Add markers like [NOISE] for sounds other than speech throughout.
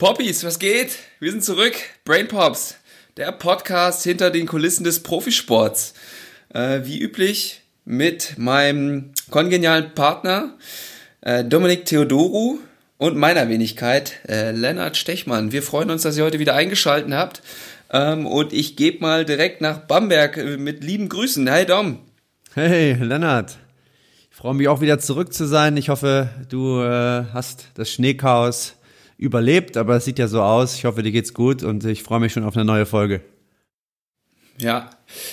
Poppies, was geht? Wir sind zurück. Brain Pops, der Podcast hinter den Kulissen des Profisports. Äh, wie üblich mit meinem kongenialen Partner äh, Dominik Theodoru und meiner Wenigkeit äh, Lennart Stechmann. Wir freuen uns, dass ihr heute wieder eingeschaltet habt. Ähm, und ich gebe mal direkt nach Bamberg äh, mit lieben Grüßen. Hi Dom. Hey Lennart. Ich freue mich auch wieder zurück zu sein. Ich hoffe, du äh, hast das Schneechaos überlebt, aber es sieht ja so aus. Ich hoffe, dir geht's gut und ich freue mich schon auf eine neue Folge. Ja,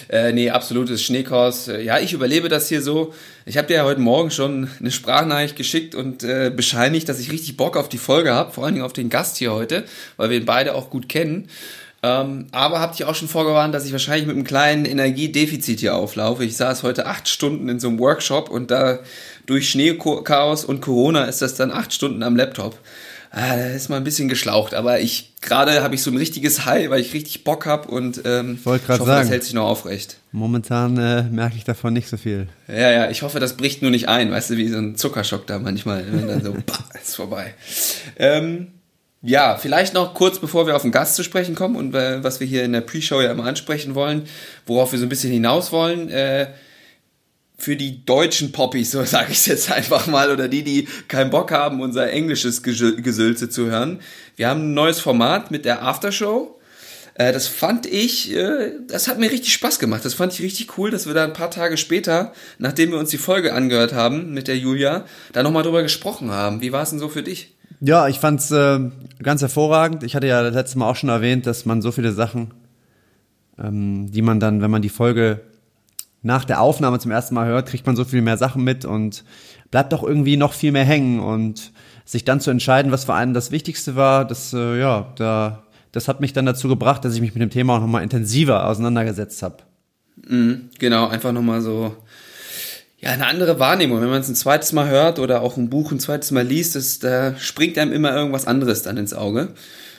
äh, nee, absolutes Schneechaos. Äh, ja, ich überlebe das hier so. Ich habe dir ja heute Morgen schon eine Sprachnachricht geschickt und äh, bescheinigt, dass ich richtig Bock auf die Folge habe, vor allen Dingen auf den Gast hier heute, weil wir ihn beide auch gut kennen. Ähm, aber habt ihr auch schon vorgewarnt, dass ich wahrscheinlich mit einem kleinen Energiedefizit hier auflaufe. Ich saß heute acht Stunden in so einem Workshop und da durch Schneechaos und Corona ist das dann acht Stunden am Laptop. Ah, da ist mal ein bisschen geschlaucht, aber ich gerade habe ich so ein richtiges High, weil ich richtig Bock habe und ähm, ich wollte gerade sagen, das hält sich noch aufrecht. Momentan äh, merke ich davon nicht so viel. Ja, ja, ich hoffe, das bricht nur nicht ein, weißt du, wie so ein Zuckerschock da manchmal, wenn dann so, [LAUGHS] bah, ist vorbei. Ähm, ja, vielleicht noch kurz, bevor wir auf den Gast zu sprechen kommen und äh, was wir hier in der Pre-Show ja immer ansprechen wollen, worauf wir so ein bisschen hinaus wollen. Äh, für die deutschen Poppies, so [LAUGHS] sage ich jetzt einfach mal, oder die, die keinen Bock haben, unser englisches Gesülze zu hören. Wir haben ein neues Format mit der Aftershow. Äh, das fand ich, äh, das hat mir richtig Spaß gemacht. Das fand ich richtig cool, dass wir da ein paar Tage später, nachdem wir uns die Folge angehört haben mit der Julia, da nochmal drüber gesprochen haben. Wie war es denn so für dich? Ja, ich fand's äh, ganz hervorragend. Ich hatte ja das letzte Mal auch schon erwähnt, dass man so viele Sachen, ähm, die man dann, wenn man die Folge nach der Aufnahme zum ersten Mal hört, kriegt man so viel mehr Sachen mit und bleibt doch irgendwie noch viel mehr hängen und sich dann zu entscheiden, was für einen das Wichtigste war, das äh, ja, da das hat mich dann dazu gebracht, dass ich mich mit dem Thema auch nochmal intensiver auseinandergesetzt habe. Mhm, genau, einfach nochmal so ja, eine andere Wahrnehmung. Wenn man es ein zweites Mal hört oder auch ein Buch ein zweites Mal liest, das, da springt einem immer irgendwas anderes dann ins Auge.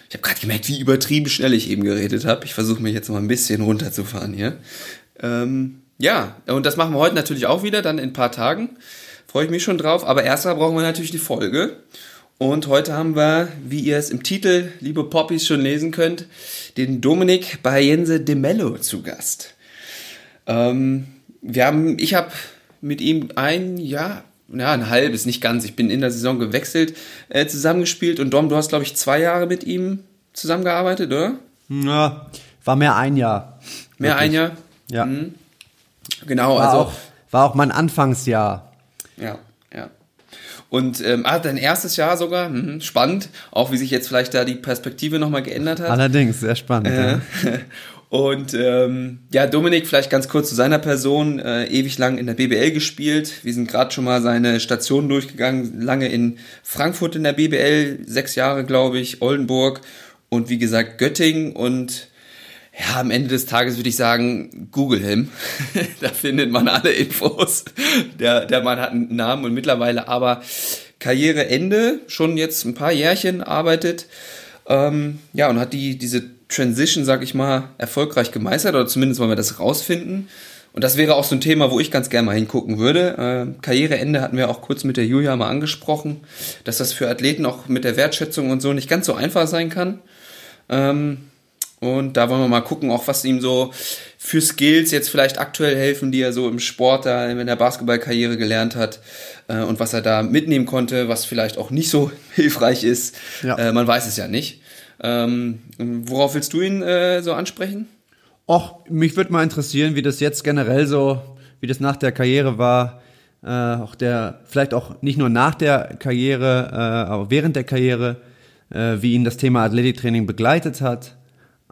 Ich habe gerade gemerkt, wie übertrieben schnell ich eben geredet habe. Ich versuche mich jetzt mal ein bisschen runterzufahren hier. Ähm, ja, und das machen wir heute natürlich auch wieder, dann in ein paar Tagen. Freue ich mich schon drauf. Aber erstmal brauchen wir natürlich die Folge. Und heute haben wir, wie ihr es im Titel, liebe Poppies, schon lesen könnt, den Dominik Bayense de Mello zu Gast. Ähm, wir haben, ich habe mit ihm ein Jahr, ja, ein halbes, nicht ganz. Ich bin in der Saison gewechselt, äh, zusammengespielt. Und Dom, du hast, glaube ich, zwei Jahre mit ihm zusammengearbeitet, oder? Ja, war mehr ein Jahr. Mehr Wirklich. ein Jahr? Ja. Mhm. Genau, war also. Auch, war auch mein Anfangsjahr. Ja, ja. Und ähm, ah, dein erstes Jahr sogar, mhm, spannend, auch wie sich jetzt vielleicht da die Perspektive nochmal geändert hat. Allerdings, sehr spannend. Äh, ja. [LAUGHS] Und ähm, ja, Dominik, vielleicht ganz kurz zu seiner Person, äh, ewig lang in der BBL gespielt. Wir sind gerade schon mal seine Station durchgegangen, lange in Frankfurt in der BBL, sechs Jahre, glaube ich, Oldenburg und wie gesagt Göttingen und ja, am Ende des Tages würde ich sagen, Google him. [LAUGHS] da findet man alle Infos. Der, der Mann hat einen Namen und mittlerweile aber Karriereende, schon jetzt ein paar Jährchen arbeitet. Ähm, ja, und hat die, diese Transition, sag ich mal, erfolgreich gemeistert oder zumindest wollen wir das rausfinden. Und das wäre auch so ein Thema, wo ich ganz gerne mal hingucken würde. Äh, Karriereende hatten wir auch kurz mit der Julia mal angesprochen, dass das für Athleten auch mit der Wertschätzung und so nicht ganz so einfach sein kann. Ähm, und da wollen wir mal gucken, auch was ihm so für Skills jetzt vielleicht aktuell helfen, die er so im Sport da in der Basketballkarriere gelernt hat äh, und was er da mitnehmen konnte, was vielleicht auch nicht so [LAUGHS] hilfreich ist. Ja. Äh, man weiß es ja nicht. Ähm, worauf willst du ihn äh, so ansprechen? Och, mich würde mal interessieren, wie das jetzt generell so, wie das nach der Karriere war. Äh, auch der, vielleicht auch nicht nur nach der Karriere, äh, aber während der Karriere, äh, wie ihn das Thema Athletiktraining begleitet hat.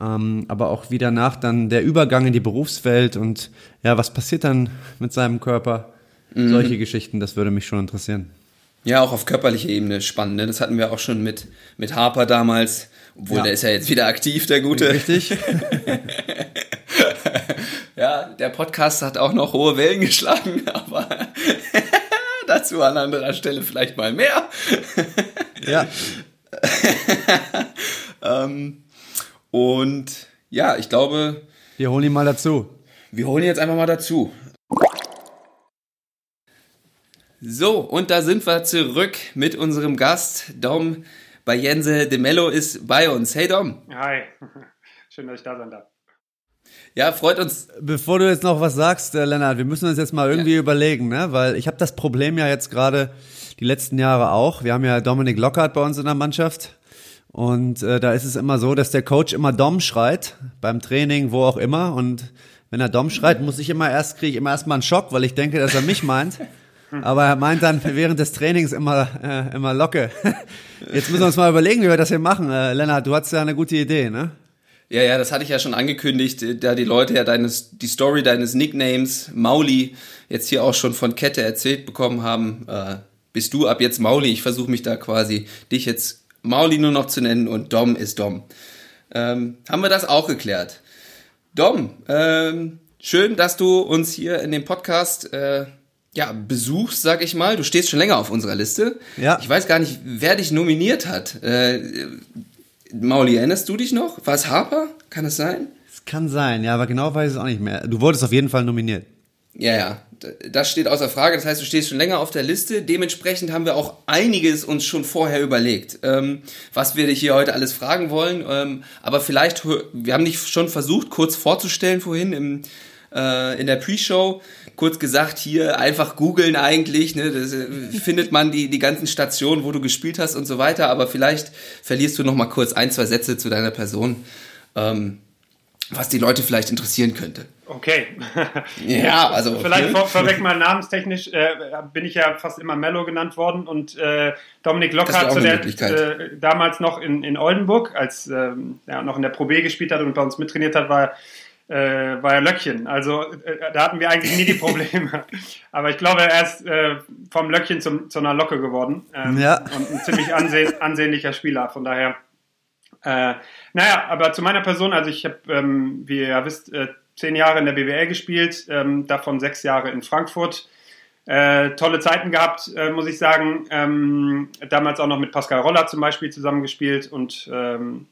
Ähm, aber auch wie danach dann der Übergang in die Berufswelt und ja, was passiert dann mit seinem Körper? Mhm. Solche Geschichten, das würde mich schon interessieren. Ja, auch auf körperlicher Ebene spannend. Ne? Das hatten wir auch schon mit, mit Harper damals. Obwohl, ja. der ist ja jetzt wieder aktiv, der Gute. Richtig. [LAUGHS] ja, der Podcast hat auch noch hohe Wellen geschlagen, [LAUGHS] aber [LAUGHS] dazu an anderer Stelle vielleicht mal mehr. ja. ähm, und ja, ich glaube. Wir holen ihn mal dazu. Wir holen ihn jetzt einfach mal dazu. So, und da sind wir zurück mit unserem Gast, Dom bei Jense de Mello ist bei uns. Hey Dom. Hi, [LAUGHS] schön, dass ich da sein darf. Ja, freut uns. Bevor du jetzt noch was sagst, äh, Lennart, wir müssen uns jetzt mal irgendwie ja. überlegen, ne? weil ich habe das Problem ja jetzt gerade die letzten Jahre auch. Wir haben ja Dominik Lockhart bei uns in der Mannschaft. Und äh, da ist es immer so, dass der Coach immer Dom schreit, beim Training, wo auch immer. Und wenn er Dom schreit, muss ich immer erst, kriege ich immer erstmal einen Schock, weil ich denke, dass er mich meint. Aber er meint dann während des Trainings immer, äh, immer Locke. [LAUGHS] Jetzt müssen wir uns mal überlegen, wie wir das hier machen. Äh, Lennart, du hast ja eine gute Idee, ne? Ja, ja, das hatte ich ja schon angekündigt, da die Leute ja deines, die Story deines Nicknames Mauli jetzt hier auch schon von Kette erzählt bekommen haben. Äh, bist du ab jetzt Mauli? Ich versuche mich da quasi, dich jetzt Mauli nur noch zu nennen und Dom ist Dom. Ähm, haben wir das auch geklärt. Dom, ähm, schön, dass du uns hier in dem Podcast äh, ja, besuchst, sag ich mal. Du stehst schon länger auf unserer Liste. Ja. Ich weiß gar nicht, wer dich nominiert hat. Äh, Mauli, erinnerst du dich noch? War es Harper? Kann es sein? Es kann sein, ja, aber genau weiß ich es auch nicht mehr. Du wurdest auf jeden Fall nominiert. Ja, ja, das steht außer Frage. Das heißt, du stehst schon länger auf der Liste. Dementsprechend haben wir auch einiges uns schon vorher überlegt, ähm, was wir dich hier heute alles fragen wollen. Ähm, aber vielleicht, wir haben dich schon versucht, kurz vorzustellen vorhin im, äh, in der Pre-Show. Kurz gesagt, hier einfach googeln eigentlich. Ne? Das, äh, findet man die, die ganzen Stationen, wo du gespielt hast und so weiter. Aber vielleicht verlierst du noch mal kurz ein, zwei Sätze zu deiner Person. Ähm, was die Leute vielleicht interessieren könnte. Okay. [LAUGHS] ja, also. [LAUGHS] Vielleicht vor, vorweg mal namenstechnisch äh, bin ich ja fast immer Mello genannt worden und äh, Dominik Lockhart zu der äh, damals noch in, in Oldenburg, als ähm, ja, noch in der Pro B gespielt hat und bei uns mittrainiert hat, war äh, war ja Löckchen. Also äh, da hatten wir eigentlich nie die Probleme. [LAUGHS] Aber ich glaube, er ist äh, vom Löckchen zum, zu einer Locke geworden. Ähm, ja. Und ein ziemlich anseh ansehnlicher Spieler. Von daher äh, naja, aber zu meiner Person, also ich habe, ähm, wie ihr ja wisst, äh, zehn Jahre in der BWL gespielt, ähm, davon sechs Jahre in Frankfurt. Äh, tolle Zeiten gehabt, äh, muss ich sagen. Ähm, damals auch noch mit Pascal Roller zum Beispiel zusammengespielt und, ähm,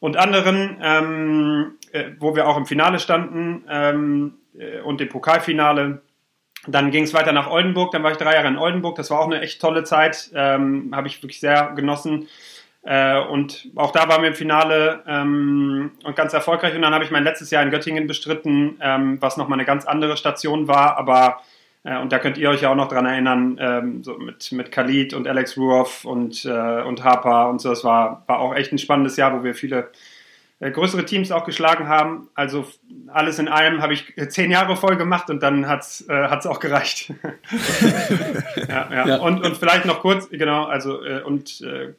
und anderen, ähm, äh, wo wir auch im Finale standen ähm, äh, und im Pokalfinale. Dann ging es weiter nach Oldenburg, dann war ich drei Jahre in Oldenburg, das war auch eine echt tolle Zeit, ähm, habe ich wirklich sehr genossen. Äh, und auch da waren wir im Finale ähm, und ganz erfolgreich. Und dann habe ich mein letztes Jahr in Göttingen bestritten, ähm, was nochmal eine ganz andere Station war. Aber, äh, und da könnt ihr euch ja auch noch dran erinnern, ähm, so mit, mit Khalid und Alex Ruoff und, äh, und Harper und so. Das war, war auch echt ein spannendes Jahr, wo wir viele größere Teams auch geschlagen haben. Also alles in allem habe ich zehn Jahre voll gemacht und dann hat es äh, auch gereicht. [LAUGHS] ja, ja. ja, Und, und vielleicht noch kurz, genau, also äh, und äh,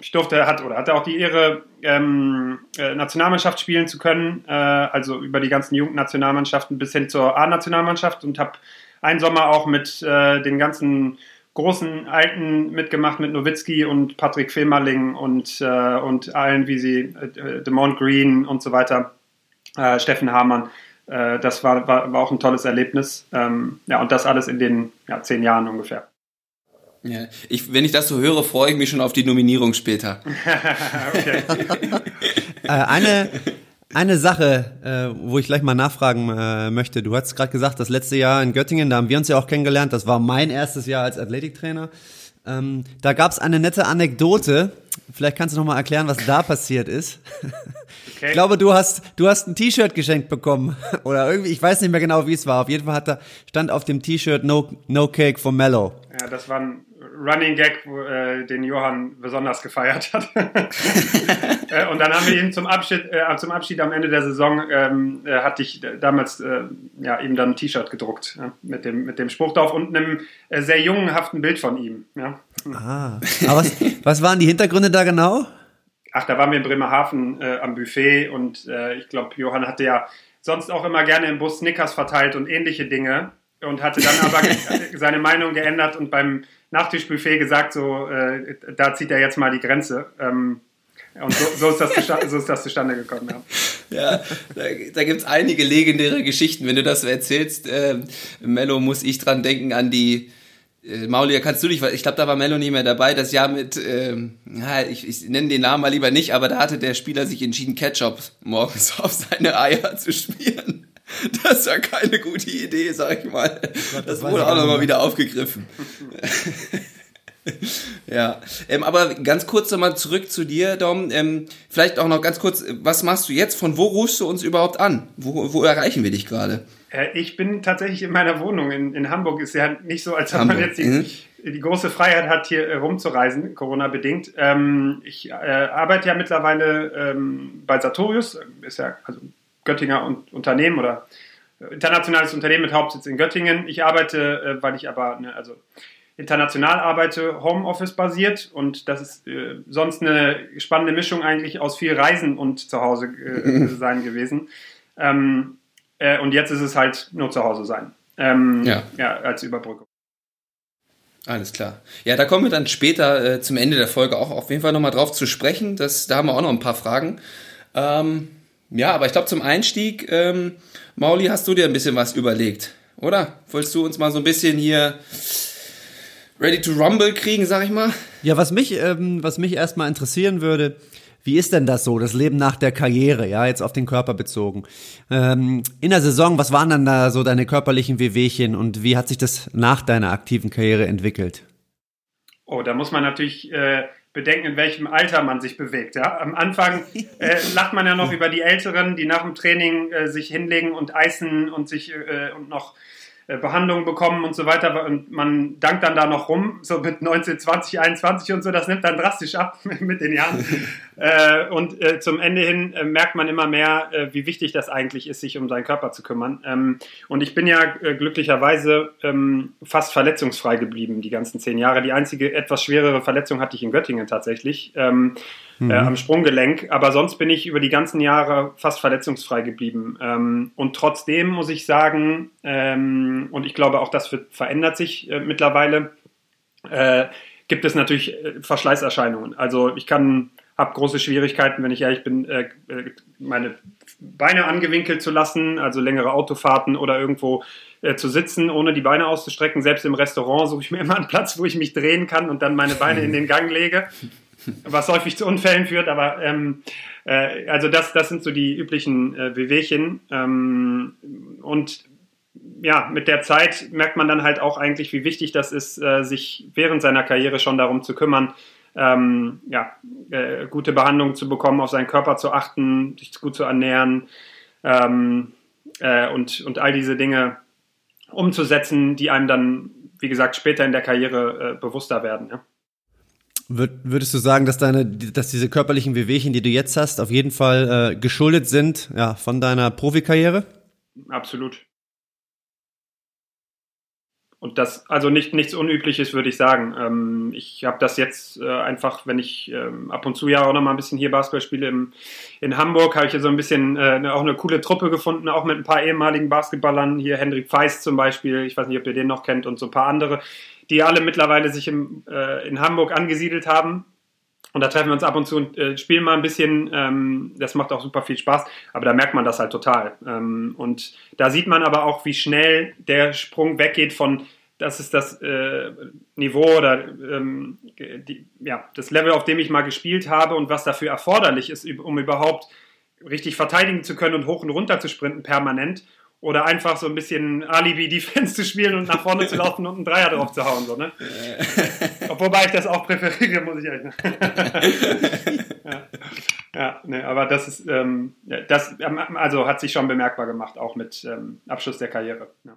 ich durfte, hat oder hatte auch die Ehre, ähm, äh, Nationalmannschaft spielen zu können, äh, also über die ganzen Jugendnationalmannschaften bis hin zur A-Nationalmannschaft und habe einen Sommer auch mit äh, den ganzen großen Alten mitgemacht mit Nowitzki und Patrick Femerling und, äh, und allen, wie sie, äh, Demont Green und so weiter, äh, Steffen Hamann. Äh, das war, war, war, auch ein tolles Erlebnis. Ähm, ja, und das alles in den ja, zehn Jahren ungefähr. Ja, ich, wenn ich das so höre, freue ich mich schon auf die Nominierung später. [LAUGHS] okay. Äh, eine, eine Sache, äh, wo ich gleich mal nachfragen äh, möchte. Du hast gerade gesagt, das letzte Jahr in Göttingen, da haben wir uns ja auch kennengelernt. Das war mein erstes Jahr als Athletiktrainer. Ähm, da gab es eine nette Anekdote. Vielleicht kannst du noch mal erklären, was da passiert ist. [LAUGHS] Okay. Ich glaube, du hast, du hast ein T-Shirt geschenkt bekommen. [LAUGHS] Oder irgendwie, ich weiß nicht mehr genau, wie es war. Auf jeden Fall hat da, stand auf dem T-Shirt no, no Cake for Mellow. Ja, das war ein Running Gag, äh, den Johann besonders gefeiert hat. [LAUGHS] äh, und dann haben wir ihn zum Abschied, äh, zum Abschied am Ende der Saison, ähm, äh, hatte ich damals äh, ja, ihm dann ein T-Shirt gedruckt ja, mit, dem, mit dem Spruch drauf und einem äh, sehr jungenhaften Bild von ihm. Ja. Ah, aber was, was waren die Hintergründe da genau? Ach, da waren wir in Bremerhaven am Buffet und ich glaube, Johann hatte ja sonst auch immer gerne im Bus Snickers verteilt und ähnliche Dinge und hatte dann aber [LAUGHS] seine Meinung geändert und beim Nachtischbuffet gesagt, so, äh, da zieht er jetzt mal die Grenze. Ähm, und so, so, ist das [LAUGHS] so ist das zustande gekommen. Ja, ja da, da gibt es einige legendäre Geschichten. Wenn du das so erzählst, äh, Mello, muss ich dran denken an die. Äh, Maulia, kannst du dich, ich glaube, da war Mello nicht mehr dabei, das Jahr mit, ähm, ich, ich nenne den Namen mal lieber nicht, aber da hatte der Spieler sich entschieden, Ketchup morgens [LAUGHS] auf seine Eier zu schmieren. [LAUGHS] Das ist ja keine gute Idee, sag ich mal. Gott, das, das wurde auch nochmal wieder aufgegriffen. [LAUGHS] ja, ähm, aber ganz kurz nochmal zurück zu dir, Dom. Ähm, vielleicht auch noch ganz kurz, was machst du jetzt? Von wo rufst du uns überhaupt an? Wo, wo erreichen wir dich gerade? Äh, ich bin tatsächlich in meiner Wohnung in, in Hamburg. Ist ja nicht so, als ob man jetzt die, mhm. die, große Freiheit hat, hier äh, rumzureisen, Corona-bedingt. Ähm, ich äh, arbeite ja mittlerweile ähm, bei Sartorius, ist ja also Göttinger Unternehmen oder äh, internationales Unternehmen mit Hauptsitz in Göttingen. Ich arbeite, äh, weil ich aber, ne, also international arbeite, Homeoffice basiert und das ist äh, sonst eine spannende Mischung eigentlich aus viel Reisen und zu Hause äh, [LAUGHS] sein gewesen. Ähm, äh, und jetzt ist es halt nur zu Hause sein. Ähm, ja. ja, als Überbrückung. Alles klar. Ja, da kommen wir dann später äh, zum Ende der Folge auch auf jeden Fall nochmal drauf zu sprechen. Das, da haben wir auch noch ein paar Fragen. Ähm, ja, aber ich glaube zum Einstieg, ähm, Mauli, hast du dir ein bisschen was überlegt, oder? Wolltest du uns mal so ein bisschen hier ready to rumble kriegen, sag ich mal? Ja, was mich, ähm, was mich erstmal interessieren würde, wie ist denn das so, das Leben nach der Karriere, ja, jetzt auf den Körper bezogen? Ähm, in der Saison, was waren dann da so deine körperlichen Wehwehchen und wie hat sich das nach deiner aktiven Karriere entwickelt? Oh, da muss man natürlich äh, bedenken, in welchem Alter man sich bewegt. Ja? Am Anfang [LAUGHS] äh, lacht man ja noch über die Älteren, die nach dem Training äh, sich hinlegen und eisen und sich äh, und noch Behandlung bekommen und so weiter. Und man dankt dann da noch rum, so mit 19, 20, 21 und so. Das nimmt dann drastisch ab [LAUGHS] mit den Jahren. [LAUGHS] äh, und äh, zum Ende hin äh, merkt man immer mehr, äh, wie wichtig das eigentlich ist, sich um seinen Körper zu kümmern. Ähm, und ich bin ja äh, glücklicherweise ähm, fast verletzungsfrei geblieben die ganzen zehn Jahre. Die einzige etwas schwerere Verletzung hatte ich in Göttingen tatsächlich. Ähm, mhm. äh, am Sprunggelenk. Aber sonst bin ich über die ganzen Jahre fast verletzungsfrei geblieben. Ähm, und trotzdem muss ich sagen, ähm, und ich glaube auch das wird, verändert sich äh, mittlerweile, äh, gibt es natürlich äh, Verschleißerscheinungen. Also ich kann habe große Schwierigkeiten, wenn ich ehrlich bin, äh, äh, meine Beine angewinkelt zu lassen, also längere Autofahrten oder irgendwo zu sitzen, ohne die Beine auszustrecken. Selbst im Restaurant suche ich mir immer einen Platz, wo ich mich drehen kann und dann meine Beine in den Gang lege [LAUGHS] was häufig zu Unfällen führt, aber ähm, äh, also das, das sind so die üblichen äh, Wehwehchen. Ähm, und ja, mit der Zeit merkt man dann halt auch eigentlich, wie wichtig das ist, äh, sich während seiner Karriere schon darum zu kümmern, ähm, ja, äh, gute Behandlung zu bekommen, auf seinen Körper zu achten, sich gut zu ernähren ähm, äh, und, und all diese Dinge umzusetzen, die einem dann, wie gesagt, später in der Karriere äh, bewusster werden. Ja. Würdest du sagen, dass deine, dass diese körperlichen Wehwehchen, die du jetzt hast, auf jeden Fall äh, geschuldet sind, ja, von deiner Profikarriere? Absolut. Und das, also nicht, nichts Unübliches, würde ich sagen. Ähm, ich habe das jetzt äh, einfach, wenn ich ähm, ab und zu ja auch noch mal ein bisschen hier Basketball spiele im, in Hamburg, habe ich hier so ein bisschen äh, auch eine coole Truppe gefunden, auch mit ein paar ehemaligen Basketballern. Hier Hendrik Feist zum Beispiel, ich weiß nicht, ob ihr den noch kennt, und so ein paar andere die alle mittlerweile sich im, äh, in Hamburg angesiedelt haben. Und da treffen wir uns ab und zu und äh, spielen mal ein bisschen. Ähm, das macht auch super viel Spaß, aber da merkt man das halt total. Ähm, und da sieht man aber auch, wie schnell der Sprung weggeht von, das ist das äh, Niveau oder ähm, die, ja, das Level, auf dem ich mal gespielt habe und was dafür erforderlich ist, um überhaupt richtig verteidigen zu können und hoch und runter zu sprinten permanent oder einfach so ein bisschen Alibi-Defense zu spielen und nach vorne zu laufen und einen Dreier drauf zu hauen. So, ne? Wobei ich das auch präferiere, muss ich ehrlich sagen. [LAUGHS] ja, ja ne, aber das ist, ähm, das also hat sich schon bemerkbar gemacht, auch mit ähm, Abschluss der Karriere. Ja.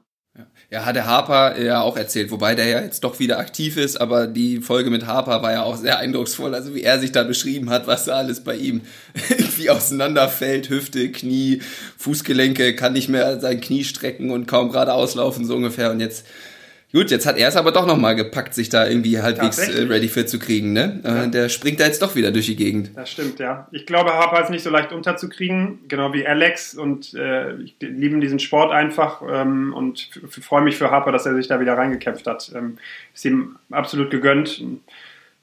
Ja, hat der Harper ja auch erzählt, wobei der ja jetzt doch wieder aktiv ist, aber die Folge mit Harper war ja auch sehr eindrucksvoll, also wie er sich da beschrieben hat, was da alles bei ihm [LAUGHS] irgendwie auseinanderfällt, Hüfte, Knie, Fußgelenke, kann nicht mehr sein Knie strecken und kaum gerade auslaufen, so ungefähr. Und jetzt Gut, jetzt hat er es aber doch nochmal gepackt, sich da irgendwie halbwegs äh, ready für zu kriegen, ne? Äh, ja. Der springt da jetzt doch wieder durch die Gegend. Das stimmt, ja. Ich glaube, Harper ist nicht so leicht unterzukriegen, genau wie Alex und äh, ich liebe diesen Sport einfach ähm, und freue mich für Harper, dass er sich da wieder reingekämpft hat. Ähm, ist ihm absolut gegönnt.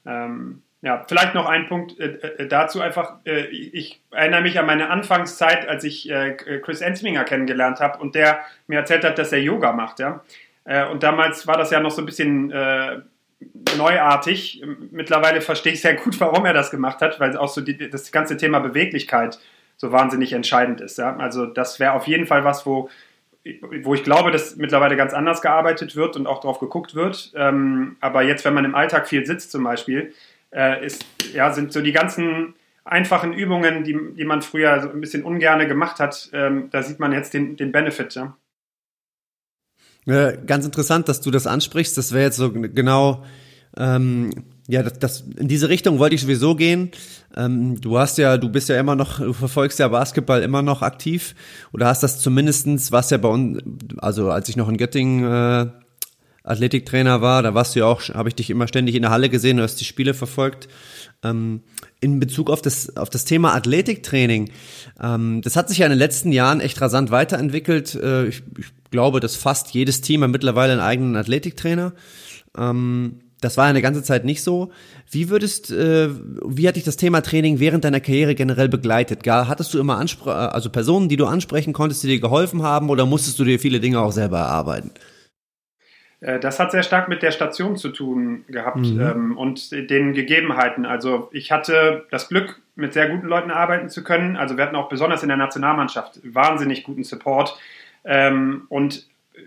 Ähm, ja, vielleicht noch ein Punkt äh, äh dazu einfach. Äh, ich erinnere mich an meine Anfangszeit, als ich äh, Chris Ensminger kennengelernt habe und der mir erzählt hat, dass er Yoga macht, ja. Äh, und damals war das ja noch so ein bisschen äh, neuartig. Mittlerweile verstehe ich sehr gut, warum er das gemacht hat, weil auch so die, das ganze Thema Beweglichkeit so wahnsinnig entscheidend ist. Ja? Also das wäre auf jeden Fall was, wo wo ich glaube, dass mittlerweile ganz anders gearbeitet wird und auch drauf geguckt wird. Ähm, aber jetzt, wenn man im Alltag viel sitzt zum Beispiel, äh, ist, ja, sind so die ganzen einfachen Übungen, die, die man früher so ein bisschen ungerne gemacht hat, ähm, da sieht man jetzt den, den Benefit. Ja. Äh, ganz interessant, dass du das ansprichst. Das wäre jetzt so genau, ähm, ja, das, das, in diese Richtung wollte ich sowieso gehen. Ähm, du hast ja, du bist ja immer noch, du verfolgst ja Basketball immer noch aktiv oder hast das zumindestens, was ja bei uns, also als ich noch in Göttingen äh, Athletiktrainer war, da warst du ja auch, habe ich dich immer ständig in der Halle gesehen, du hast die Spiele verfolgt. Ähm, in Bezug auf das, auf das Thema Athletiktraining, ähm, das hat sich ja in den letzten Jahren echt rasant weiterentwickelt. Äh, ich, ich glaube, dass fast jedes Team hat mittlerweile einen eigenen Athletiktrainer. Ähm, das war ja eine ganze Zeit nicht so. Wie würdest, äh, wie hat dich das Thema Training während deiner Karriere generell begleitet? Gar, hattest du immer Anspr also Personen, die du ansprechen konntest, die dir geholfen haben, oder musstest du dir viele Dinge auch selber erarbeiten? Äh, das hat sehr stark mit der Station zu tun gehabt mhm. ähm, und den Gegebenheiten. Also ich hatte das Glück, mit sehr guten Leuten arbeiten zu können. Also wir hatten auch besonders in der Nationalmannschaft wahnsinnig guten Support. Ähm, und äh,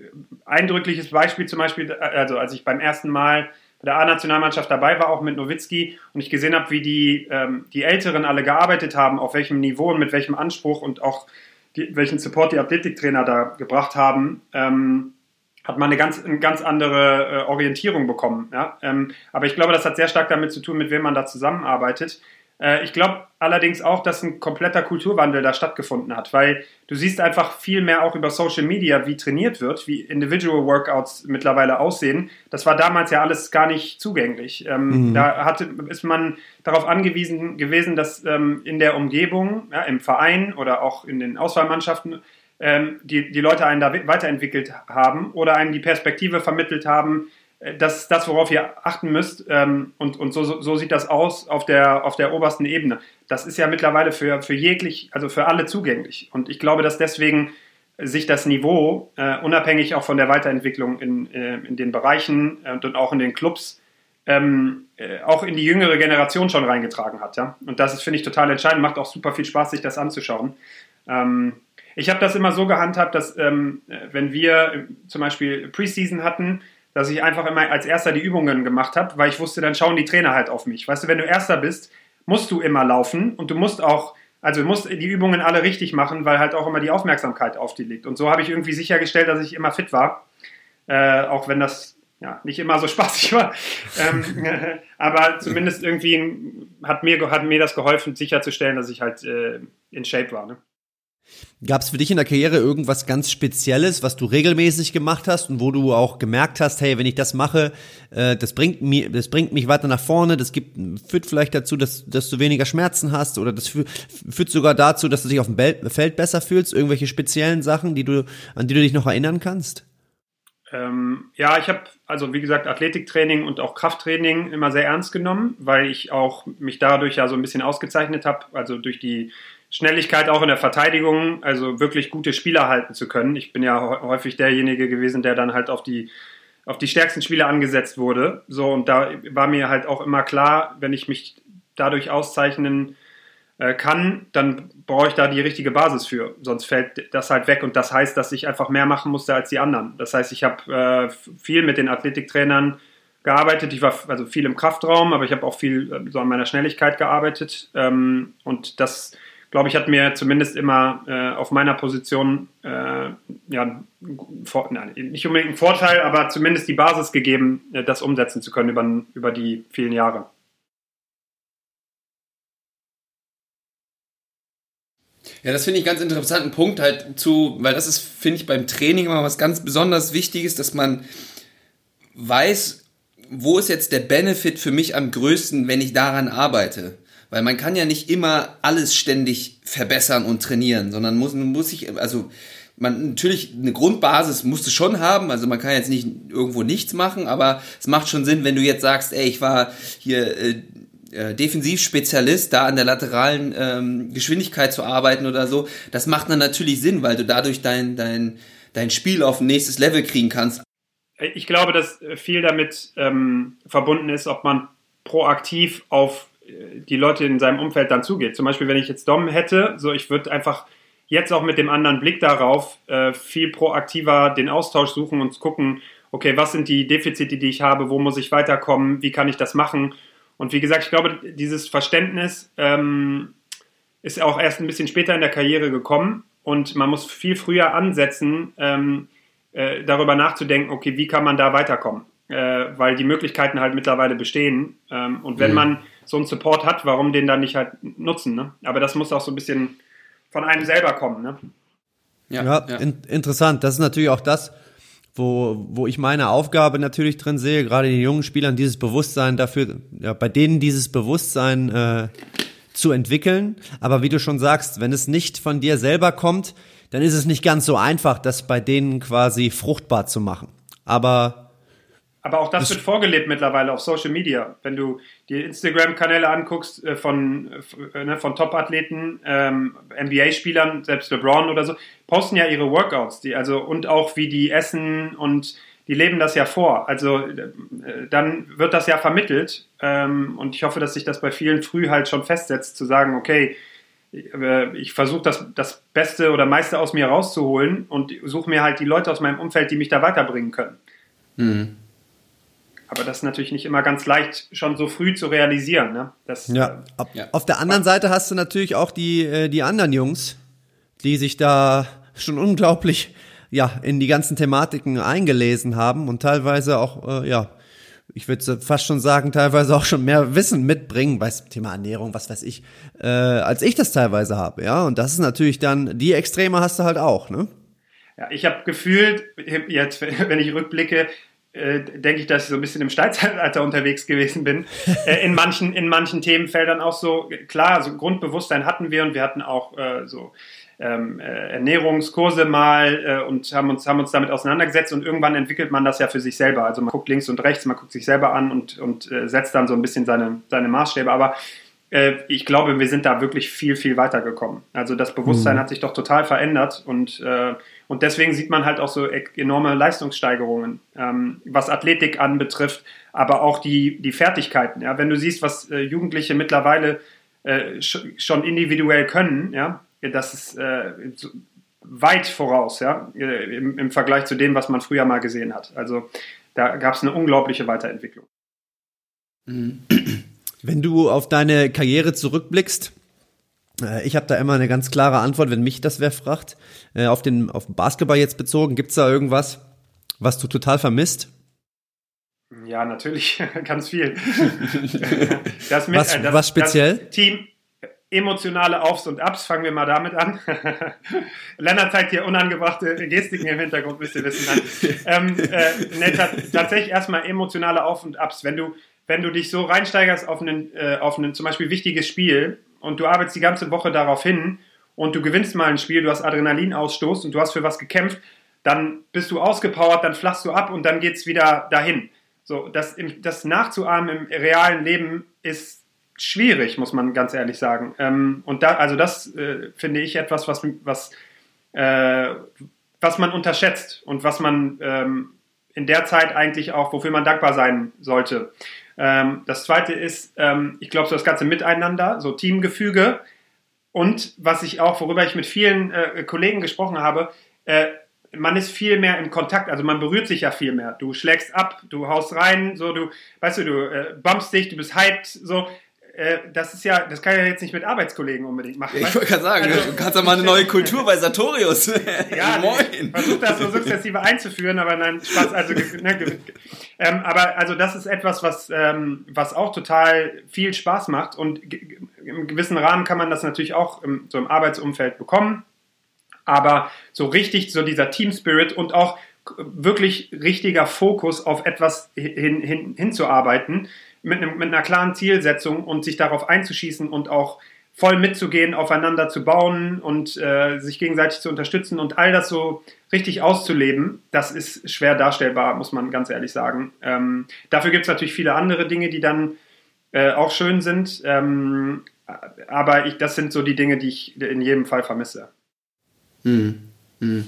eindrückliches Beispiel zum Beispiel, also als ich beim ersten Mal bei der A-Nationalmannschaft dabei war, auch mit Nowitzki, und ich gesehen habe, wie die, ähm, die Älteren alle gearbeitet haben, auf welchem Niveau und mit welchem Anspruch und auch die, welchen Support die Athletiktrainer da gebracht haben, ähm, hat man eine ganz, eine ganz andere äh, Orientierung bekommen. Ja? Ähm, aber ich glaube, das hat sehr stark damit zu tun, mit wem man da zusammenarbeitet. Äh, ich glaube allerdings auch, dass ein kompletter Kulturwandel da stattgefunden hat, weil du siehst einfach viel mehr auch über Social Media, wie trainiert wird, wie Individual Workouts mittlerweile aussehen. Das war damals ja alles gar nicht zugänglich. Ähm, mhm. Da hatte, ist man darauf angewiesen gewesen, dass ähm, in der Umgebung, ja, im Verein oder auch in den Auswahlmannschaften ähm, die, die Leute einen da weiterentwickelt haben oder einem die Perspektive vermittelt haben, äh, das ist das, worauf ihr achten müsst. Ähm, und und so, so, sieht das aus auf der, auf der obersten Ebene. Das ist ja mittlerweile für, für jeglich, also für alle zugänglich. Und ich glaube, dass deswegen sich das Niveau, äh, unabhängig auch von der Weiterentwicklung in, äh, in den Bereichen äh, und auch in den Clubs, ähm, äh, auch in die jüngere Generation schon reingetragen hat. Ja? Und das finde ich, total entscheidend. Macht auch super viel Spaß, sich das anzuschauen. Ähm, ich habe das immer so gehandhabt, dass ähm, wenn wir zum Beispiel Preseason hatten, dass ich einfach immer als erster die Übungen gemacht habe, weil ich wusste, dann schauen die Trainer halt auf mich. Weißt du, wenn du erster bist, musst du immer laufen und du musst auch, also du musst die Übungen alle richtig machen, weil halt auch immer die Aufmerksamkeit auf die liegt. Und so habe ich irgendwie sichergestellt, dass ich immer fit war, äh, auch wenn das ja, nicht immer so [LAUGHS] spaßig war. ähm, [LAUGHS] aber zumindest irgendwie hat mir, hat mir das geholfen, sicherzustellen, dass ich halt äh, in Shape war. Ne? Gab es für dich in der Karriere irgendwas ganz Spezielles, was du regelmäßig gemacht hast und wo du auch gemerkt hast, hey, wenn ich das mache, äh, das bringt mir, das bringt mich weiter nach vorne, das gibt, führt vielleicht dazu, dass, dass du weniger Schmerzen hast oder das führt, sogar dazu, dass du dich auf dem Feld besser fühlst, irgendwelche speziellen Sachen, die du, an die du dich noch erinnern kannst? Ähm, ja, ich habe also wie gesagt Athletiktraining und auch Krafttraining immer sehr ernst genommen, weil ich auch mich dadurch ja so ein bisschen ausgezeichnet habe, also durch die Schnelligkeit auch in der Verteidigung, also wirklich gute Spieler halten zu können. Ich bin ja häufig derjenige gewesen, der dann halt auf die auf die stärksten Spieler angesetzt wurde. So und da war mir halt auch immer klar, wenn ich mich dadurch auszeichnen äh, kann, dann brauche ich da die richtige Basis für. Sonst fällt das halt weg und das heißt, dass ich einfach mehr machen musste als die anderen. Das heißt, ich habe äh, viel mit den Athletiktrainern gearbeitet. Ich war also viel im Kraftraum, aber ich habe auch viel äh, so an meiner Schnelligkeit gearbeitet ähm, und das glaube ich, hat mir zumindest immer äh, auf meiner Position äh, ja, vor, nein, nicht unbedingt einen Vorteil, aber zumindest die Basis gegeben, äh, das umsetzen zu können über, über die vielen Jahre. Ja, das finde ich ganz interessanten Punkt halt zu, weil das ist, finde ich, beim Training immer was ganz besonders Wichtiges, dass man weiß, wo ist jetzt der Benefit für mich am größten, wenn ich daran arbeite. Weil man kann ja nicht immer alles ständig verbessern und trainieren, sondern muss, muss sich, also man natürlich eine Grundbasis musst du schon haben, also man kann jetzt nicht irgendwo nichts machen, aber es macht schon Sinn, wenn du jetzt sagst, ey, ich war hier äh, äh, Defensivspezialist, da an der lateralen ähm, Geschwindigkeit zu arbeiten oder so, das macht dann natürlich Sinn, weil du dadurch dein, dein, dein Spiel auf ein nächstes Level kriegen kannst. Ich glaube, dass viel damit ähm, verbunden ist, ob man proaktiv auf die Leute in seinem Umfeld dann zugeht. Zum Beispiel, wenn ich jetzt Dom hätte, so ich würde einfach jetzt auch mit dem anderen Blick darauf äh, viel proaktiver den Austausch suchen und gucken, okay, was sind die Defizite, die ich habe, wo muss ich weiterkommen, wie kann ich das machen? Und wie gesagt, ich glaube, dieses Verständnis ähm, ist auch erst ein bisschen später in der Karriere gekommen und man muss viel früher ansetzen, ähm, äh, darüber nachzudenken, okay, wie kann man da weiterkommen? Äh, weil die Möglichkeiten halt mittlerweile bestehen. Ähm, und wenn mhm. man so einen Support hat, warum den dann nicht halt nutzen? Ne? Aber das muss auch so ein bisschen von einem selber kommen. Ne? Ja, ja, ja. In interessant. Das ist natürlich auch das, wo, wo ich meine Aufgabe natürlich drin sehe, gerade den jungen Spielern dieses Bewusstsein dafür, ja, bei denen dieses Bewusstsein äh, zu entwickeln. Aber wie du schon sagst, wenn es nicht von dir selber kommt, dann ist es nicht ganz so einfach, das bei denen quasi fruchtbar zu machen. Aber aber auch das, das wird vorgelebt mittlerweile auf Social Media. Wenn du die Instagram-Kanäle anguckst äh, von, äh, ne, von Top-Athleten, ähm, NBA-Spielern, selbst LeBron oder so, posten ja ihre Workouts, die, also und auch wie die essen und die leben das ja vor. Also äh, dann wird das ja vermittelt ähm, und ich hoffe, dass sich das bei vielen früh halt schon festsetzt, zu sagen, okay, ich versuche das, das Beste oder meiste aus mir rauszuholen und suche mir halt die Leute aus meinem Umfeld, die mich da weiterbringen können. Mhm. Aber das ist natürlich nicht immer ganz leicht, schon so früh zu realisieren. Ne? Das, ja. Äh, ja. Auf der anderen Seite hast du natürlich auch die, äh, die anderen Jungs, die sich da schon unglaublich ja, in die ganzen Thematiken eingelesen haben und teilweise auch, äh, ja, ich würde fast schon sagen, teilweise auch schon mehr Wissen mitbringen bei Thema Ernährung, was weiß ich, äh, als ich das teilweise habe, ja. Und das ist natürlich dann, die Extreme hast du halt auch, ne? Ja, ich habe gefühlt, [LAUGHS] jetzt, wenn ich rückblicke, äh, denke ich, dass ich so ein bisschen im Steinzeitalter [LAUGHS] unterwegs gewesen bin. äh, in, manchen, in manchen Themenfeldern auch so, klar, so Grundbewusstsein hatten wir und wir hatten auch äh, so ähm, äh, Ernährungskurse mal äh, und haben uns, haben uns damit auseinandergesetzt und irgendwann entwickelt man das ja für sich selber. Also man guckt links und rechts, man guckt sich selber an und, und setzt dann so ein bisschen seine, seine Maßstäbe. Aber ich glaube, wir sind da wirklich viel, viel weiter gekommen. Also das Bewusstsein mhm. hat sich doch total verändert und äh, und deswegen sieht man halt auch so e-, enorme Leistungssteigerungen, ähm, was Athletik anbetrifft, aber auch die, die Fertigkeiten. Ja? Wenn du siehst, was äh, Jugendliche mittlerweile äh, schon individuell können, ja, das ist äh, weit voraus, ja, äh, im, im Vergleich zu dem, was man früher mal gesehen hat. Also da gab es eine unglaubliche Weiterentwicklung. [CLEARS THROAT] Wenn du auf deine Karriere zurückblickst, ich habe da immer eine ganz klare Antwort, wenn mich das wer fragt. Äh, auf den auf Basketball jetzt bezogen, gibt's da irgendwas, was du total vermisst? Ja, natürlich, [LAUGHS] ganz viel. [LAUGHS] das mit, was, äh, das, was speziell? Das Team, emotionale Aufs und Abs, fangen wir mal damit an. [LAUGHS] Lennart zeigt hier unangebrachte Gestiken im Hintergrund, müsst ihr wissen. Ähm, äh, ne, tatsächlich erstmal emotionale Auf und Abs. Wenn du, wenn du dich so reinsteigerst auf einen, äh, auf ein zum Beispiel wichtiges Spiel und du arbeitest die ganze Woche darauf hin und du gewinnst mal ein Spiel, du hast Adrenalinausstoß und du hast für was gekämpft, dann bist du ausgepowert, dann flachst du ab und dann geht es wieder dahin. So, das, das nachzuahmen im realen Leben ist schwierig, muss man ganz ehrlich sagen. Ähm, und da, also das äh, finde ich etwas, was, was, äh, was man unterschätzt und was man ähm, in der Zeit eigentlich auch, wofür man dankbar sein sollte. Ähm, das zweite ist, ähm, ich glaube, so das ganze Miteinander, so Teamgefüge. Und was ich auch, worüber ich mit vielen äh, Kollegen gesprochen habe, äh, man ist viel mehr im Kontakt, also man berührt sich ja viel mehr. Du schlägst ab, du haust rein, so du, weißt du, du äh, bumpst dich, du bist hyped, so. Äh, das ist ja, das kann ich ja jetzt nicht mit Arbeitskollegen unbedingt machen. Ich wollte gerade sagen, also, du kannst ja mal eine neue Kultur bei Sartorius. [LAUGHS] ja, [LAUGHS] moin. Versuch das so sukzessive einzuführen, aber nein, Spaß, also, ne, ähm, aber also das ist etwas, was, ähm, was auch total viel Spaß macht und im gewissen Rahmen kann man das natürlich auch im, so im Arbeitsumfeld bekommen, aber so richtig so dieser Team Spirit und auch wirklich richtiger Fokus auf etwas hin, hin, hinzuarbeiten, mit, einem, mit einer klaren Zielsetzung und sich darauf einzuschießen und auch voll mitzugehen, aufeinander zu bauen und äh, sich gegenseitig zu unterstützen und all das so richtig auszuleben, das ist schwer darstellbar, muss man ganz ehrlich sagen. Ähm, dafür gibt es natürlich viele andere Dinge, die dann äh, auch schön sind, ähm, aber ich, das sind so die Dinge, die ich in jedem Fall vermisse. Hm. Hm.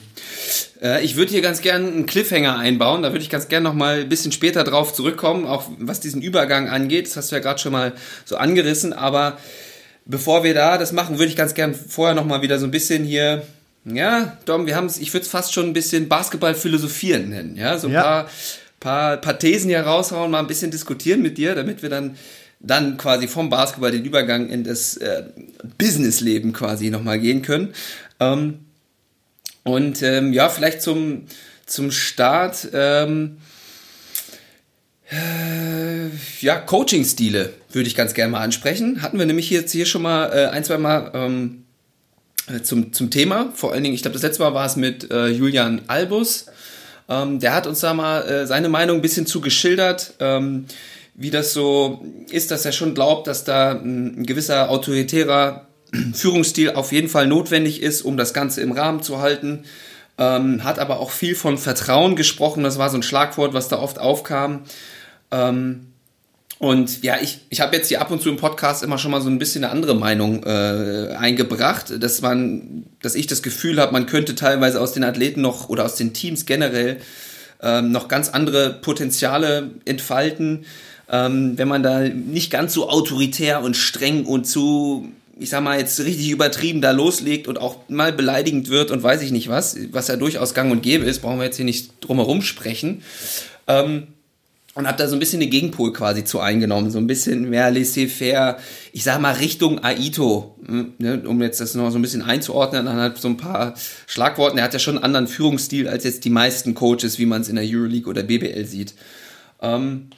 Äh, ich würde hier ganz gerne einen Cliffhanger einbauen. Da würde ich ganz gerne noch mal ein bisschen später drauf zurückkommen, auch was diesen Übergang angeht. Das hast du ja gerade schon mal so angerissen. Aber bevor wir da das machen, würde ich ganz gern vorher nochmal wieder so ein bisschen hier, ja, Dom, wir haben es, ich würde es fast schon ein bisschen Basketball philosophieren nennen, ja, so ein ja. paar, paar, paar Thesen hier raushauen, mal ein bisschen diskutieren mit dir, damit wir dann dann quasi vom Basketball den Übergang in das äh, Businessleben quasi nochmal gehen können. Ähm, und ähm, ja, vielleicht zum, zum Start, ähm, äh, ja, Coaching-Stile würde ich ganz gerne mal ansprechen. Hatten wir nämlich jetzt hier schon mal äh, ein, zwei Mal ähm, äh, zum, zum Thema. Vor allen Dingen, ich glaube, das letzte Mal war es mit äh, Julian Albus. Ähm, der hat uns da mal äh, seine Meinung ein bisschen zu geschildert, ähm, wie das so ist, dass er schon glaubt, dass da ein, ein gewisser autoritärer Führungsstil auf jeden Fall notwendig ist, um das Ganze im Rahmen zu halten. Ähm, hat aber auch viel von Vertrauen gesprochen. Das war so ein Schlagwort, was da oft aufkam. Ähm, und ja, ich, ich habe jetzt hier ab und zu im Podcast immer schon mal so ein bisschen eine andere Meinung äh, eingebracht, dass man, dass ich das Gefühl habe, man könnte teilweise aus den Athleten noch oder aus den Teams generell ähm, noch ganz andere Potenziale entfalten, ähm, wenn man da nicht ganz so autoritär und streng und zu, ich sag mal jetzt richtig übertrieben da loslegt und auch mal beleidigend wird und weiß ich nicht was, was ja durchaus gang und gäbe ist, brauchen wir jetzt hier nicht drumherum sprechen. Ähm, und habe da so ein bisschen den Gegenpol quasi zu eingenommen, so ein bisschen mehr laissez-faire, ich sag mal Richtung Aito, hm, ne, um jetzt das noch so ein bisschen einzuordnen, dann halt so ein paar Schlagworten. Er hat ja schon einen anderen Führungsstil als jetzt die meisten Coaches, wie man es in der Euroleague oder BBL sieht. Ähm,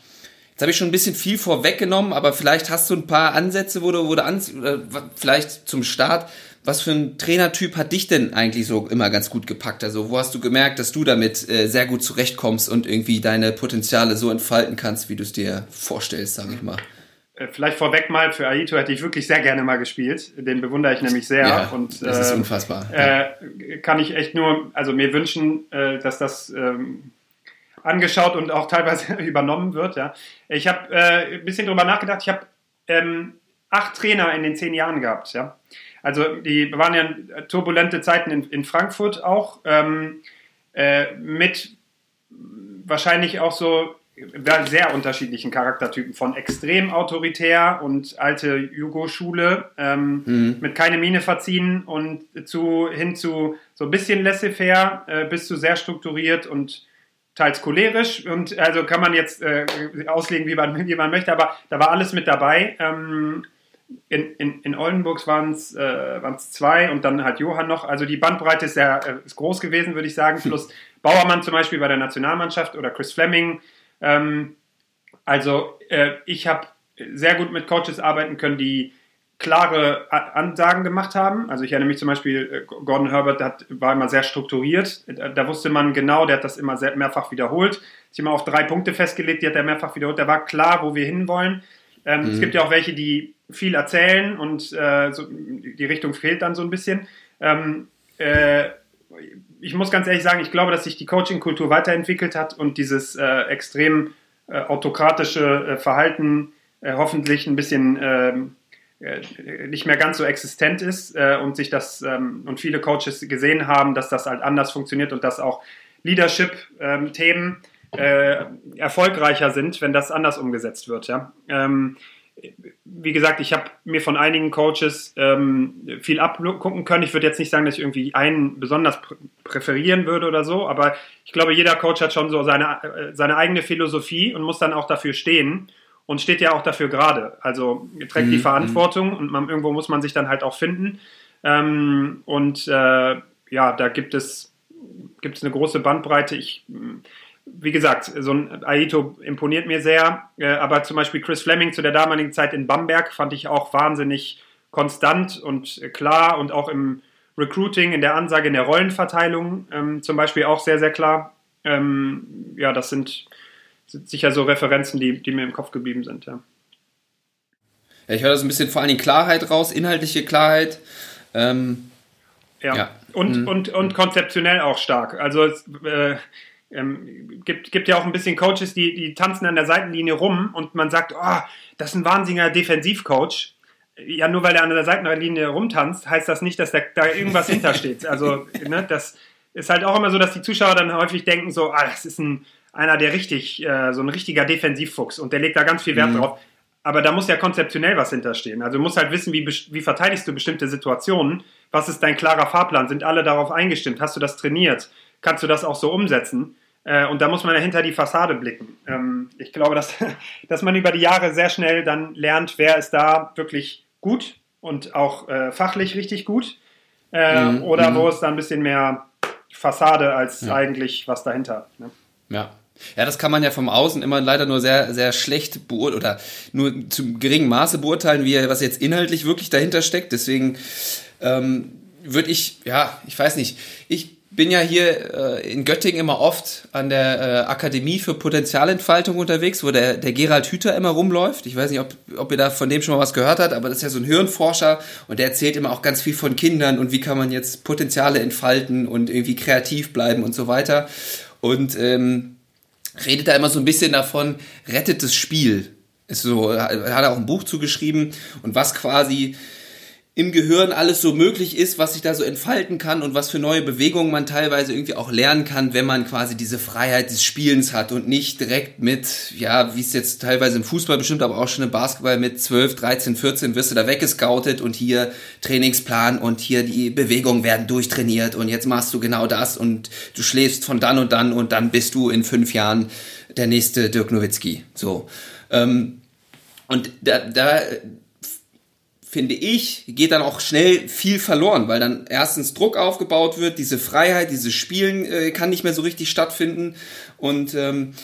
jetzt habe ich schon ein bisschen viel vorweggenommen, aber vielleicht hast du ein paar Ansätze, wo du, wo du an, oder vielleicht zum Start, was für ein Trainertyp hat dich denn eigentlich so immer ganz gut gepackt? Also wo hast du gemerkt, dass du damit äh, sehr gut zurechtkommst und irgendwie deine Potenziale so entfalten kannst, wie du es dir vorstellst, sage ich mal? Äh, vielleicht vorweg mal, für Aito hätte ich wirklich sehr gerne mal gespielt. Den bewundere ich nämlich sehr. Ja, und, das ist ähm, unfassbar. Äh, kann ich echt nur, also mir wünschen, äh, dass das ähm, angeschaut und auch teilweise [LAUGHS] übernommen wird. Ja. Ich habe äh, ein bisschen drüber nachgedacht. Ich habe ähm, acht Trainer in den zehn Jahren gehabt. Ja. Also die waren ja turbulente Zeiten in, in Frankfurt auch, ähm, äh, mit wahrscheinlich auch so sehr unterschiedlichen Charaktertypen, von extrem autoritär und alte Jugo-Schule, ähm, mhm. mit keine Miene verziehen und zu, hin zu so ein bisschen laissez-faire äh, bis zu sehr strukturiert und teils cholerisch und also kann man jetzt äh, auslegen, wie man, wie man möchte, aber da war alles mit dabei. Ähm, in, in, in Oldenburg waren es äh, zwei und dann halt Johann noch. Also die Bandbreite ist sehr äh, ist groß gewesen, würde ich sagen. Plus Bauermann zum Beispiel bei der Nationalmannschaft oder Chris Fleming. Ähm, also äh, ich habe sehr gut mit Coaches arbeiten können, die klare Ansagen gemacht haben. Also ich erinnere mich zum Beispiel, äh, Gordon Herbert hat, war immer sehr strukturiert. Da wusste man genau, der hat das immer sehr, mehrfach wiederholt. Sich immer auf drei Punkte festgelegt, die hat er mehrfach wiederholt. Da war klar, wo wir hinwollen. Ähm, mhm. Es gibt ja auch welche, die viel erzählen und äh, so, die Richtung fehlt dann so ein bisschen. Ähm, äh, ich muss ganz ehrlich sagen, ich glaube, dass sich die Coaching-Kultur weiterentwickelt hat und dieses äh, extrem äh, autokratische äh, Verhalten hoffentlich ein bisschen ähm, nicht mehr ganz so existent ist und sich das ähm, und viele Coaches gesehen haben, dass das halt anders funktioniert und dass auch Leadership-Themen ähm, erfolgreicher sind, wenn das anders umgesetzt wird. Ja? Ähm, wie gesagt, ich habe mir von einigen Coaches ähm, viel abgucken können. Ich würde jetzt nicht sagen, dass ich irgendwie einen besonders prä präferieren würde oder so, aber ich glaube, jeder Coach hat schon so seine, äh, seine eigene Philosophie und muss dann auch dafür stehen und steht ja auch dafür gerade. Also trägt mhm. die Verantwortung und man, irgendwo muss man sich dann halt auch finden. Ähm, und äh, ja, da gibt es, gibt es eine große Bandbreite. Ich wie gesagt, so ein Aito imponiert mir sehr, äh, aber zum Beispiel Chris Fleming zu der damaligen Zeit in Bamberg fand ich auch wahnsinnig konstant und klar und auch im Recruiting, in der Ansage, in der Rollenverteilung ähm, zum Beispiel auch sehr, sehr klar. Ähm, ja, das sind, sind, sicher so Referenzen, die, die mir im Kopf geblieben sind. Ja. ja ich höre das ein bisschen vor allem Klarheit raus, inhaltliche Klarheit. Ähm, ja. ja. Und, mhm. und, und konzeptionell auch stark. Also äh, ähm, gibt, gibt ja auch ein bisschen Coaches, die, die tanzen an der Seitenlinie rum und man sagt, oh, das ist ein wahnsinniger Defensivcoach. Ja, nur weil er an der Seitenlinie rumtanzt, heißt das nicht, dass da, da irgendwas [LAUGHS] hintersteht. Also, ne, das ist halt auch immer so, dass die Zuschauer dann häufig denken, so, ah, das ist ein, einer, der richtig, äh, so ein richtiger Defensivfuchs und der legt da ganz viel Wert mhm. drauf. aber da muss ja konzeptionell was hinterstehen. Also du musst halt wissen, wie, wie verteidigst du bestimmte Situationen, was ist dein klarer Fahrplan, sind alle darauf eingestimmt, hast du das trainiert, kannst du das auch so umsetzen? Äh, und da muss man ja hinter die Fassade blicken. Ähm, ich glaube, dass, [LAUGHS] dass man über die Jahre sehr schnell dann lernt, wer ist da wirklich gut und auch äh, fachlich richtig gut. Äh, mhm. Oder mhm. wo ist da ein bisschen mehr Fassade als ja. eigentlich was dahinter. Ne? Ja. Ja, das kann man ja vom Außen immer leider nur sehr, sehr schlecht beurteilen oder nur zu geringem Maße beurteilen, wie was jetzt inhaltlich wirklich dahinter steckt. Deswegen ähm, würde ich, ja, ich weiß nicht, ich bin ja hier äh, in Göttingen immer oft an der äh, Akademie für Potenzialentfaltung unterwegs, wo der, der Gerald Hüther immer rumläuft. Ich weiß nicht, ob, ob ihr da von dem schon mal was gehört habt, aber das ist ja so ein Hirnforscher und der erzählt immer auch ganz viel von Kindern und wie kann man jetzt Potenziale entfalten und irgendwie kreativ bleiben und so weiter. Und ähm, redet da immer so ein bisschen davon, rettet das Spiel. Ist so, hat er auch ein Buch zugeschrieben und was quasi im Gehirn alles so möglich ist, was sich da so entfalten kann und was für neue Bewegungen man teilweise irgendwie auch lernen kann, wenn man quasi diese Freiheit des Spielens hat und nicht direkt mit, ja, wie es jetzt teilweise im Fußball bestimmt, aber auch schon im Basketball mit 12, 13, 14 wirst du da weggescoutet und hier Trainingsplan und hier die Bewegungen werden durchtrainiert und jetzt machst du genau das und du schläfst von dann und dann und dann bist du in fünf Jahren der nächste Dirk Nowitzki. So. Ähm, und da, da finde ich, geht dann auch schnell viel verloren, weil dann erstens Druck aufgebaut wird, diese Freiheit, dieses Spielen äh, kann nicht mehr so richtig stattfinden. Und ähm,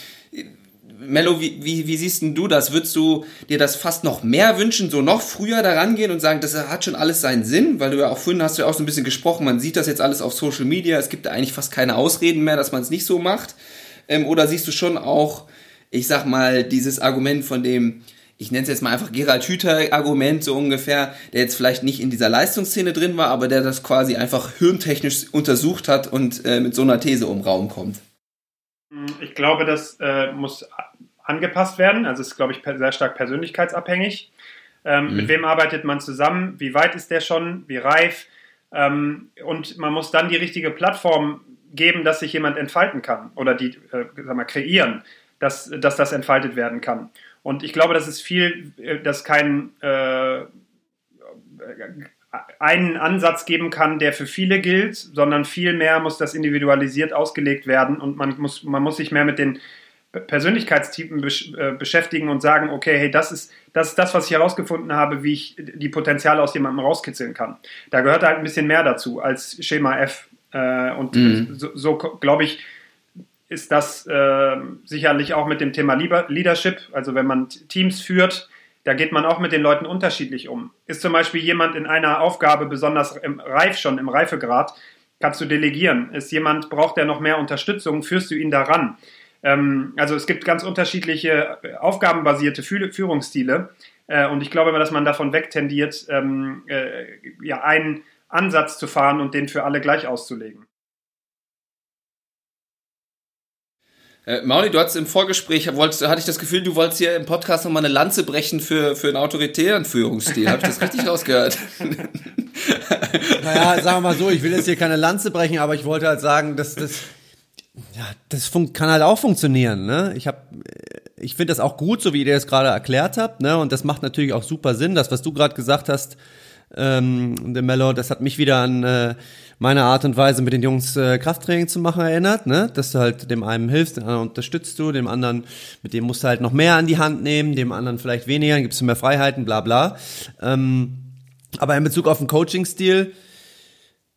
Mello, wie, wie, wie siehst denn du das? Würdest du dir das fast noch mehr wünschen, so noch früher daran gehen und sagen, das hat schon alles seinen Sinn? Weil du ja auch vorhin hast du ja auch so ein bisschen gesprochen, man sieht das jetzt alles auf Social Media, es gibt eigentlich fast keine Ausreden mehr, dass man es nicht so macht. Ähm, oder siehst du schon auch, ich sag mal, dieses Argument von dem, ich nenne es jetzt mal einfach Gerald Hüther-Argument so ungefähr, der jetzt vielleicht nicht in dieser Leistungsszene drin war, aber der das quasi einfach hirntechnisch untersucht hat und äh, mit so einer These um Raum kommt? Ich glaube, das äh, muss angepasst werden. Also es ist, glaube ich, sehr stark persönlichkeitsabhängig. Ähm, mhm. Mit wem arbeitet man zusammen? Wie weit ist der schon? Wie reif? Ähm, und man muss dann die richtige Plattform geben, dass sich jemand entfalten kann oder die, äh, sag mal, kreieren, dass, dass das entfaltet werden kann. Und ich glaube, das ist viel, äh, dass kein äh, einen Ansatz geben kann, der für viele gilt, sondern vielmehr muss das individualisiert ausgelegt werden und man muss, man muss sich mehr mit den Persönlichkeitstypen besch äh, beschäftigen und sagen, okay, hey, das ist, das ist das, was ich herausgefunden habe, wie ich die Potenziale aus jemandem rauskitzeln kann. Da gehört halt ein bisschen mehr dazu als Schema F. Äh, und mhm. so, so glaube ich, ist das äh, sicherlich auch mit dem Thema Leadership. Also wenn man Teams führt, da geht man auch mit den Leuten unterschiedlich um. Ist zum Beispiel jemand in einer Aufgabe besonders im Reif schon, im Reifegrad, kannst du delegieren. Ist jemand, braucht der noch mehr Unterstützung, führst du ihn daran. Ähm, also es gibt ganz unterschiedliche äh, aufgabenbasierte Führungsstile. Äh, und ich glaube, dass man davon wegtendiert, ähm, äh, ja, einen Ansatz zu fahren und den für alle gleich auszulegen. Äh, Mauli, du hattest im Vorgespräch, wolltest, hatte ich das Gefühl, du wolltest hier im Podcast nochmal eine Lanze brechen für, für einen autoritären Führungsstil. Habe ich das richtig rausgehört? [LAUGHS] naja, sagen wir mal so, ich will jetzt hier keine Lanze brechen, aber ich wollte halt sagen, dass das, ja, das kann halt auch funktionieren. Ne? Ich habe ich finde das auch gut, so wie ihr das gerade erklärt habt, ne? Und das macht natürlich auch super Sinn. Das, was du gerade gesagt hast, ähm, der Mello, das hat mich wieder an äh, meine Art und Weise, mit den Jungs äh, Krafttraining zu machen, erinnert, ne? Dass du halt dem einen hilfst, den anderen unterstützt du, dem anderen, mit dem musst du halt noch mehr an die Hand nehmen, dem anderen vielleicht weniger, dann gibst du mehr Freiheiten, bla bla. Ähm, aber in Bezug auf den Coaching-Stil,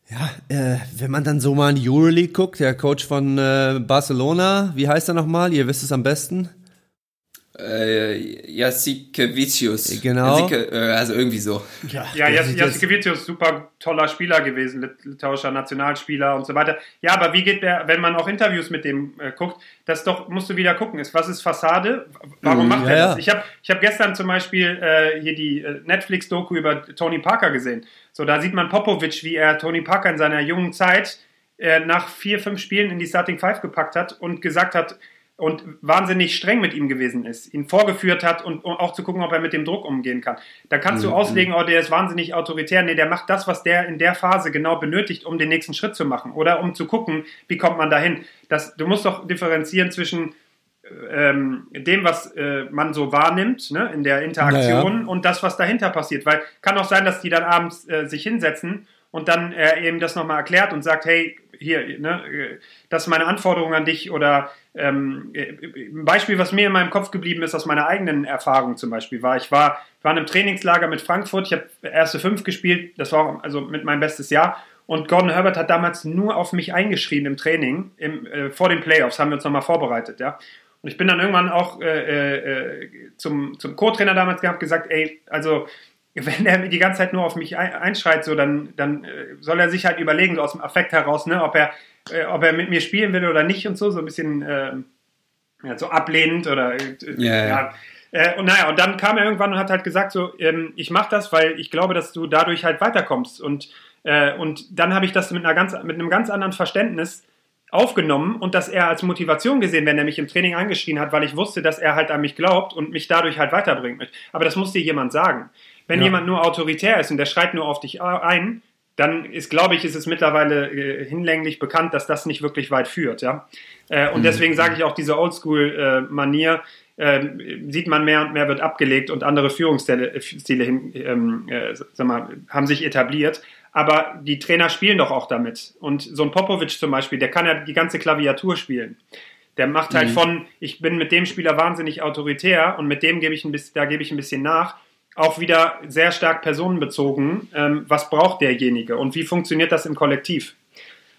ja, äh, wenn man dann so mal in die Euroleague guckt, der Coach von äh, Barcelona, wie heißt er nochmal? Ihr wisst es am besten äh, Jasikevicius. Genau. Jasike, äh, also irgendwie so. Ja, ja Jasikevicius, super toller Spieler gewesen, litauischer Nationalspieler und so weiter. Ja, aber wie geht der, wenn man auch Interviews mit dem äh, guckt, das doch, musst du wieder gucken, ist, was ist Fassade? Warum mm, macht er ja, das? Ich habe ich hab gestern zum Beispiel äh, hier die äh, Netflix-Doku über Tony Parker gesehen. So, da sieht man Popovic, wie er Tony Parker in seiner jungen Zeit äh, nach vier, fünf Spielen in die Starting Five gepackt hat und gesagt hat, und wahnsinnig streng mit ihm gewesen ist, ihn vorgeführt hat und um auch zu gucken, ob er mit dem Druck umgehen kann. Da kannst mhm. du auslegen, oh, der ist wahnsinnig autoritär. Nee, der macht das, was der in der Phase genau benötigt, um den nächsten Schritt zu machen oder um zu gucken, wie kommt man dahin. Das, du musst doch differenzieren zwischen ähm, dem, was äh, man so wahrnimmt, ne, in der Interaktion naja. und das, was dahinter passiert. Weil kann auch sein, dass die dann abends äh, sich hinsetzen und dann er eben das nochmal erklärt und sagt, hey, hier, ne, das ist meine Anforderung an dich oder ähm, ein Beispiel, was mir in meinem Kopf geblieben ist, aus meiner eigenen Erfahrung zum Beispiel war, ich war, war in einem Trainingslager mit Frankfurt, ich habe erste fünf gespielt, das war also mit meinem bestes Jahr und Gordon Herbert hat damals nur auf mich eingeschrien im Training, im, äh, vor den Playoffs haben wir uns nochmal vorbereitet, ja. Und ich bin dann irgendwann auch äh, äh, zum, zum Co-Trainer damals gehabt, gesagt, ey, also wenn er die ganze Zeit nur auf mich einschreit, so, dann, dann äh, soll er sich halt überlegen, so aus dem Affekt heraus, ne, ob er, äh, ob er mit mir spielen will oder nicht und so, so ein bisschen äh, ja, so ablehnend oder yeah, ja. ja. Äh, und naja, und dann kam er irgendwann und hat halt gesagt, so, ähm, ich mach das, weil ich glaube, dass du dadurch halt weiterkommst. Und, äh, und dann habe ich das mit, einer ganz, mit einem ganz anderen Verständnis aufgenommen und dass er als Motivation gesehen, wenn er mich im Training angeschrien hat, weil ich wusste, dass er halt an mich glaubt und mich dadurch halt weiterbringt. Aber das muss dir jemand sagen. Wenn ja. jemand nur autoritär ist und der schreit nur auf dich ein, dann ist, glaube ich, ist es mittlerweile äh, hinlänglich bekannt, dass das nicht wirklich weit führt. Ja? Äh, und mhm. deswegen sage ich auch, diese Oldschool-Manier äh, sieht man mehr und mehr wird abgelegt und andere Führungsstile äh, hin, ähm, äh, sag mal, haben sich etabliert. Aber die Trainer spielen doch auch damit. Und so ein Popovic zum Beispiel, der kann ja die ganze Klaviatur spielen. Der macht halt mhm. von, ich bin mit dem Spieler wahnsinnig autoritär und mit dem gebe ich ein bisschen, da gebe ich ein bisschen nach auch wieder sehr stark personenbezogen. Ähm, was braucht derjenige und wie funktioniert das im Kollektiv?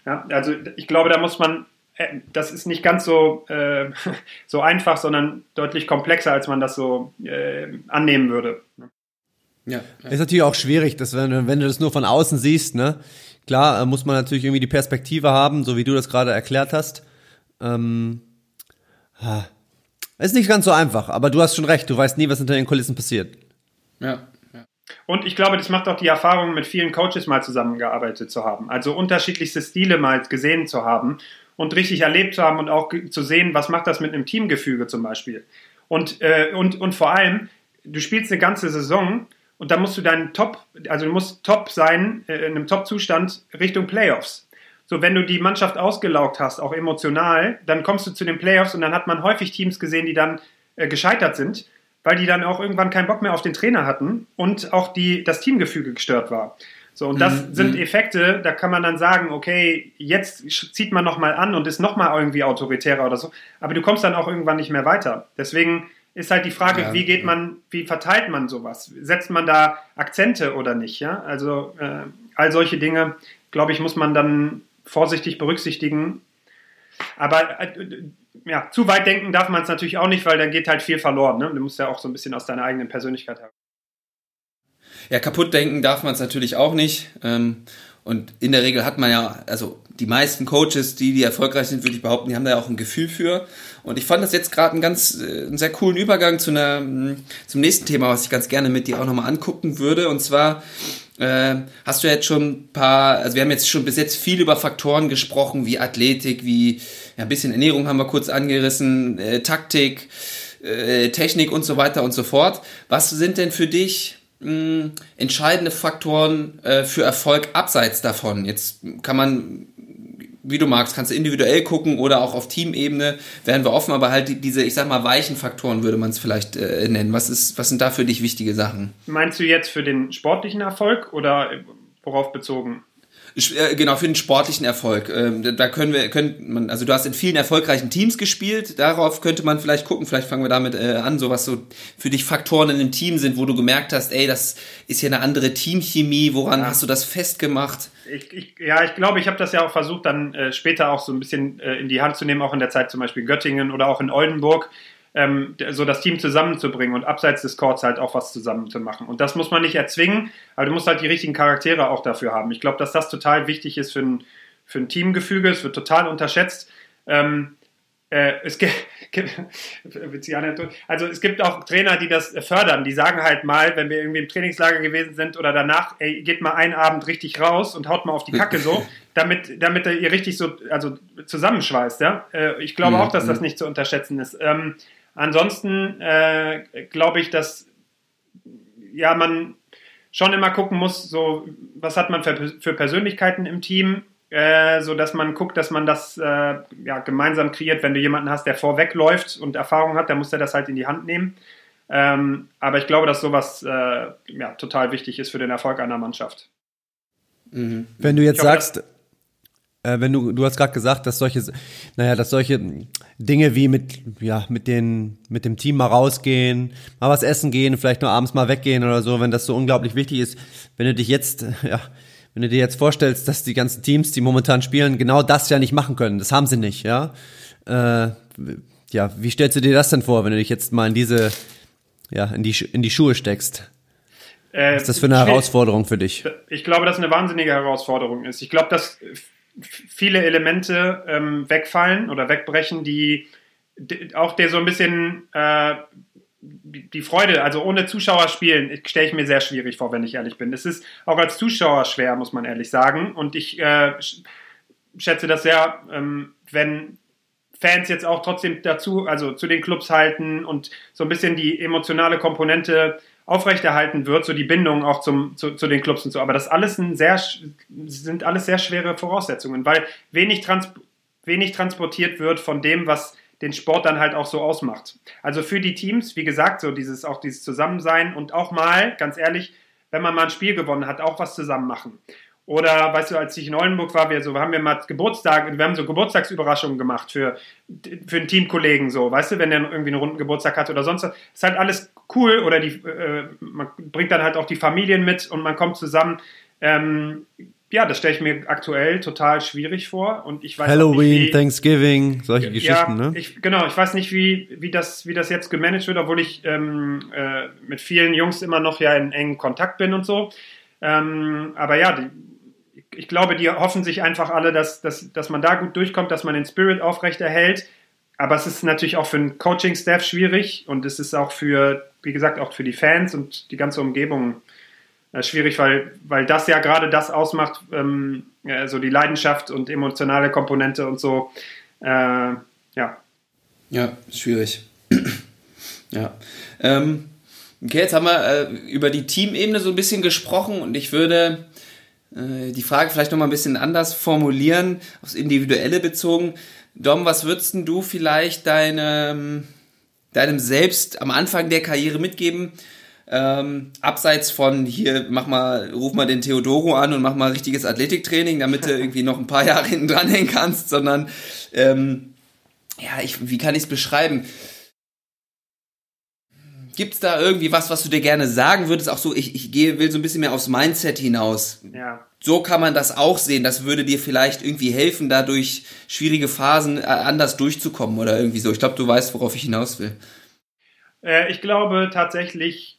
Ja, also ich glaube, da muss man, äh, das ist nicht ganz so, äh, [LAUGHS] so einfach, sondern deutlich komplexer, als man das so äh, annehmen würde. Ja. Ist natürlich auch schwierig, dass wenn, wenn du das nur von außen siehst, ne? Klar, äh, muss man natürlich irgendwie die Perspektive haben, so wie du das gerade erklärt hast. Ähm, ist nicht ganz so einfach, aber du hast schon recht, du weißt nie, was hinter den Kulissen passiert. Ja. Und ich glaube, das macht auch die Erfahrung, mit vielen Coaches mal zusammengearbeitet zu haben. Also unterschiedlichste Stile mal gesehen zu haben und richtig erlebt zu haben und auch zu sehen, was macht das mit einem Teamgefüge zum Beispiel. Und, äh, und, und vor allem, du spielst eine ganze Saison und da musst du deinen Top, also du musst top sein, äh, in einem Top-Zustand Richtung Playoffs. So, wenn du die Mannschaft ausgelaugt hast, auch emotional, dann kommst du zu den Playoffs und dann hat man häufig Teams gesehen, die dann äh, gescheitert sind weil die dann auch irgendwann keinen Bock mehr auf den Trainer hatten und auch die, das Teamgefüge gestört war. So, und das mhm. sind mhm. Effekte, da kann man dann sagen, okay, jetzt zieht man nochmal an und ist nochmal irgendwie autoritärer oder so, aber du kommst dann auch irgendwann nicht mehr weiter. Deswegen ist halt die Frage, ja, wie geht man, wie verteilt man sowas? Setzt man da Akzente oder nicht? Ja, also äh, all solche Dinge, glaube ich, muss man dann vorsichtig berücksichtigen. Aber äh, ja, zu weit denken darf man es natürlich auch nicht, weil dann geht halt viel verloren. Ne? Du musst ja auch so ein bisschen aus deiner eigenen Persönlichkeit haben. Ja, kaputt denken darf man es natürlich auch nicht. Ähm, und in der Regel hat man ja, also die meisten Coaches, die, die erfolgreich sind, würde ich behaupten, die haben da ja auch ein Gefühl für. Und ich fand das jetzt gerade einen ganz, äh, einen sehr coolen Übergang zu einer, zum nächsten Thema, was ich ganz gerne mit dir auch nochmal angucken würde. Und zwar äh, hast du jetzt schon ein paar, also wir haben jetzt schon bis jetzt viel über Faktoren gesprochen, wie Athletik, wie ja, ein bisschen Ernährung haben wir kurz angerissen, äh, Taktik, äh, Technik und so weiter und so fort. Was sind denn für dich mh, entscheidende Faktoren äh, für Erfolg abseits davon? Jetzt kann man wie du magst, kannst du individuell gucken oder auch auf Teamebene, werden wir offen, aber halt die, diese, ich sag mal, weichen Faktoren würde man es vielleicht äh, nennen. Was, ist, was sind da für dich wichtige Sachen? Meinst du jetzt für den sportlichen Erfolg oder worauf bezogen? Äh, genau, für den sportlichen Erfolg. Ähm, da können wir, können man, also du hast in vielen erfolgreichen Teams gespielt, darauf könnte man vielleicht gucken, vielleicht fangen wir damit äh, an, so was so für dich Faktoren in einem Team sind, wo du gemerkt hast, ey, das ist ja eine andere Teamchemie, woran ja. hast du das festgemacht? Ich, ich, ja, ich glaube, ich habe das ja auch versucht, dann äh, später auch so ein bisschen äh, in die Hand zu nehmen, auch in der Zeit zum Beispiel in Göttingen oder auch in Oldenburg ähm, so das Team zusammenzubringen und abseits des Courts halt auch was zusammen zu machen. Und das muss man nicht erzwingen, aber du musst halt die richtigen Charaktere auch dafür haben. Ich glaube, dass das total wichtig ist für ein, für ein Teamgefüge. Es wird total unterschätzt. Ähm, äh, es gibt, [LAUGHS] also es gibt auch Trainer, die das fördern. Die sagen halt mal, wenn wir irgendwie im Trainingslager gewesen sind oder danach, ey, geht mal einen Abend richtig raus und haut mal auf die Kacke so, [LAUGHS] damit, damit ihr richtig so also zusammenschweißt. Ja? Äh, ich glaube auch, dass das nicht zu unterschätzen ist. Ähm, Ansonsten äh, glaube ich, dass ja man schon immer gucken muss, so was hat man für, für Persönlichkeiten im Team, äh, so dass man guckt, dass man das äh, ja, gemeinsam kreiert. Wenn du jemanden hast, der vorwegläuft und Erfahrung hat, dann muss er das halt in die Hand nehmen. Ähm, aber ich glaube, dass sowas äh, ja, total wichtig ist für den Erfolg einer Mannschaft. Mhm. Wenn du jetzt hoffe, sagst, äh, wenn du, du hast gerade gesagt, dass solche, naja, dass solche Dinge wie mit, ja, mit den, mit dem Team mal rausgehen, mal was essen gehen, vielleicht nur abends mal weggehen oder so, wenn das so unglaublich wichtig ist, wenn du dich jetzt, [LAUGHS] ja, wenn du dir jetzt vorstellst, dass die ganzen Teams, die momentan spielen, genau das ja nicht machen können, das haben sie nicht, ja. Äh, ja, wie stellst du dir das denn vor, wenn du dich jetzt mal in diese, ja, in die, in die Schuhe steckst? Was ist das für eine Herausforderung für dich? Ich glaube, dass eine wahnsinnige Herausforderung ist. Ich glaube, dass viele Elemente ähm, wegfallen oder wegbrechen, die, die, auch der so ein bisschen äh, die Freude, also ohne Zuschauer spielen, stelle ich mir sehr schwierig vor, wenn ich ehrlich bin. Es ist auch als Zuschauer schwer, muss man ehrlich sagen. Und ich äh, schätze das sehr, ähm, wenn Fans jetzt auch trotzdem dazu, also zu den Clubs halten und so ein bisschen die emotionale Komponente aufrechterhalten wird, so die Bindung auch zum, zu, zu den Clubs und so. Aber das alles sehr, sind alles sehr schwere Voraussetzungen, weil wenig, trans, wenig transportiert wird von dem, was den Sport dann halt auch so ausmacht. Also für die Teams, wie gesagt, so dieses auch dieses Zusammensein und auch mal, ganz ehrlich, wenn man mal ein Spiel gewonnen hat, auch was zusammen machen. Oder, weißt du, als ich in Oldenburg war, wir so, haben wir mal Geburtstag, wir haben so Geburtstagsüberraschungen gemacht für, für einen Teamkollegen, so, weißt du, wenn der irgendwie einen runden Geburtstag hat oder sonst was. Ist halt alles cool oder die, äh, man bringt dann halt auch die Familien mit und man kommt zusammen. Ähm, ja, das stelle ich mir aktuell total schwierig vor und ich weiß Halloween, nicht, wie, Thanksgiving, solche Geschichten, ja, ne? Ich, genau, ich weiß nicht, wie, wie, das, wie das jetzt gemanagt wird, obwohl ich ähm, äh, mit vielen Jungs immer noch ja in engen Kontakt bin und so. Ähm, aber ja, die, ich glaube, die hoffen sich einfach alle, dass, dass, dass man da gut durchkommt, dass man den Spirit aufrechterhält. Aber es ist natürlich auch für den Coaching-Staff schwierig und es ist auch für, wie gesagt, auch für die Fans und die ganze Umgebung äh, schwierig, weil, weil das ja gerade das ausmacht, ähm, äh, so die Leidenschaft und emotionale Komponente und so. Äh, ja. Ja, schwierig. [CLEARS THROAT] ja. Ähm, okay, jetzt haben wir äh, über die Teamebene so ein bisschen gesprochen und ich würde äh, die Frage vielleicht nochmal ein bisschen anders formulieren, aufs Individuelle bezogen. Dom, was würdest du vielleicht deinem, deinem Selbst am Anfang der Karriere mitgeben? Ähm, abseits von hier, mach mal, ruf mal den Theodoro an und mach mal richtiges Athletiktraining, damit du [LAUGHS] irgendwie noch ein paar Jahre hinten dranhängen kannst, sondern ähm, ja, ich, wie kann ich es beschreiben? Gibt es da irgendwie was, was du dir gerne sagen würdest? Auch so, ich, ich gehe, will so ein bisschen mehr aufs Mindset hinaus. Ja. So kann man das auch sehen. Das würde dir vielleicht irgendwie helfen, da durch schwierige Phasen äh, anders durchzukommen oder irgendwie so. Ich glaube, du weißt, worauf ich hinaus will. Äh, ich glaube tatsächlich,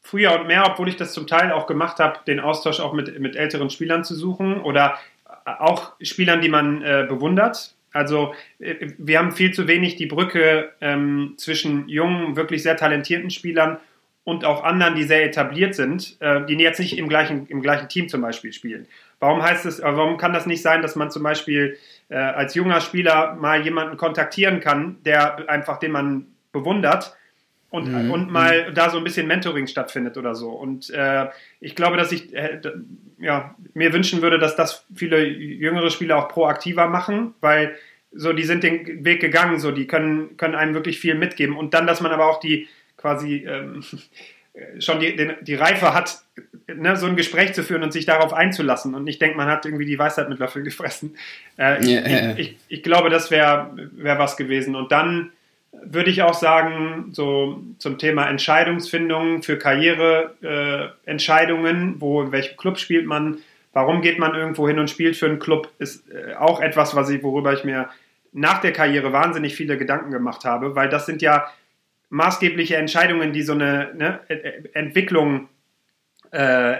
früher und mehr, obwohl ich das zum Teil auch gemacht habe, den Austausch auch mit, mit älteren Spielern zu suchen oder auch Spielern, die man äh, bewundert. Also äh, wir haben viel zu wenig die Brücke ähm, zwischen jungen, wirklich sehr talentierten Spielern und auch anderen, die sehr etabliert sind, äh, die jetzt nicht im gleichen, im gleichen Team zum Beispiel spielen. Warum heißt es, warum kann das nicht sein, dass man zum Beispiel äh, als junger Spieler mal jemanden kontaktieren kann, der einfach, den man bewundert und, mhm. und mal da so ein bisschen Mentoring stattfindet oder so. Und äh, ich glaube, dass ich äh, ja, mir wünschen würde, dass das viele jüngere Spieler auch proaktiver machen, weil so die sind den Weg gegangen, so die können, können einem wirklich viel mitgeben. Und dann, dass man aber auch die quasi ähm, [LAUGHS] schon die, den, die Reife hat, ne, so ein Gespräch zu führen und sich darauf einzulassen. Und ich denke, man hat irgendwie die Weisheit mit Löffeln gefressen. Äh, yeah, ich. Ich, ich, glaube, das wäre wär was gewesen. Und dann würde ich auch sagen, so zum Thema Entscheidungsfindung für Karriereentscheidungen, äh, wo in welchem Club spielt man, warum geht man irgendwo hin und spielt für einen Club, ist äh, auch etwas, was ich, worüber ich mir nach der Karriere wahnsinnig viele Gedanken gemacht habe, weil das sind ja maßgebliche Entscheidungen, die so eine ne, Entwicklung äh,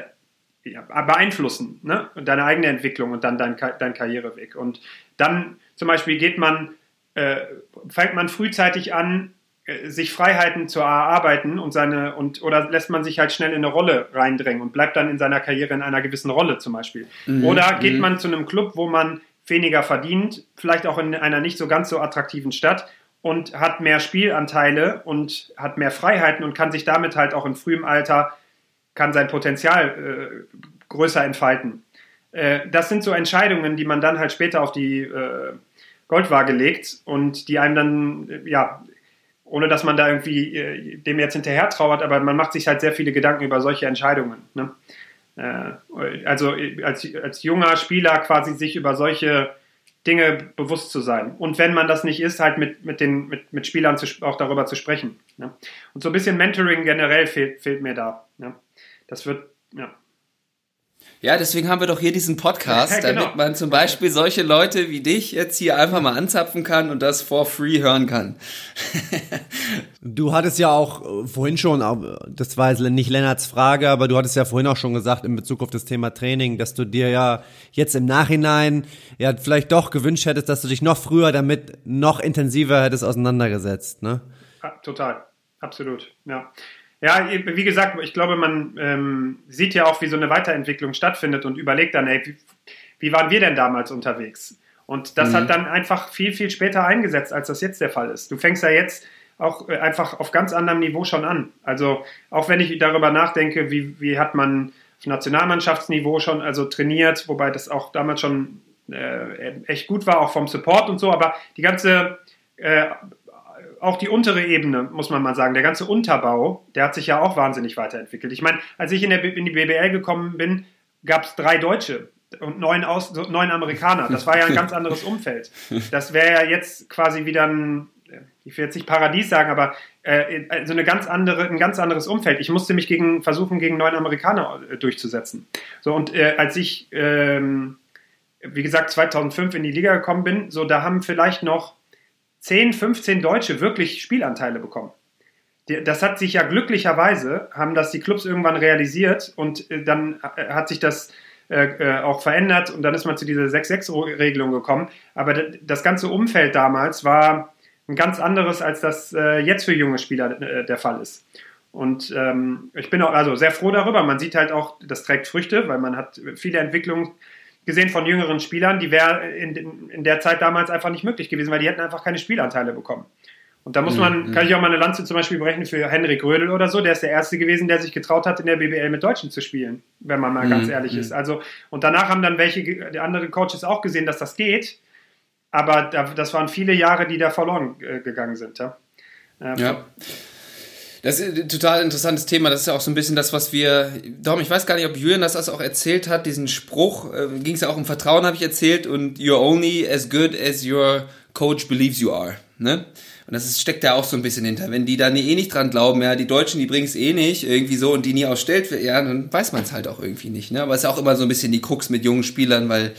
ja, beeinflussen, ne? deine eigene Entwicklung und dann dein, dein Karriereweg. Und dann zum Beispiel geht man äh, fängt man frühzeitig an, äh, sich Freiheiten zu erarbeiten und seine und oder lässt man sich halt schnell in eine Rolle reindrängen und bleibt dann in seiner Karriere in einer gewissen Rolle zum Beispiel. Mhm. Oder geht mhm. man zu einem Club, wo man weniger verdient, vielleicht auch in einer nicht so ganz so attraktiven Stadt und hat mehr Spielanteile und hat mehr Freiheiten und kann sich damit halt auch in frühem Alter kann sein Potenzial äh, größer entfalten. äh, das sind so Entscheidungen, die man dann halt später auf die äh, Goldwaage legt und die einem dann, äh, ja, ohne dass man da irgendwie äh, dem jetzt hinterher trauert, aber man macht sich halt sehr viele Gedanken über solche Entscheidungen. Ne? Äh, also als, als junger Spieler quasi sich über solche Dinge bewusst zu sein. Und wenn man das nicht ist, halt mit, mit, den, mit, mit Spielern zu, auch darüber zu sprechen. Ne? Und so ein bisschen Mentoring generell fehlt, fehlt mir da. Ne? Das wird, ja. Ja, deswegen haben wir doch hier diesen Podcast, [LAUGHS] ja, genau. damit man zum Beispiel solche Leute wie dich jetzt hier einfach mal anzapfen kann und das for free hören kann. [LAUGHS] du hattest ja auch äh, vorhin schon, das war jetzt nicht Lennarts Frage, aber du hattest ja vorhin auch schon gesagt in Bezug auf das Thema Training, dass du dir ja jetzt im Nachhinein ja vielleicht doch gewünscht hättest, dass du dich noch früher damit noch intensiver hättest auseinandergesetzt, ne? total, absolut, ja. Ja, wie gesagt, ich glaube, man ähm, sieht ja auch, wie so eine Weiterentwicklung stattfindet und überlegt dann, ey, wie, wie waren wir denn damals unterwegs? Und das mhm. hat dann einfach viel, viel später eingesetzt, als das jetzt der Fall ist. Du fängst ja jetzt auch äh, einfach auf ganz anderem Niveau schon an. Also auch wenn ich darüber nachdenke, wie, wie hat man auf Nationalmannschaftsniveau schon also trainiert, wobei das auch damals schon äh, echt gut war, auch vom Support und so, aber die ganze äh, auch die untere Ebene, muss man mal sagen, der ganze Unterbau, der hat sich ja auch wahnsinnig weiterentwickelt. Ich meine, als ich in, der, in die BBL gekommen bin, gab es drei Deutsche und neun, Aus, neun Amerikaner. Das war ja ein ganz anderes Umfeld. Das wäre ja jetzt quasi wieder ein, ich will jetzt nicht Paradies sagen, aber äh, also eine ganz andere, ein ganz anderes Umfeld. Ich musste mich gegen, versuchen, gegen neun Amerikaner äh, durchzusetzen. So, und äh, als ich, ähm, wie gesagt, 2005 in die Liga gekommen bin, so, da haben vielleicht noch 10, 15 Deutsche wirklich Spielanteile bekommen. Das hat sich ja glücklicherweise, haben das die Clubs irgendwann realisiert und äh, dann äh, hat sich das äh, auch verändert und dann ist man zu dieser 6-6-Regelung gekommen. Aber das ganze Umfeld damals war ein ganz anderes, als das jetzt für junge Spieler der Fall ist. Und ähm, ich bin auch also sehr froh darüber. Man sieht halt auch, das trägt Früchte, weil man hat viele Entwicklungen gesehen von jüngeren Spielern, die wäre in, in der Zeit damals einfach nicht möglich gewesen, weil die hätten einfach keine Spielanteile bekommen. Und da muss man, mhm. kann ich auch mal eine Lanze zum Beispiel berechnen für Henrik Rödel oder so, der ist der Erste gewesen, der sich getraut hat, in der BBL mit Deutschen zu spielen, wenn man mal mhm. ganz ehrlich ist. Also, und danach haben dann welche, andere Coaches auch gesehen, dass das geht, aber das waren viele Jahre, die da verloren äh, gegangen sind. Ja. ja. Das ist ein total interessantes Thema. Das ist ja auch so ein bisschen das, was wir. Darum, ich weiß gar nicht, ob Julian das auch erzählt hat, diesen Spruch. Äh, Ging es ja auch um Vertrauen, habe ich erzählt. Und you're only as good as your coach believes you are. Ne? Und das ist, steckt ja auch so ein bisschen hinter. Wenn die da eh nicht dran glauben, ja, die Deutschen, die bringen es eh nicht, irgendwie so, und die nie ausstellt, ja, dann weiß man es halt auch irgendwie nicht. Ne? Aber es ist auch immer so ein bisschen die Krux mit jungen Spielern, weil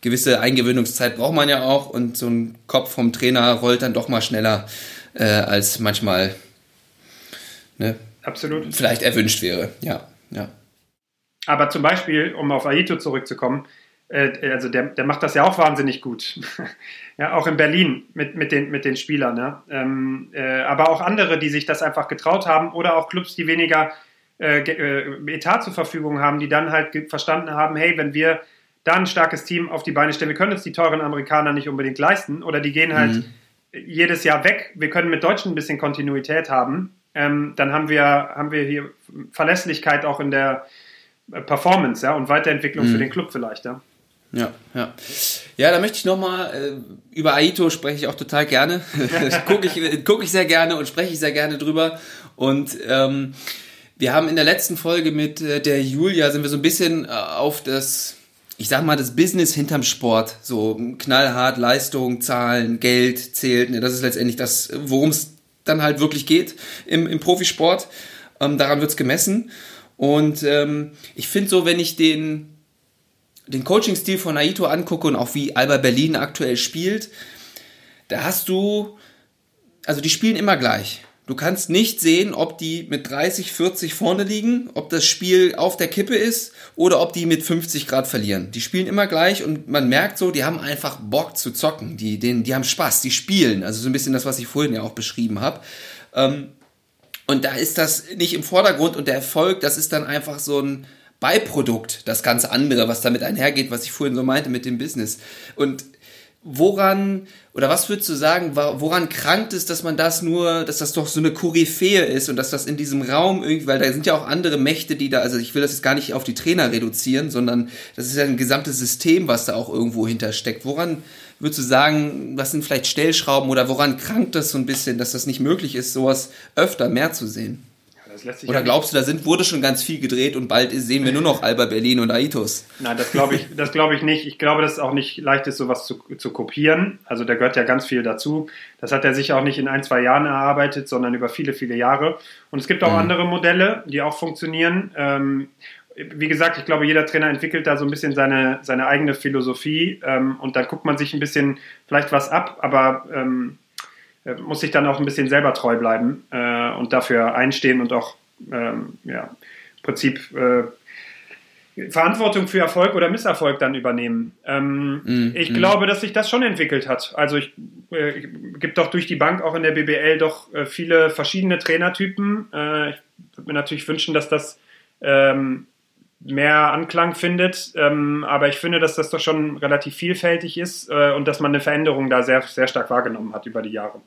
gewisse Eingewöhnungszeit braucht man ja auch und so ein Kopf vom Trainer rollt dann doch mal schneller äh, als manchmal ne, Absolut. vielleicht erwünscht wäre. Ja, ja. Aber zum Beispiel, um auf Aito zurückzukommen, äh, also der, der macht das ja auch wahnsinnig gut. [LAUGHS] ja, auch in Berlin mit, mit, den, mit den Spielern. Ne? Ähm, äh, aber auch andere, die sich das einfach getraut haben oder auch Clubs, die weniger äh, äh Etat zur Verfügung haben, die dann halt verstanden haben, hey, wenn wir da ein starkes Team auf die Beine stellen, wir können uns die teuren Amerikaner nicht unbedingt leisten oder die gehen halt mhm. jedes Jahr weg. Wir können mit Deutschen ein bisschen Kontinuität haben ähm, dann haben wir, haben wir hier Verlässlichkeit auch in der äh, Performance ja, und Weiterentwicklung mhm. für den Club vielleicht. Ja. Ja, ja. Ja, da möchte ich nochmal, äh, über Aito spreche ich auch total gerne. [LAUGHS] gucke ich, guck ich sehr gerne und spreche ich sehr gerne drüber. Und ähm, wir haben in der letzten Folge mit äh, der Julia, sind wir so ein bisschen äh, auf das, ich sag mal, das Business hinterm Sport. So knallhart, Leistung, Zahlen, Geld zählt. Ne? Das ist letztendlich das, worum es dann halt wirklich geht im, im Profisport. Ähm, daran wird's gemessen. Und ähm, ich finde so, wenn ich den, den Coaching-Stil von Naito angucke und auch wie Alba Berlin aktuell spielt, da hast du, also die spielen immer gleich. Du kannst nicht sehen, ob die mit 30, 40 vorne liegen, ob das Spiel auf der Kippe ist oder ob die mit 50 Grad verlieren. Die spielen immer gleich und man merkt so, die haben einfach Bock zu zocken. Die, die, die haben Spaß, die spielen. Also so ein bisschen das, was ich vorhin ja auch beschrieben habe. Ähm, und da ist das nicht im Vordergrund und der Erfolg, das ist dann einfach so ein Beiprodukt, das ganz andere, was damit einhergeht, was ich vorhin so meinte mit dem Business. Und woran oder was würdest du sagen, woran krankt es, dass man das nur, dass das doch so eine Koryphäe ist und dass das in diesem Raum irgendwie, weil da sind ja auch andere Mächte, die da, also ich will das jetzt gar nicht auf die Trainer reduzieren, sondern das ist ja ein gesamtes System, was da auch irgendwo hintersteckt. Woran würdest du sagen, was sind vielleicht Stellschrauben oder woran krankt das so ein bisschen, dass das nicht möglich ist, sowas öfter mehr zu sehen? Oder glaubst du, da sind, wurde schon ganz viel gedreht und bald sehen wir nur noch Alba Berlin und Aitos? Nein, das glaube ich, das ich nicht. Ich glaube, dass es auch nicht leicht ist, sowas zu, zu kopieren. Also da gehört ja ganz viel dazu. Das hat er sich auch nicht in ein, zwei Jahren erarbeitet, sondern über viele, viele Jahre. Und es gibt auch mhm. andere Modelle, die auch funktionieren. Ähm, wie gesagt, ich glaube, jeder Trainer entwickelt da so ein bisschen seine, seine eigene Philosophie ähm, und dann guckt man sich ein bisschen vielleicht was ab, aber ähm, äh, muss sich dann auch ein bisschen selber treu bleiben äh, und dafür einstehen und auch ähm, ja, im Prinzip äh, Verantwortung für Erfolg oder Misserfolg dann übernehmen. Ähm, mm, ich mm. glaube, dass sich das schon entwickelt hat. Also ich äh, gibt doch durch die Bank auch in der BBL doch äh, viele verschiedene Trainertypen. Äh, ich würde mir natürlich wünschen, dass das ähm, mehr Anklang findet. Ähm, aber ich finde, dass das doch schon relativ vielfältig ist äh, und dass man eine Veränderung da sehr, sehr stark wahrgenommen hat über die Jahre.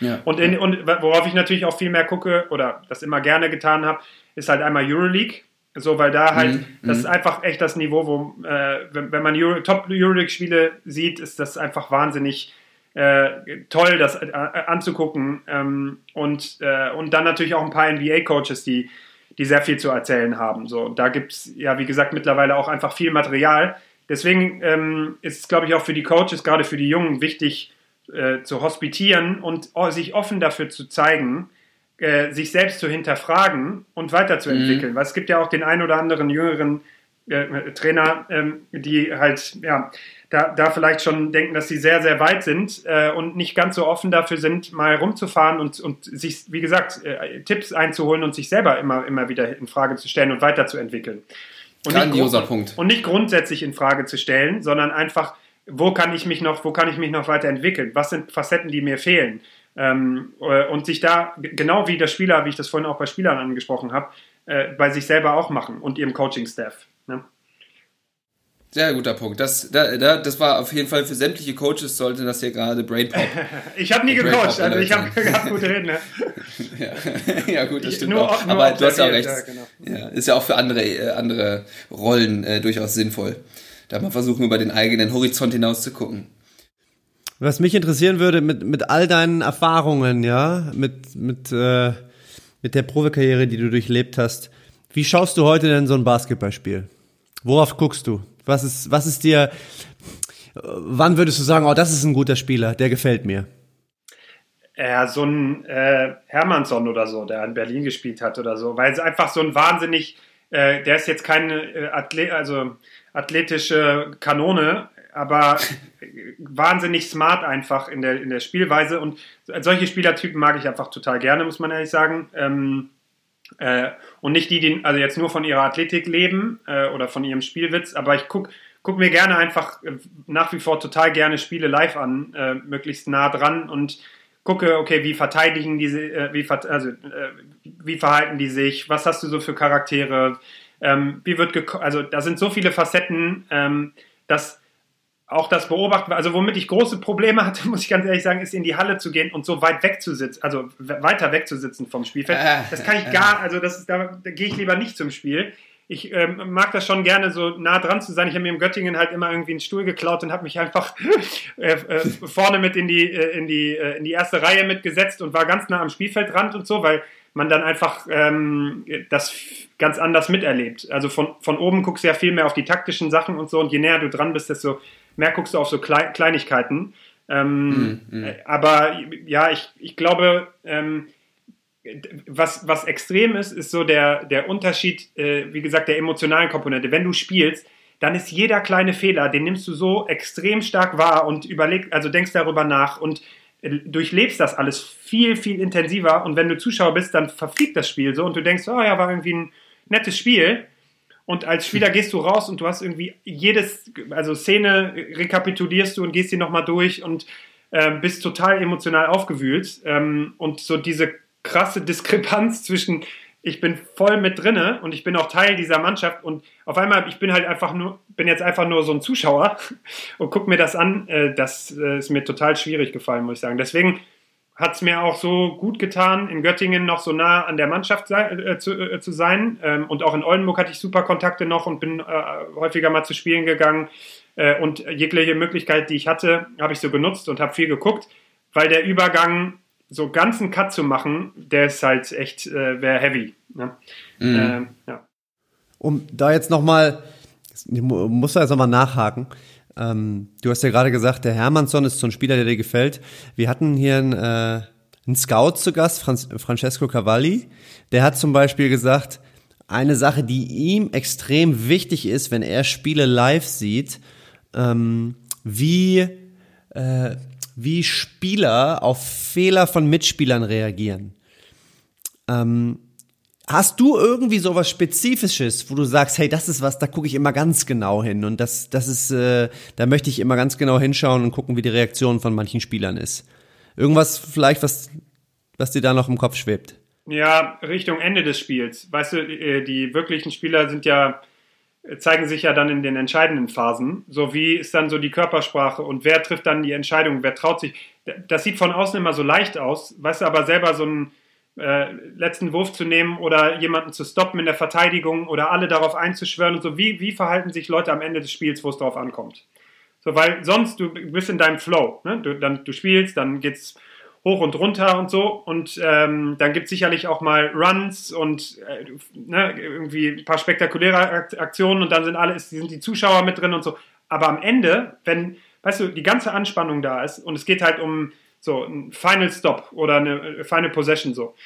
Ja. Und, in, und worauf ich natürlich auch viel mehr gucke oder das immer gerne getan habe, ist halt einmal Euroleague. So, weil da halt, mhm. das ist mhm. einfach echt das Niveau, wo, äh, wenn, wenn, man Euro, Top-Euroleague-Spiele sieht, ist das einfach wahnsinnig äh, toll, das äh, anzugucken. Ähm, und, äh, und dann natürlich auch ein paar NBA-Coaches, die, die sehr viel zu erzählen haben. So, da gibt es ja, wie gesagt, mittlerweile auch einfach viel Material. Deswegen ähm, ist es, glaube ich, auch für die Coaches, gerade für die Jungen, wichtig äh, zu hospitieren und oh, sich offen dafür zu zeigen, äh, sich selbst zu hinterfragen und weiterzuentwickeln. Mhm. Weil es gibt ja auch den ein oder anderen jüngeren äh, Trainer, ähm, die halt, ja, da, da vielleicht schon denken, dass sie sehr, sehr weit sind äh, und nicht ganz so offen dafür sind, mal rumzufahren und, und sich, wie gesagt, äh, Tipps einzuholen und sich selber immer, immer wieder in Frage zu stellen und weiterzuentwickeln. Und Grandioser nicht, Punkt. Und nicht grundsätzlich in Frage zu stellen, sondern einfach, wo kann ich mich noch, wo kann ich mich noch weiterentwickeln? Was sind Facetten, die mir fehlen? Ähm, äh, und sich da, genau wie der Spieler, wie ich das vorhin auch bei Spielern angesprochen habe, äh, bei sich selber auch machen und ihrem Coaching-Staff. Ne? Sehr guter Punkt. Das, da, da, das war auf jeden Fall für sämtliche Coaches sollte das hier gerade Brainpop. [LAUGHS] ich habe nie gecoacht, also ich habe hab gute Redner. [LAUGHS] [LAUGHS] ja. ja, gut, das stimmt nur, auch. Nur Aber du hast ja recht. Ja, genau. ja, ist ja auch für andere, äh, andere Rollen äh, durchaus sinnvoll. Da mal versuchen, über den eigenen Horizont hinaus zu gucken. Was mich interessieren würde, mit, mit all deinen Erfahrungen, ja, mit, mit, äh, mit der Profikarriere, die du durchlebt hast, wie schaust du heute denn so ein Basketballspiel? Worauf guckst du? Was ist, was ist dir, wann würdest du sagen, oh, das ist ein guter Spieler, der gefällt mir? Ja, so ein äh, Hermannsson oder so, der in Berlin gespielt hat oder so, weil es einfach so ein wahnsinnig, äh, der ist jetzt keine äh, Athlet, also athletische Kanone, aber [LAUGHS] wahnsinnig smart einfach in der, in der Spielweise. Und solche Spielertypen mag ich einfach total gerne, muss man ehrlich sagen. Ähm, äh, und nicht die, die also jetzt nur von ihrer Athletik leben äh, oder von ihrem Spielwitz, aber ich gucke guck mir gerne einfach äh, nach wie vor total gerne Spiele live an, äh, möglichst nah dran und gucke, okay, wie verteidigen diese, äh, wie, also, äh, wie verhalten die sich, was hast du so für Charaktere, ähm, wie wird, also da sind so viele Facetten, ähm, dass auch das Beobachten, also womit ich große Probleme hatte, [LAUGHS] muss ich ganz ehrlich sagen, ist in die Halle zu gehen und so weit wegzusitzen, also weiter wegzusitzen vom Spielfeld. Äh, das kann ich gar, also das ist, da, da gehe ich lieber nicht zum Spiel. Ich ähm, mag das schon gerne, so nah dran zu sein. Ich habe mir in Göttingen halt immer irgendwie einen Stuhl geklaut und habe mich einfach [LAUGHS] äh, äh, vorne mit in die, äh, in, die, äh, in die erste Reihe mitgesetzt und war ganz nah am Spielfeldrand und so, weil man dann einfach ähm, das ganz anders miterlebt. Also von, von oben guckst du ja viel mehr auf die taktischen Sachen und so und je näher du dran bist, desto mehr guckst du auf so Kle Kleinigkeiten. Ähm, mm, mm. Aber ja, ich, ich glaube, ähm, was, was extrem ist, ist so der, der Unterschied, äh, wie gesagt, der emotionalen Komponente. Wenn du spielst, dann ist jeder kleine Fehler, den nimmst du so extrem stark wahr und überleg, also denkst darüber nach und durchlebst das alles viel, viel intensiver. Und wenn du Zuschauer bist, dann verfliegt das Spiel so und du denkst, oh ja, war irgendwie ein nettes Spiel. Und als Spieler gehst du raus und du hast irgendwie jedes, also Szene rekapitulierst du und gehst sie nochmal durch und äh, bist total emotional aufgewühlt. Ähm, und so diese krasse Diskrepanz [LAUGHS] zwischen ich bin voll mit drinne und ich bin auch Teil dieser Mannschaft und auf einmal, ich bin halt einfach nur, bin jetzt einfach nur so ein Zuschauer [LAUGHS] und guck mir das an. Äh, das äh, ist mir total schwierig gefallen, muss ich sagen. Deswegen hat es mir auch so gut getan, in Göttingen noch so nah an der Mannschaft äh, zu, sein. Ähm, und auch in Oldenburg hatte ich super Kontakte noch und bin häufiger mal zu Spielen gegangen. Und jegliche Möglichkeit, die ich hatte, habe ich so genutzt und habe viel geguckt, weil der Übergang so ganzen Cut zu machen, der ist halt echt, äh, wäre heavy. Ne? Mhm. Ähm, ja. Um da jetzt nochmal, muss da jetzt nochmal nachhaken. Ähm, du hast ja gerade gesagt, der Hermannsson ist so ein Spieler, der dir gefällt. Wir hatten hier einen, äh, einen Scout zu Gast, Franz, Francesco Cavalli. Der hat zum Beispiel gesagt, eine Sache, die ihm extrem wichtig ist, wenn er Spiele live sieht, ähm, wie äh, wie Spieler auf Fehler von Mitspielern reagieren. Ähm, hast du irgendwie sowas Spezifisches, wo du sagst, hey, das ist was, da gucke ich immer ganz genau hin und das, das ist, äh, da möchte ich immer ganz genau hinschauen und gucken, wie die Reaktion von manchen Spielern ist. Irgendwas vielleicht, was, was dir da noch im Kopf schwebt? Ja, Richtung Ende des Spiels. Weißt du, äh, die wirklichen Spieler sind ja zeigen sich ja dann in den entscheidenden Phasen. So wie ist dann so die Körpersprache und wer trifft dann die Entscheidung, wer traut sich. Das sieht von außen immer so leicht aus, weißt du, aber selber so einen äh, letzten Wurf zu nehmen oder jemanden zu stoppen in der Verteidigung oder alle darauf einzuschwören und so, wie, wie verhalten sich Leute am Ende des Spiels, wo es darauf ankommt. So, weil sonst du bist in deinem Flow, ne? du, dann, du spielst, dann geht's hoch und runter und so. Und ähm, dann gibt es sicherlich auch mal Runs und äh, ne, irgendwie ein paar spektakuläre Aktionen und dann sind alle, sind die Zuschauer mit drin und so. Aber am Ende, wenn, weißt du, die ganze Anspannung da ist und es geht halt um so ein Final Stop oder eine Final Possession so,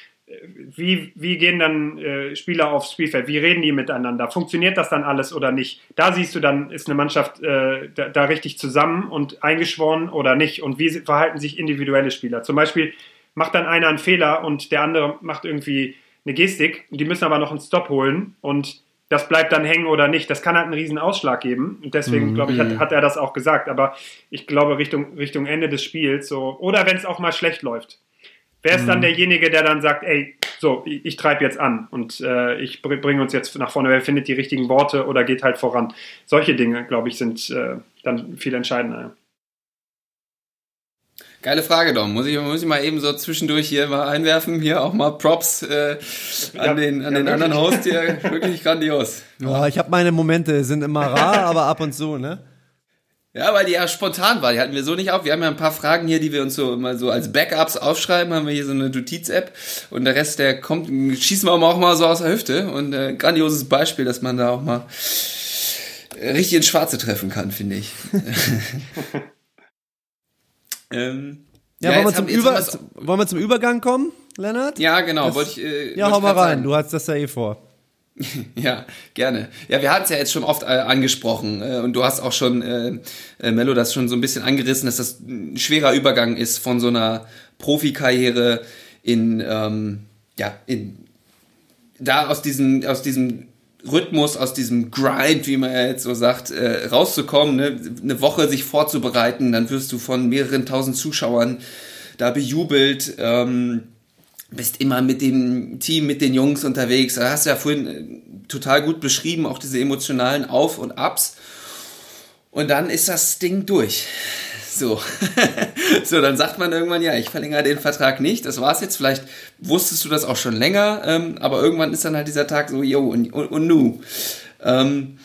wie, wie gehen dann äh, Spieler aufs Spielfeld? Wie reden die miteinander? Funktioniert das dann alles oder nicht? Da siehst du dann, ist eine Mannschaft äh, da, da, richtig zusammen und eingeschworen oder nicht? Und wie verhalten sich individuelle Spieler? Zum Beispiel macht dann einer einen Fehler und der andere macht irgendwie eine Gestik die müssen aber noch einen Stop holen und das bleibt dann hängen oder nicht. Das kann halt einen riesen Ausschlag geben. Und deswegen, mhm. glaube ich, hat, hat, er das auch gesagt. Aber ich glaube, Richtung, Richtung Ende des Spiels so, oder wenn es auch mal schlecht läuft Wer ist dann mhm. derjenige, der dann sagt, ey, so, ich, ich treibe jetzt an und äh, ich bringe uns jetzt nach vorne, wer findet die richtigen Worte oder geht halt voran. Solche Dinge, glaube ich, sind äh, dann viel entscheidender. Geile Frage, Dom. Muss ich, muss ich mal eben so zwischendurch hier mal einwerfen. Hier auch mal Props äh, an ja, den, an ja, den anderen Host hier. wirklich grandios. Ja, ich habe meine Momente, sind immer rar, [LAUGHS] aber ab und zu, ne? Ja, weil die ja spontan war. Die hatten wir so nicht auf. Wir haben ja ein paar Fragen hier, die wir uns so immer so als Backups aufschreiben. Haben wir hier so eine Notiz-App. Und der Rest, der kommt, schießen wir auch mal so aus der Hüfte. Und äh, grandioses Beispiel, dass man da auch mal richtig ins Schwarze treffen kann, finde ich. [LAUGHS] ähm, ja, ja wollen, wir zum Über wollen wir zum Übergang kommen, Lennart? Ja, genau. Das, ich, äh, ja, hau mal rein. Sagen. Du hast das ja eh vor. [LAUGHS] Ja, gerne. Ja, wir hatten es ja jetzt schon oft äh, angesprochen äh, und du hast auch schon, äh, äh, Mello, das schon so ein bisschen angerissen, dass das ein schwerer Übergang ist von so einer Profikarriere in, ähm, ja, in, da aus diesem, aus diesem Rhythmus, aus diesem Grind, wie man ja jetzt so sagt, äh, rauszukommen, ne? eine Woche sich vorzubereiten, dann wirst du von mehreren tausend Zuschauern da bejubelt. Ähm, bist immer mit dem Team, mit den Jungs unterwegs. Da hast du ja vorhin äh, total gut beschrieben, auch diese emotionalen Auf- und Abs. Und dann ist das Ding durch. So. [LAUGHS] so, dann sagt man irgendwann, ja, ich verlängere den Vertrag nicht. Das war's jetzt. Vielleicht wusstest du das auch schon länger, ähm, aber irgendwann ist dann halt dieser Tag so, yo, und, und, und nu. Ähm,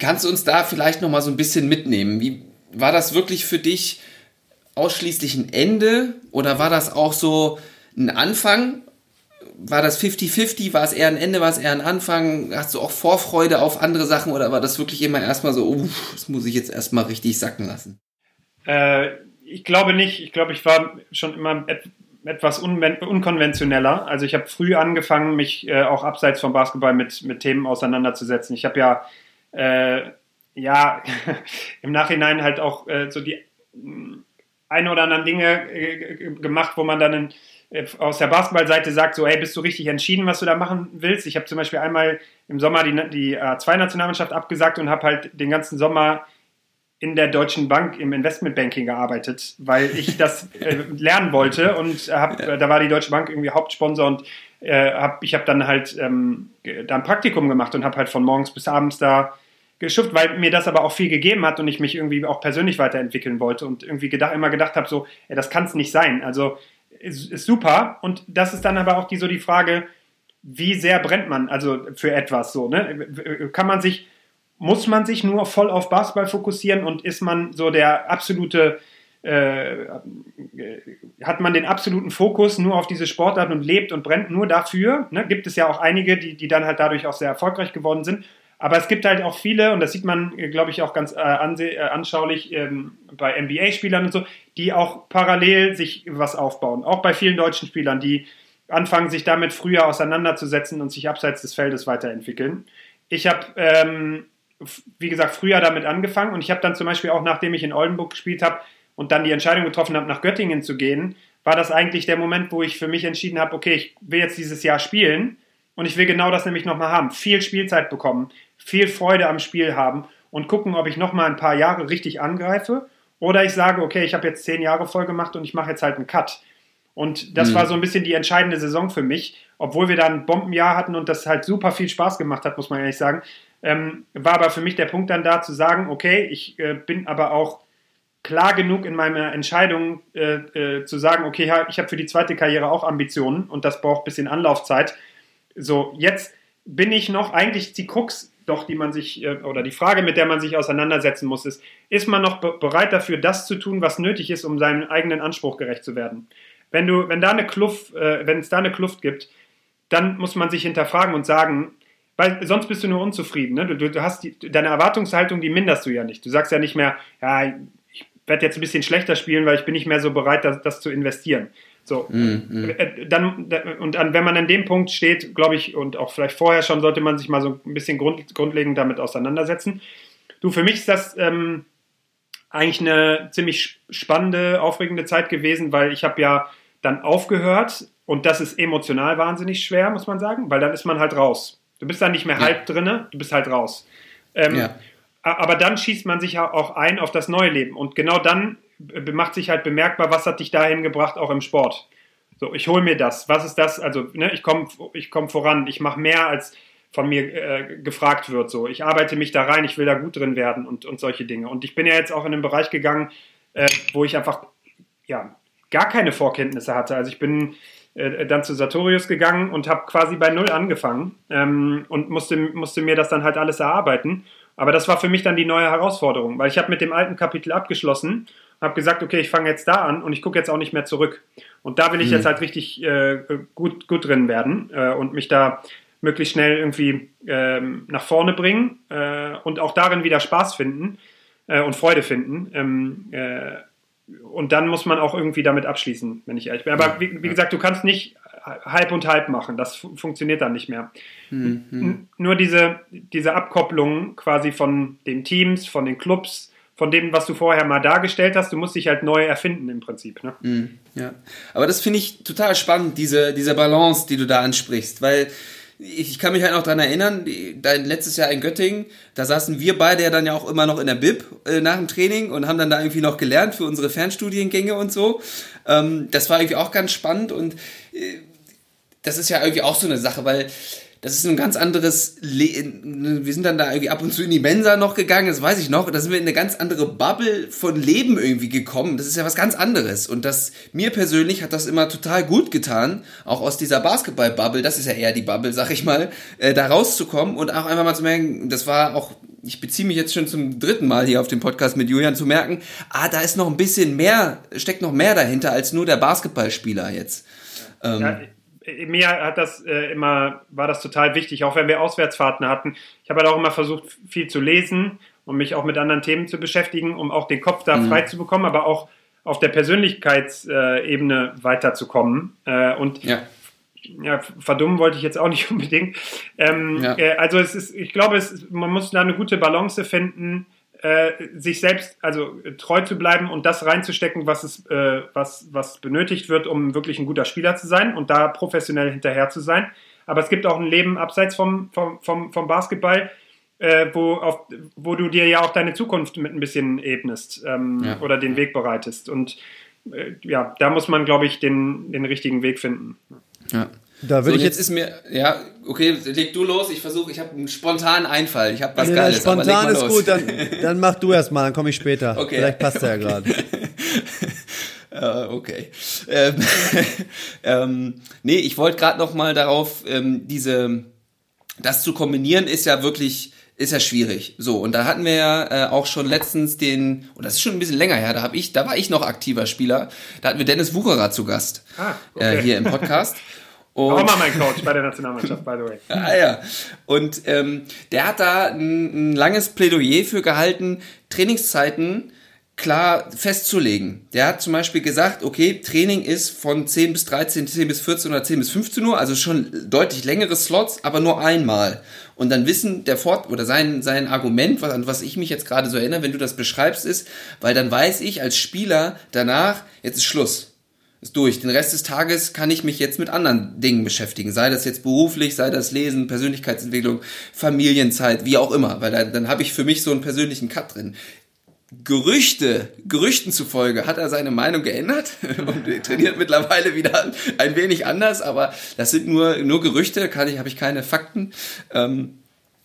kannst du uns da vielleicht nochmal so ein bisschen mitnehmen? Wie war das wirklich für dich ausschließlich ein Ende oder war das auch so, ein Anfang? War das 50-50? War es eher ein Ende? War es eher ein Anfang? Hast du auch Vorfreude auf andere Sachen oder war das wirklich immer erstmal so, uff, das muss ich jetzt erstmal richtig sacken lassen? Äh, ich glaube nicht. Ich glaube, ich war schon immer et etwas un unkonventioneller. Also ich habe früh angefangen, mich äh, auch abseits vom Basketball mit, mit Themen auseinanderzusetzen. Ich habe ja, äh, ja, [LAUGHS] im Nachhinein halt auch äh, so die ein oder anderen Dinge äh, gemacht, wo man dann in, aus der Basketballseite sagt, so, hey, bist du richtig entschieden, was du da machen willst? Ich habe zum Beispiel einmal im Sommer die, die A2-Nationalmannschaft abgesagt und habe halt den ganzen Sommer in der Deutschen Bank im Investmentbanking gearbeitet, weil ich [LAUGHS] das äh, lernen wollte und hab, äh, da war die Deutsche Bank irgendwie Hauptsponsor und äh, hab, ich habe dann halt ähm, da ein Praktikum gemacht und habe halt von morgens bis abends da geschufft, weil mir das aber auch viel gegeben hat und ich mich irgendwie auch persönlich weiterentwickeln wollte und irgendwie gedacht, immer gedacht habe, so, ey, das kann es nicht sein. Also ist, ist super. Und das ist dann aber auch die, so die Frage, wie sehr brennt man also für etwas so, ne? Kann man sich, muss man sich nur voll auf Basketball fokussieren und ist man so der absolute äh, hat man den absoluten Fokus nur auf diese Sportart und lebt und brennt nur dafür. Ne? Gibt es ja auch einige, die, die dann halt dadurch auch sehr erfolgreich geworden sind. Aber es gibt halt auch viele, und das sieht man, glaube ich, auch ganz äh, äh, anschaulich ähm, bei NBA-Spielern und so, die auch parallel sich was aufbauen. Auch bei vielen deutschen Spielern, die anfangen, sich damit früher auseinanderzusetzen und sich abseits des Feldes weiterentwickeln. Ich habe, ähm, wie gesagt, früher damit angefangen und ich habe dann zum Beispiel auch, nachdem ich in Oldenburg gespielt habe und dann die Entscheidung getroffen habe, nach Göttingen zu gehen, war das eigentlich der Moment, wo ich für mich entschieden habe, okay, ich will jetzt dieses Jahr spielen und ich will genau das nämlich nochmal haben. Viel Spielzeit bekommen, viel Freude am Spiel haben und gucken, ob ich nochmal ein paar Jahre richtig angreife oder ich sage, okay, ich habe jetzt zehn Jahre voll gemacht und ich mache jetzt halt einen Cut. Und das mhm. war so ein bisschen die entscheidende Saison für mich, obwohl wir da ein Bombenjahr hatten und das halt super viel Spaß gemacht hat, muss man ehrlich sagen. Ähm, war aber für mich der Punkt dann da zu sagen, okay, ich äh, bin aber auch klar genug in meiner Entscheidung äh, äh, zu sagen, okay, ich habe für die zweite Karriere auch Ambitionen und das braucht ein bisschen Anlaufzeit. So, jetzt bin ich noch eigentlich die Krux doch, die man sich, äh, oder die Frage, mit der man sich auseinandersetzen muss, ist, ist man noch be bereit dafür, das zu tun, was nötig ist, um seinem eigenen Anspruch gerecht zu werden? Wenn du, wenn da eine Kluft, äh, wenn es da eine Kluft gibt, dann muss man sich hinterfragen und sagen, weil sonst bist du nur unzufrieden. Ne? Du, du hast die, deine Erwartungshaltung, die minderst du ja nicht. Du sagst ja nicht mehr, ja, ich werde jetzt ein bisschen schlechter spielen, weil ich bin nicht mehr so bereit, das, das zu investieren. So, mm, mm. dann und dann, wenn man an dem Punkt steht, glaube ich, und auch vielleicht vorher schon, sollte man sich mal so ein bisschen grund, grundlegend damit auseinandersetzen. Du, für mich ist das ähm, eigentlich eine ziemlich spannende, aufregende Zeit gewesen, weil ich habe ja dann aufgehört und das ist emotional wahnsinnig schwer, muss man sagen, weil dann ist man halt raus. Du bist dann nicht mehr ja. halb drinne, du bist halt raus. Ähm, ja. Aber dann schießt man sich auch ein auf das neue Leben und genau dann macht sich halt bemerkbar, was hat dich dahin gebracht, auch im Sport. So, ich hole mir das. Was ist das? Also, ne, ich komme ich komm voran, ich mache mehr, als von mir äh, gefragt wird. So, ich arbeite mich da rein, ich will da gut drin werden und, und solche Dinge. Und ich bin ja jetzt auch in einen Bereich gegangen, äh, wo ich einfach ja, gar keine Vorkenntnisse hatte. Also ich bin äh, dann zu Sartorius gegangen und habe quasi bei Null angefangen ähm, und musste, musste mir das dann halt alles erarbeiten. Aber das war für mich dann die neue Herausforderung, weil ich habe mit dem alten Kapitel abgeschlossen habe gesagt, okay, ich fange jetzt da an und ich gucke jetzt auch nicht mehr zurück. Und da will ich mhm. jetzt halt richtig äh, gut, gut drin werden äh, und mich da möglichst schnell irgendwie ähm, nach vorne bringen äh, und auch darin wieder Spaß finden äh, und Freude finden. Ähm, äh, und dann muss man auch irgendwie damit abschließen, wenn ich ehrlich bin. Aber wie, wie gesagt, du kannst nicht halb und halb machen. Das funktioniert dann nicht mehr. Mhm. Nur diese, diese Abkopplung quasi von den Teams, von den Clubs, von dem, was du vorher mal dargestellt hast. Du musst dich halt neu erfinden im Prinzip. Ne? Mhm, ja, aber das finde ich total spannend, diese, diese Balance, die du da ansprichst, weil ich kann mich halt noch dran erinnern, dein letztes Jahr in Göttingen, da saßen wir beide ja dann ja auch immer noch in der Bib äh, nach dem Training und haben dann da irgendwie noch gelernt für unsere Fernstudiengänge und so. Ähm, das war irgendwie auch ganz spannend und äh, das ist ja irgendwie auch so eine Sache, weil das ist ein ganz anderes, Le wir sind dann da irgendwie ab und zu in die Mensa noch gegangen, das weiß ich noch, da sind wir in eine ganz andere Bubble von Leben irgendwie gekommen, das ist ja was ganz anderes. Und das, mir persönlich hat das immer total gut getan, auch aus dieser Basketball-Bubble, das ist ja eher die Bubble, sag ich mal, äh, da rauszukommen und auch einfach mal zu merken, das war auch ich beziehe mich jetzt schon zum dritten Mal hier auf den Podcast mit Julian zu merken, ah, da ist noch ein bisschen mehr, steckt noch mehr dahinter als nur der Basketballspieler jetzt. Ähm, ja, mir hat das äh, immer, war das total wichtig, auch wenn wir Auswärtsfahrten hatten. Ich habe halt auch immer versucht, viel zu lesen und mich auch mit anderen Themen zu beschäftigen, um auch den Kopf da mhm. frei zu bekommen, aber auch auf der Persönlichkeitsebene äh, weiterzukommen. Äh, und ja. ja. verdummen wollte ich jetzt auch nicht [LAUGHS] unbedingt. Ähm, ja. Äh, also es ist, ich glaube, es ist, man muss da eine gute Balance finden äh, sich selbst also treu zu bleiben und das reinzustecken, was es, äh, was, was benötigt wird, um wirklich ein guter Spieler zu sein und da professionell hinterher zu sein. Aber es gibt auch ein Leben abseits vom, vom, vom, vom Basketball, äh, wo, auf, wo du dir ja auch deine Zukunft mit ein bisschen ebnest ähm, ja. oder den Weg bereitest. Und äh, ja, da muss man, glaube ich, den, den richtigen Weg finden. Ja. Da würde so, ich jetzt, jetzt ist mir, ja, okay, leg du los, ich versuche, ich habe einen spontanen Einfall, ich habe was nee, Geiles. Spontan ist los. gut, dann, [LAUGHS] dann mach du erst mal, dann komme ich später. Okay. Vielleicht passt er ja gerade. [LAUGHS] Uh, okay. Ähm, [LAUGHS] ähm, nee, ich wollte gerade noch mal darauf, ähm, diese, das zu kombinieren ist ja wirklich, ist ja schwierig. So, und da hatten wir ja äh, auch schon letztens den, und das ist schon ein bisschen länger her, da hab ich, da war ich noch aktiver Spieler, da hatten wir Dennis Wucherer zu Gast ah, okay. äh, hier im Podcast. Und, auch mal mein Coach bei der Nationalmannschaft, by the way. [LAUGHS] ah ja. Und ähm, der hat da ein, ein langes Plädoyer für gehalten, Trainingszeiten klar festzulegen. Der hat zum Beispiel gesagt, okay, Training ist von 10 bis 13, 10 bis 14 oder 10 bis 15 Uhr, also schon deutlich längere Slots, aber nur einmal. Und dann wissen der Fort oder sein, sein Argument, was, an was ich mich jetzt gerade so erinnere, wenn du das beschreibst, ist, weil dann weiß ich als Spieler danach, jetzt ist Schluss. Ist durch. Den Rest des Tages kann ich mich jetzt mit anderen Dingen beschäftigen. Sei das jetzt beruflich, sei das Lesen, Persönlichkeitsentwicklung, Familienzeit, wie auch immer. Weil dann, dann habe ich für mich so einen persönlichen Cut drin. Gerüchte, Gerüchten zufolge hat er seine Meinung geändert [LAUGHS] und trainiert mittlerweile wieder ein wenig anders, aber das sind nur, nur Gerüchte, kann ich, habe ich keine Fakten. Ähm,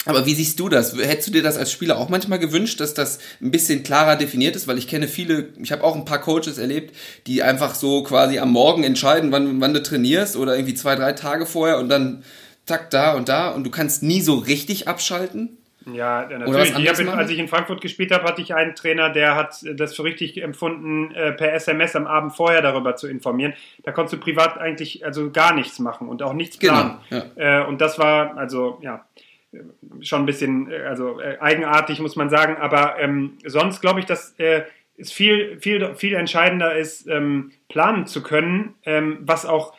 aber wie siehst du das? Hättest du dir das als Spieler auch manchmal gewünscht, dass das ein bisschen klarer definiert ist? Weil ich kenne viele, ich habe auch ein paar Coaches erlebt, die einfach so quasi am Morgen entscheiden, wann, wann du trainierst oder irgendwie zwei, drei Tage vorher und dann zack, da und da und du kannst nie so richtig abschalten. Ja, natürlich. Ich hab, als ich in Frankfurt gespielt habe, hatte ich einen Trainer, der hat das für richtig empfunden, äh, per SMS am Abend vorher darüber zu informieren. Da konntest du privat eigentlich also gar nichts machen und auch nichts genau, planen. Genau, ja. Und das war also ja schon ein bisschen äh, also eigenartig, muss man sagen. Aber ähm, sonst glaube ich, dass äh, es viel viel viel entscheidender ist, ähm, planen zu können, ähm, was auch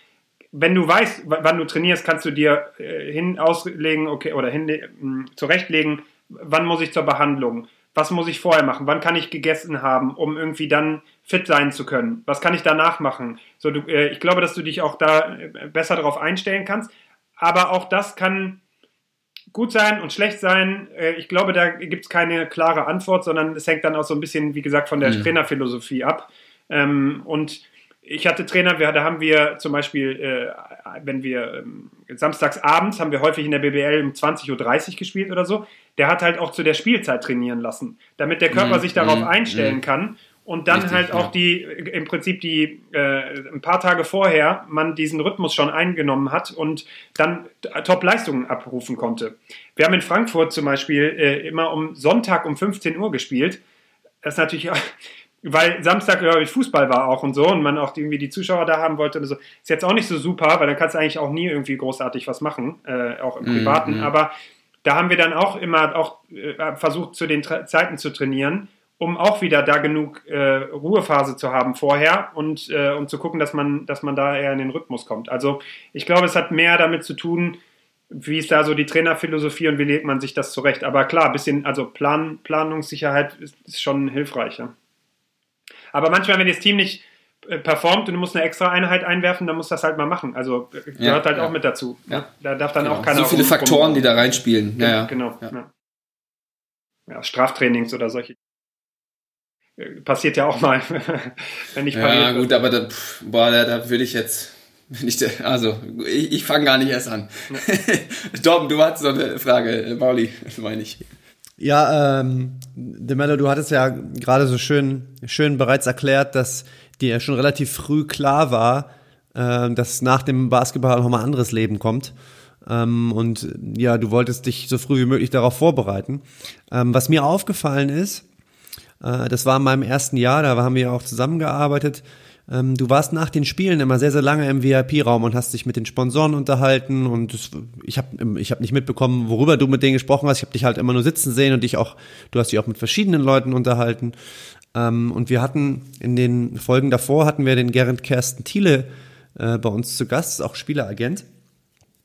wenn du weißt, wann du trainierst, kannst du dir äh, hin auslegen, okay, oder hin, äh, zurechtlegen, wann muss ich zur Behandlung, was muss ich vorher machen, wann kann ich gegessen haben, um irgendwie dann fit sein zu können, was kann ich danach machen. So, du, äh, ich glaube, dass du dich auch da äh, besser darauf einstellen kannst, aber auch das kann gut sein und schlecht sein. Äh, ich glaube, da gibt es keine klare Antwort, sondern es hängt dann auch so ein bisschen, wie gesagt, von der mhm. Trainerphilosophie ab. Ähm, und ich hatte Trainer, wir, da haben wir zum Beispiel, äh, wenn wir ähm, samstags abends haben wir häufig in der BBL um 20.30 Uhr gespielt oder so, der hat halt auch zu der Spielzeit trainieren lassen, damit der Körper mhm. sich darauf mhm. einstellen kann und dann Richtig, halt auch ja. die, im Prinzip die, äh, ein paar Tage vorher man diesen Rhythmus schon eingenommen hat und dann Top-Leistungen abrufen konnte. Wir haben in Frankfurt zum Beispiel äh, immer um Sonntag um 15 Uhr gespielt. Das ist natürlich [LAUGHS] weil Samstag, glaube ich, Fußball war auch und so und man auch irgendwie die Zuschauer da haben wollte und so. Ist jetzt auch nicht so super, weil dann kannst du eigentlich auch nie irgendwie großartig was machen, äh, auch im mhm, Privaten. Mm, Aber da haben wir dann auch immer auch äh, versucht, zu den Tra Zeiten zu trainieren, um auch wieder da genug äh, Ruhephase zu haben vorher und äh, um zu gucken, dass man, dass man da eher in den Rhythmus kommt. Also ich glaube, es hat mehr damit zu tun, wie ist da so die Trainerphilosophie und wie legt man sich das zurecht. Aber klar, ein bisschen, also Plan, Planungssicherheit ist, ist schon hilfreich. Ja. Aber manchmal, wenn das Team nicht äh, performt und du musst eine extra Einheit einwerfen, dann musst du das halt mal machen. Also äh, gehört ja, halt ja. auch mit dazu. Ja. Da darf dann genau. auch keiner. So viele Faktoren, die da reinspielen. Ja, genau. Ja. Straftrainings oder solche. Äh, passiert ja auch mal, [LAUGHS] wenn ich pariert Ja, gut, aber da, boah, da, da würde ich jetzt. Ich, also, ich, ich fange gar nicht erst an. Ja. [LAUGHS] Dom, du hattest so eine Frage, Mauli, [LAUGHS] meine ich. Ja, ähm, Demello, du hattest ja gerade so schön, schön bereits erklärt, dass dir ja schon relativ früh klar war, äh, dass nach dem Basketball nochmal ein anderes Leben kommt. Ähm, und ja, du wolltest dich so früh wie möglich darauf vorbereiten. Ähm, was mir aufgefallen ist, äh, das war in meinem ersten Jahr, da haben wir auch zusammengearbeitet, ähm, du warst nach den Spielen immer sehr, sehr lange im VIP-Raum und hast dich mit den Sponsoren unterhalten und das, ich habe ich hab nicht mitbekommen, worüber du mit denen gesprochen hast. Ich habe dich halt immer nur sitzen sehen und dich auch, du hast dich auch mit verschiedenen Leuten unterhalten. Ähm, und wir hatten in den Folgen davor hatten wir den Gerrit Kersten Thiele äh, bei uns zu Gast, auch Spieleragent.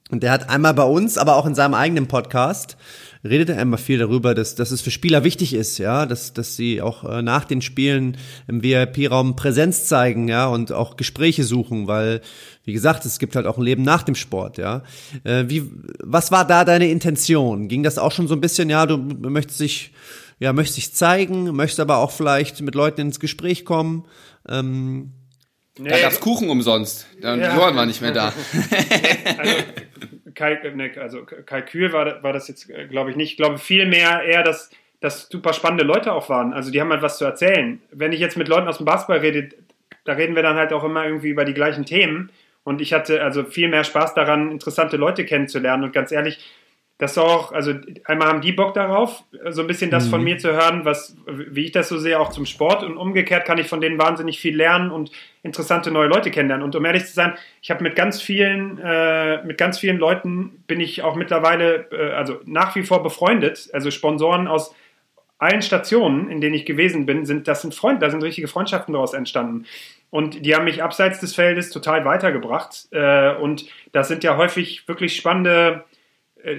Und der hat einmal bei uns, aber auch in seinem eigenen Podcast redet er immer viel darüber, dass, dass es für Spieler wichtig ist, ja, dass, dass sie auch äh, nach den Spielen im VIP-Raum Präsenz zeigen, ja, und auch Gespräche suchen, weil, wie gesagt, es gibt halt auch ein Leben nach dem Sport, ja. Äh, wie, was war da deine Intention? Ging das auch schon so ein bisschen, ja, du möchtest dich, ja, möchtest dich zeigen, möchtest aber auch vielleicht mit Leuten ins Gespräch kommen? Ähm, Nee, da gab's Kuchen umsonst. Dann ja. Johann war nicht mehr da. [LAUGHS] also, Kalk, ne, also Kalkül war, war das jetzt, äh, glaube ich, nicht. Ich glaube vielmehr eher, dass, dass super spannende Leute auch waren. Also die haben halt was zu erzählen. Wenn ich jetzt mit Leuten aus dem Basketball rede, da reden wir dann halt auch immer irgendwie über die gleichen Themen. Und ich hatte also viel mehr Spaß daran, interessante Leute kennenzulernen. Und ganz ehrlich, das auch, also einmal haben die Bock darauf, so ein bisschen das mhm. von mir zu hören, was, wie ich das so sehe, auch zum Sport. Und umgekehrt kann ich von denen wahnsinnig viel lernen und interessante neue Leute kennenlernen. Und um ehrlich zu sein, ich habe mit ganz vielen, äh, mit ganz vielen Leuten bin ich auch mittlerweile, äh, also nach wie vor befreundet. Also Sponsoren aus allen Stationen, in denen ich gewesen bin, sind, das sind Freunde, da sind richtige Freundschaften daraus entstanden. Und die haben mich abseits des Feldes total weitergebracht. Äh, und das sind ja häufig wirklich spannende,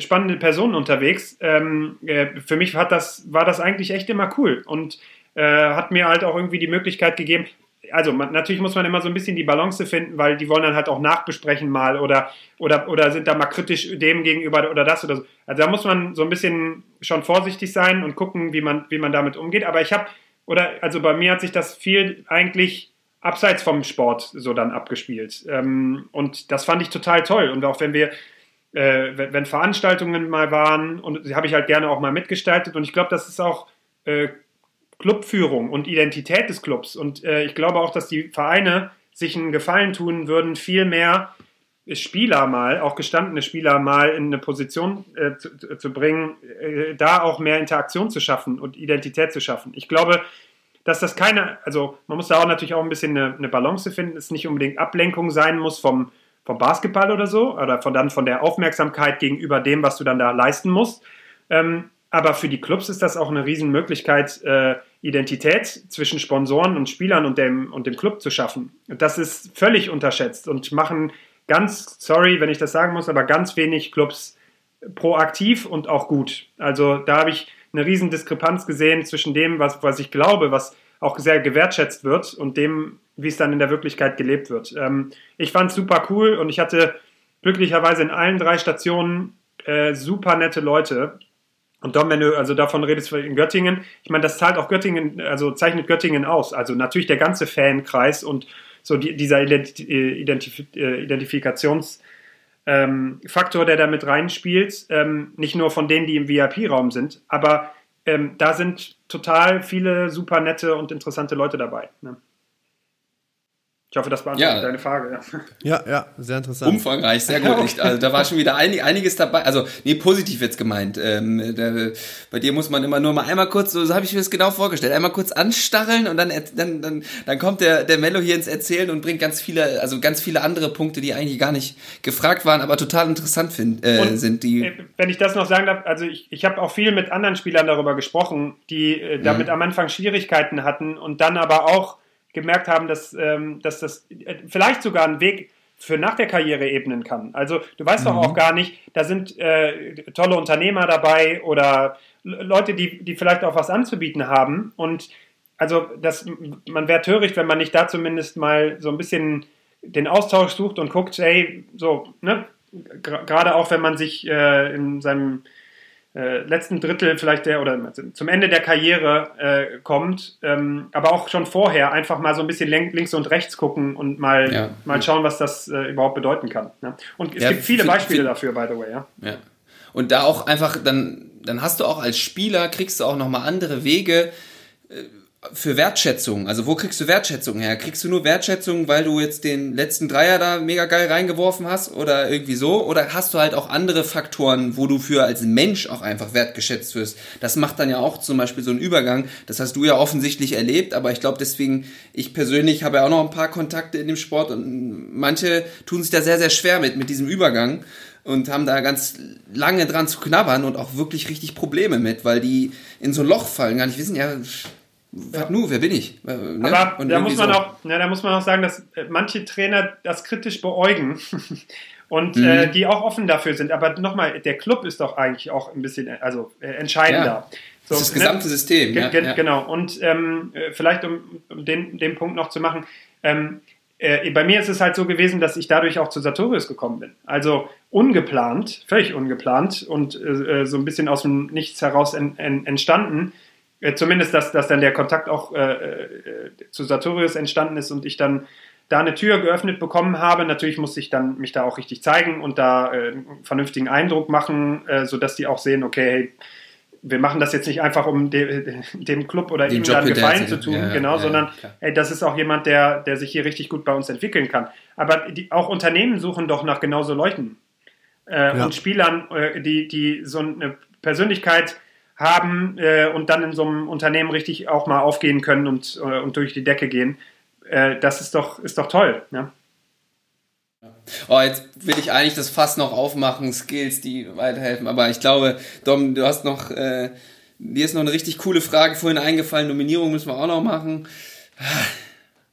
spannende Personen unterwegs. Ähm, äh, für mich hat das, war das eigentlich echt immer cool und äh, hat mir halt auch irgendwie die Möglichkeit gegeben, also man, natürlich muss man immer so ein bisschen die Balance finden, weil die wollen dann halt auch nachbesprechen mal oder, oder, oder sind da mal kritisch dem gegenüber oder das oder so. Also da muss man so ein bisschen schon vorsichtig sein und gucken, wie man, wie man damit umgeht. Aber ich habe, oder also bei mir hat sich das viel eigentlich abseits vom Sport so dann abgespielt. Ähm, und das fand ich total toll. Und auch wenn wir äh, wenn, wenn, Veranstaltungen mal waren und die habe ich halt gerne auch mal mitgestaltet. Und ich glaube, das ist auch äh, Clubführung und Identität des Clubs. Und äh, ich glaube auch, dass die Vereine sich einen Gefallen tun würden, viel mehr Spieler mal, auch gestandene Spieler mal in eine Position äh, zu, zu, bringen, äh, da auch mehr Interaktion zu schaffen und Identität zu schaffen. Ich glaube, dass das keine, also man muss da auch natürlich auch ein bisschen eine, eine Balance finden, es nicht unbedingt Ablenkung sein muss vom, vom Basketball oder so, oder von dann von der Aufmerksamkeit gegenüber dem, was du dann da leisten musst. Ähm, aber für die Clubs ist das auch eine Riesenmöglichkeit, äh, Identität zwischen Sponsoren und Spielern und dem, und dem Club zu schaffen. Das ist völlig unterschätzt und machen ganz, sorry, wenn ich das sagen muss, aber ganz wenig Clubs proaktiv und auch gut. Also da habe ich eine riesen Diskrepanz gesehen zwischen dem, was, was ich glaube, was auch sehr gewertschätzt wird und dem, wie es dann in der Wirklichkeit gelebt wird. Ähm, ich fand es super cool und ich hatte glücklicherweise in allen drei Stationen äh, super nette Leute. Und Dom, wenn du also davon redest in Göttingen, ich meine, das zahlt auch Göttingen, also zeichnet Göttingen aus. Also natürlich der ganze Fankreis und so die, dieser Identif äh, Identifikations- ähm, der da mit reinspielt. Ähm, nicht nur von denen, die im VIP-Raum sind, aber ähm, da sind total viele super nette und interessante Leute dabei. Ne? Ich hoffe, das beantwortet ja. deine Frage. Ja. ja, ja, sehr interessant. Umfangreich, sehr gut. [LAUGHS] Ich, also, da war schon wieder einig, einiges dabei. Also, nee, positiv jetzt gemeint. Ähm, da, bei dir muss man immer nur mal einmal kurz, so, so habe ich mir das genau vorgestellt, einmal kurz anstacheln und dann, dann, dann, dann kommt der, der Mello hier ins Erzählen und bringt ganz viele, also ganz viele andere Punkte, die eigentlich gar nicht gefragt waren, aber total interessant find, äh, sind. Die äh, wenn ich das noch sagen darf, also ich, ich habe auch viel mit anderen Spielern darüber gesprochen, die äh, damit mhm. am Anfang Schwierigkeiten hatten und dann aber auch gemerkt haben, dass, ähm, dass das äh, vielleicht sogar ein Weg für nach der Karriere ebnen kann. Also du weißt mhm. doch auch gar nicht, da sind äh, tolle Unternehmer dabei oder Leute, die, die vielleicht auch was anzubieten haben. Und also das, man wäre töricht, wenn man nicht da zumindest mal so ein bisschen den Austausch sucht und guckt, hey, so, ne, gerade auch wenn man sich äh, in seinem äh, letzten Drittel vielleicht der oder zum Ende der Karriere äh, kommt, ähm, aber auch schon vorher einfach mal so ein bisschen links und rechts gucken und mal, ja. mal schauen, was das äh, überhaupt bedeuten kann. Ne? Und es ja, gibt viele Beispiele dafür, by the way. Ja. ja. Und da auch einfach, dann, dann hast du auch als Spieler, kriegst du auch nochmal andere Wege, äh, für Wertschätzung. Also wo kriegst du Wertschätzung her? Kriegst du nur Wertschätzung, weil du jetzt den letzten Dreier da mega geil reingeworfen hast oder irgendwie so? Oder hast du halt auch andere Faktoren, wo du für als Mensch auch einfach wertgeschätzt wirst? Das macht dann ja auch zum Beispiel so einen Übergang. Das hast du ja offensichtlich erlebt, aber ich glaube deswegen, ich persönlich habe ja auch noch ein paar Kontakte in dem Sport und manche tun sich da sehr, sehr schwer mit, mit diesem Übergang und haben da ganz lange dran zu knabbern und auch wirklich richtig Probleme mit, weil die in so ein Loch fallen, gar nicht wissen, ja, ja. nu, wer bin ich? Äh, ne? Aber da muss, man so. auch, ja, da muss man auch sagen, dass äh, manche Trainer das kritisch beäugen [LAUGHS] und mhm. äh, die auch offen dafür sind. Aber nochmal, der Club ist doch eigentlich auch ein bisschen also, äh, entscheidender. Ja. So, das, das gesamte ne? System. Ja, ja, Genau. Und ähm, äh, vielleicht, um, um den, den Punkt noch zu machen, ähm, äh, bei mir ist es halt so gewesen, dass ich dadurch auch zu Sartorius gekommen bin. Also ungeplant, völlig ungeplant und äh, so ein bisschen aus dem Nichts heraus en, en, entstanden zumindest, dass, dass dann der Kontakt auch äh, äh, zu Sartorius entstanden ist und ich dann da eine Tür geöffnet bekommen habe. Natürlich muss ich dann mich da auch richtig zeigen und da äh, einen vernünftigen Eindruck machen, äh, sodass die auch sehen, okay, hey, wir machen das jetzt nicht einfach, um de, [LAUGHS] dem Club oder ihm dann Gefallen zu tun, ja, genau, ja, sondern ey, das ist auch jemand, der, der sich hier richtig gut bei uns entwickeln kann. Aber die, auch Unternehmen suchen doch nach genauso Leuten äh, und Spielern, äh, die, die so eine Persönlichkeit haben äh, und dann in so einem Unternehmen richtig auch mal aufgehen können und, äh, und durch die Decke gehen. Äh, das ist doch, ist doch toll. Ne? Oh, jetzt will ich eigentlich das Fass noch aufmachen, Skills, die weiterhelfen. Aber ich glaube, Dom, du hast noch, äh, dir ist noch eine richtig coole Frage vorhin eingefallen. Nominierung müssen wir auch noch machen.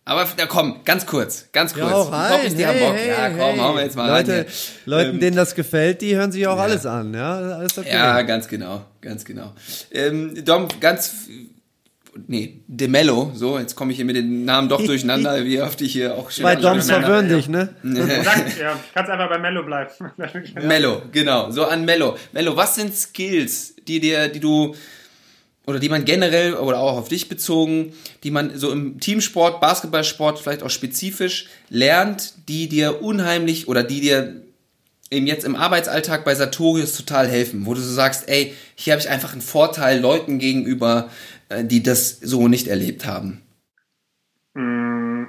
Aber da komm, ganz kurz, ganz kurz. Ja, auch rein. Ich die hey, Bock. Hey, ja, komm, hey. hauen wir jetzt mal Leute, rein. Leuten, ähm, denen das gefällt, die hören sich auch ja. alles an, ja? Alles okay. Ja, ganz genau, ganz genau. Ähm, Dom, ganz nee, De Mello, so, jetzt komme ich hier mit den Namen doch durcheinander, [LAUGHS] wie oft ich hier auch schon. Bei Doms verwirren dich, ne? [LAUGHS] Sag, ja, kannst einfach bei Mello bleiben. [LAUGHS] Mello, genau, so an Mello. Mello, was sind Skills, die dir, die du, oder die man generell, oder auch auf dich bezogen, die man so im Teamsport, Basketballsport vielleicht auch spezifisch lernt, die dir unheimlich, oder die dir eben jetzt im Arbeitsalltag bei Sartorius total helfen, wo du so sagst, ey, hier habe ich einfach einen Vorteil Leuten gegenüber, äh, die das so nicht erlebt haben? Mm,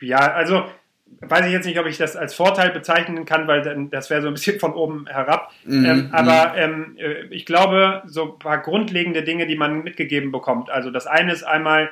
ja, also weiß ich jetzt nicht, ob ich das als Vorteil bezeichnen kann, weil dann, das wäre so ein bisschen von oben herab. Mm, ähm, aber mm. ähm, äh, ich glaube, so ein paar grundlegende Dinge, die man mitgegeben bekommt. Also das eine ist einmal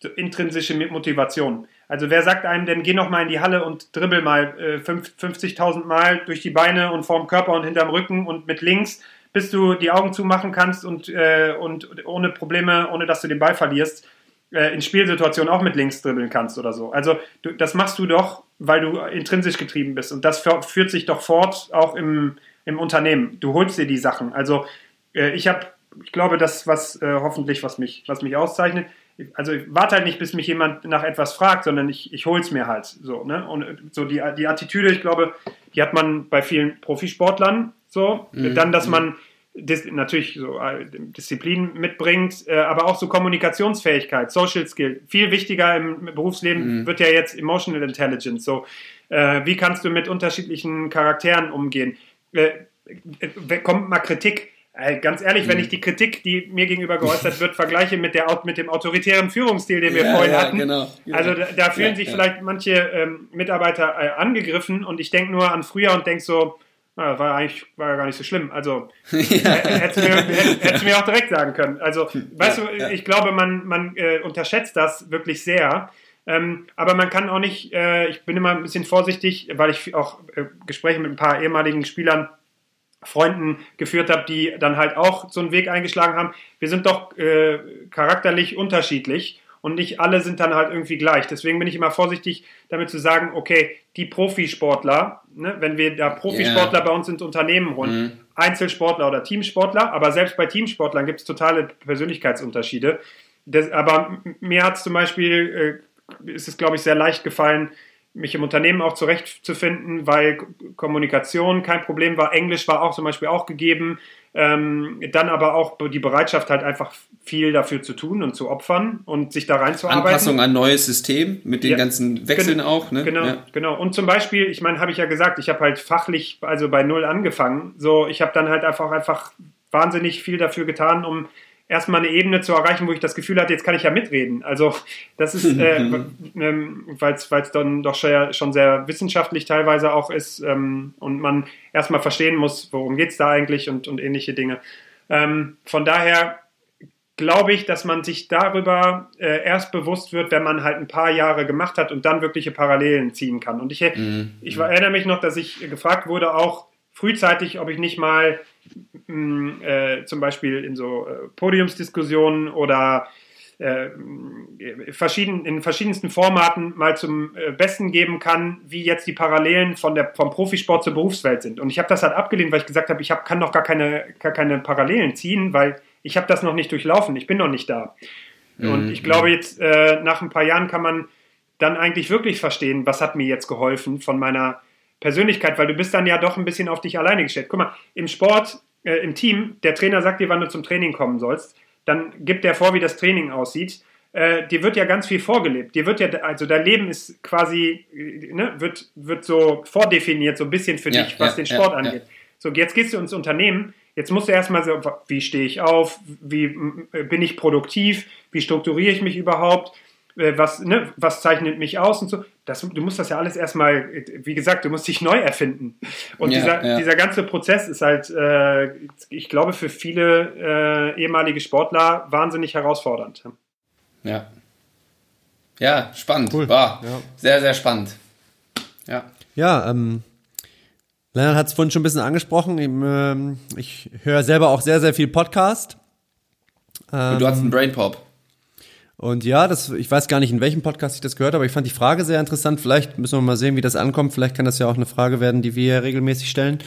so intrinsische Motivation. Also wer sagt einem denn, geh noch mal in die Halle und dribbel mal äh, 50.000 Mal durch die Beine und vorm Körper und hinterm Rücken und mit links bis du die Augen zumachen kannst und, äh, und ohne Probleme, ohne dass du den Ball verlierst, äh, in Spielsituationen auch mit links dribbeln kannst oder so. Also du, das machst du doch, weil du intrinsisch getrieben bist. Und das führt sich doch fort, auch im, im Unternehmen. Du holst dir die Sachen. Also äh, ich habe, ich glaube, das, was äh, hoffentlich, was mich, was mich auszeichnet, also ich warte halt nicht, bis mich jemand nach etwas fragt, sondern ich, ich hole es mir halt so. Ne? Und so die, die Attitüde, ich glaube, die hat man bei vielen Profisportlern, so, mhm. dann, dass man dis natürlich so äh, Disziplin mitbringt, äh, aber auch so Kommunikationsfähigkeit, Social Skill. Viel wichtiger im Berufsleben mhm. wird ja jetzt Emotional Intelligence. So, äh, wie kannst du mit unterschiedlichen Charakteren umgehen? Äh, äh, kommt mal Kritik. Ganz ehrlich, mhm. wenn ich die Kritik, die mir gegenüber geäußert wird, vergleiche mit, der, mit dem autoritären Führungsstil, den wir ja, vorhin ja, hatten, genau, genau. also da, da fühlen ja, sich vielleicht manche ähm, Mitarbeiter angegriffen und ich denke nur an früher und denke so, ja, war eigentlich war ja gar nicht so schlimm. Also ja. [LAUGHS] hättest, du mir, du mir auch direkt sagen können. Also, weißt ja, du, ich glaube, man, man äh, unterschätzt das wirklich sehr. Ähm, aber man kann auch nicht, äh, ich bin immer ein bisschen vorsichtig, weil ich auch äh, Gespräche mit ein paar ehemaligen Spielern, Freunden geführt habe, die dann halt auch so einen Weg eingeschlagen haben. Wir sind doch äh, charakterlich unterschiedlich und nicht alle sind dann halt irgendwie gleich. Deswegen bin ich immer vorsichtig damit zu sagen, okay, die Profisportler, ne, wenn wir da Profisportler yeah. bei uns ins Unternehmen holen, mhm. Einzelsportler oder Teamsportler, aber selbst bei Teamsportlern gibt es totale Persönlichkeitsunterschiede. Das, aber mir hat es zum Beispiel, äh, ist es glaube ich sehr leicht gefallen, mich im Unternehmen auch zurechtzufinden, weil Kommunikation kein Problem war. Englisch war auch zum Beispiel auch gegeben. Ähm, dann aber auch die Bereitschaft halt einfach viel dafür zu tun und zu opfern und sich da reinzuarbeiten. Anpassung an neues System mit den ja, ganzen Wechseln gen auch. Ne? Genau, ja. genau. Und zum Beispiel, ich meine, habe ich ja gesagt, ich habe halt fachlich also bei null angefangen. So, ich habe dann halt einfach einfach wahnsinnig viel dafür getan, um erstmal eine Ebene zu erreichen, wo ich das Gefühl hatte, jetzt kann ich ja mitreden. Also das ist, äh, [LAUGHS] ähm, weil es dann doch schon sehr wissenschaftlich teilweise auch ist ähm, und man erstmal verstehen muss, worum geht es da eigentlich und, und ähnliche Dinge. Ähm, von daher glaube ich, dass man sich darüber äh, erst bewusst wird, wenn man halt ein paar Jahre gemacht hat und dann wirkliche Parallelen ziehen kann. Und ich, mhm. ich erinnere mich noch, dass ich gefragt wurde, auch frühzeitig, ob ich nicht mal Mm, äh, zum Beispiel in so äh, Podiumsdiskussionen oder äh, verschieden, in verschiedensten Formaten mal zum äh, Besten geben kann, wie jetzt die Parallelen von der, vom Profisport zur Berufswelt sind. Und ich habe das halt abgelehnt, weil ich gesagt habe, ich hab, kann noch gar keine, gar keine Parallelen ziehen, weil ich habe das noch nicht durchlaufen, ich bin noch nicht da. Mhm. Und ich glaube jetzt, äh, nach ein paar Jahren kann man dann eigentlich wirklich verstehen, was hat mir jetzt geholfen von meiner Persönlichkeit, weil du bist dann ja doch ein bisschen auf dich alleine gestellt. Guck mal, im Sport, äh, im Team, der Trainer sagt dir, wann du zum Training kommen sollst, dann gibt er vor, wie das Training aussieht. äh, dir wird ja ganz viel vorgelebt. Dir wird ja, also dein Leben ist quasi, äh, ne, wird, wird so vordefiniert, so ein bisschen für ja, dich, was ja, den Sport ja, angeht. So, jetzt gehst du ins Unternehmen, jetzt musst du erstmal so, wie stehe ich auf, wie bin ich produktiv, wie strukturiere ich mich überhaupt, äh, was, ne, was zeichnet mich aus und so. Das, du musst das ja alles erstmal, wie gesagt, du musst dich neu erfinden. Und ja, dieser, ja. dieser ganze Prozess ist halt, äh, ich glaube, für viele äh, ehemalige Sportler wahnsinnig herausfordernd. Ja. Ja, spannend. Cool. War ja. sehr, sehr spannend. Ja. Ja, ähm, Lennart hat es vorhin schon ein bisschen angesprochen. Ich, ähm, ich höre selber auch sehr, sehr viel Podcast. Ähm, Und du hast einen ähm, Brain Pop. Und ja, das, ich weiß gar nicht, in welchem Podcast ich das gehört habe, aber ich fand die Frage sehr interessant. Vielleicht müssen wir mal sehen, wie das ankommt. Vielleicht kann das ja auch eine Frage werden, die wir regelmäßig stellen.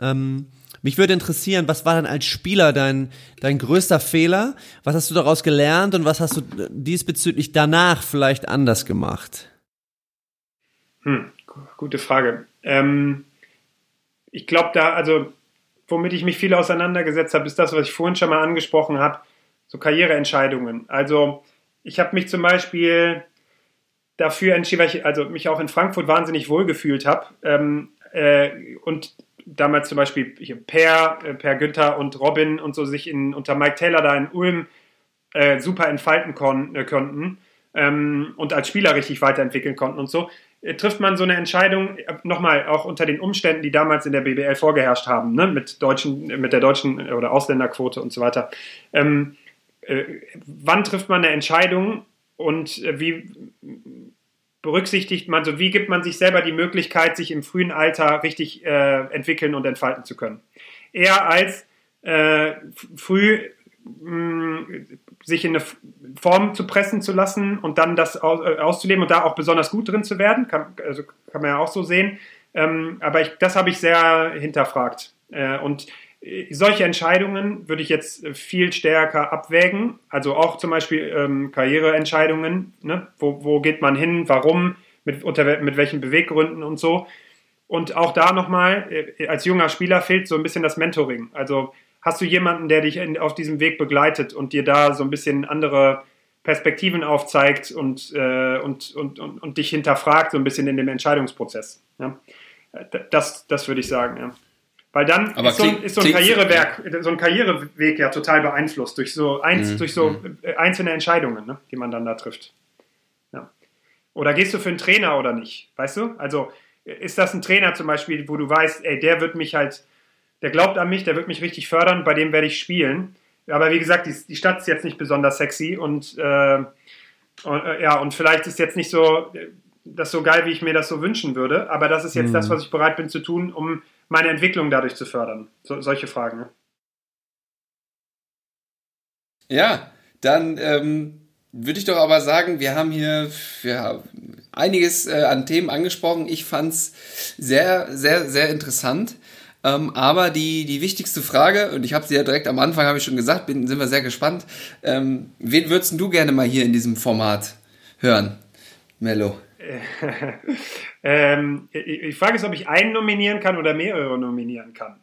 Ähm, mich würde interessieren, was war dann als Spieler dein, dein größter Fehler? Was hast du daraus gelernt und was hast du diesbezüglich danach vielleicht anders gemacht? Hm, gute Frage. Ähm, ich glaube, da, also, womit ich mich viel auseinandergesetzt habe, ist das, was ich vorhin schon mal angesprochen habe, so Karriereentscheidungen. Also, ich habe mich zum Beispiel dafür entschieden, weil ich also mich auch in Frankfurt wahnsinnig wohlgefühlt habe ähm, äh, und damals zum Beispiel Per, äh, Per Günther und Robin und so sich in, unter Mike Taylor da in Ulm äh, super entfalten kon äh, konnten ähm, und als Spieler richtig weiterentwickeln konnten und so, äh, trifft man so eine Entscheidung, äh, nochmal, auch unter den Umständen, die damals in der BBL vorgeherrscht haben, ne, mit, deutschen, mit der deutschen oder Ausländerquote und so weiter. Ähm, äh, wann trifft man eine Entscheidung und wie berücksichtigt man, so wie gibt man sich selber die Möglichkeit, sich im frühen Alter richtig äh, entwickeln und entfalten zu können. Eher als äh, früh mh, mm, sich in eine Form zu pressen zu lassen und dann das aus, äh, auszuleben und da auch besonders gut drin zu werden, kann, also kann man ja auch so sehen. Ähm, aber ich, das habe ich sehr hinterfragt. Äh, und solche Entscheidungen würde ich jetzt viel stärker abwägen. Also auch zum Beispiel ähm, Karriereentscheidungen. Ne? Wo, wo geht man hin? Warum? Mit, unter, mit welchen Beweggründen und so. Und auch da nochmal, äh, als junger Spieler fehlt so ein bisschen das Mentoring. Also hast du jemanden, der dich in, auf diesem Weg begleitet und dir da so ein bisschen andere Perspektiven aufzeigt und, äh, und, und, und, und, dich hinterfragt, so ein bisschen in dem Entscheidungsprozess. Ja? Das, das würde ich sagen, ja. Weil dann ist so, ein, ist, so, ein Karrierewerk, so ein Karriereweg ja total beeinflusst durch so, eins, mhm. durch so mhm. einzelne Entscheidungen, ne, die man dann da trifft. Ja. Oder gehst du für einen Trainer oder nicht? Weißt du? Also ist das ein Trainer zum Beispiel, wo du weißt, ey, der wird mich halt, der glaubt an mich, der wird mich richtig fördern, bei dem werde ich spielen. Aber wie gesagt, die, die Stadt ist jetzt nicht besonders sexy und, äh, und äh, ja, und vielleicht ist jetzt nicht so das so geil, wie ich mir das so wünschen würde. Aber das ist jetzt mhm. das, was ich bereit bin zu tun, um meine Entwicklung dadurch zu fördern? So, solche Fragen. Ja, dann ähm, würde ich doch aber sagen, wir haben hier ja, einiges äh, an Themen angesprochen. Ich fand es sehr, sehr, sehr interessant. Ähm, aber die, die wichtigste Frage, und ich habe sie ja direkt am Anfang, habe ich schon gesagt, bin, sind wir sehr gespannt. Ähm, wen würdest du gerne mal hier in diesem Format hören, Mello? [LAUGHS] ähm, ich frage es, ob ich einen nominieren kann oder mehrere nominieren kann.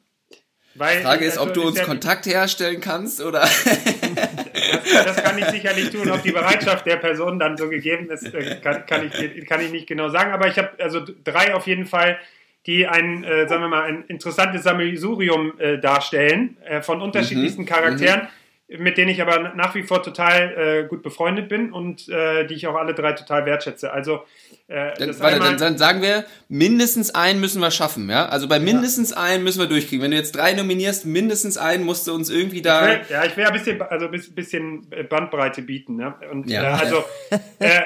Weil, die Frage ist, ob du uns Kontakt herstellen kannst oder. das, das, kann ich sicherlich tun. Ob die Bereitschaft der Person dann so gegeben ist, äh, kann, kann, ich, kann ich nicht genau sagen. Aber ich habe also drei auf jeden Fall, die ein, äh, sagen wir mal, ein interessantes Sammelsurium äh, darstellen äh, von unterschiedlichsten mhm. Charakteren. Mhm mit denen ich aber nach wie vor total äh, gut befreundet bin und äh, die ich auch alle drei total wertschätze. Also äh, dann, warte, dann, dann, sagen wir, mindestens einen müssen wir schaffen, ja? Also bei mindestens ja. einen müssen wir durchkriegen. Wenn du jetzt drei nominierst, mindestens einen musst du uns irgendwie da. Ich will, ja, ich will ein bisschen, also ein bisschen Bandbreite bieten, ne? Und ja. äh, also [LAUGHS] äh,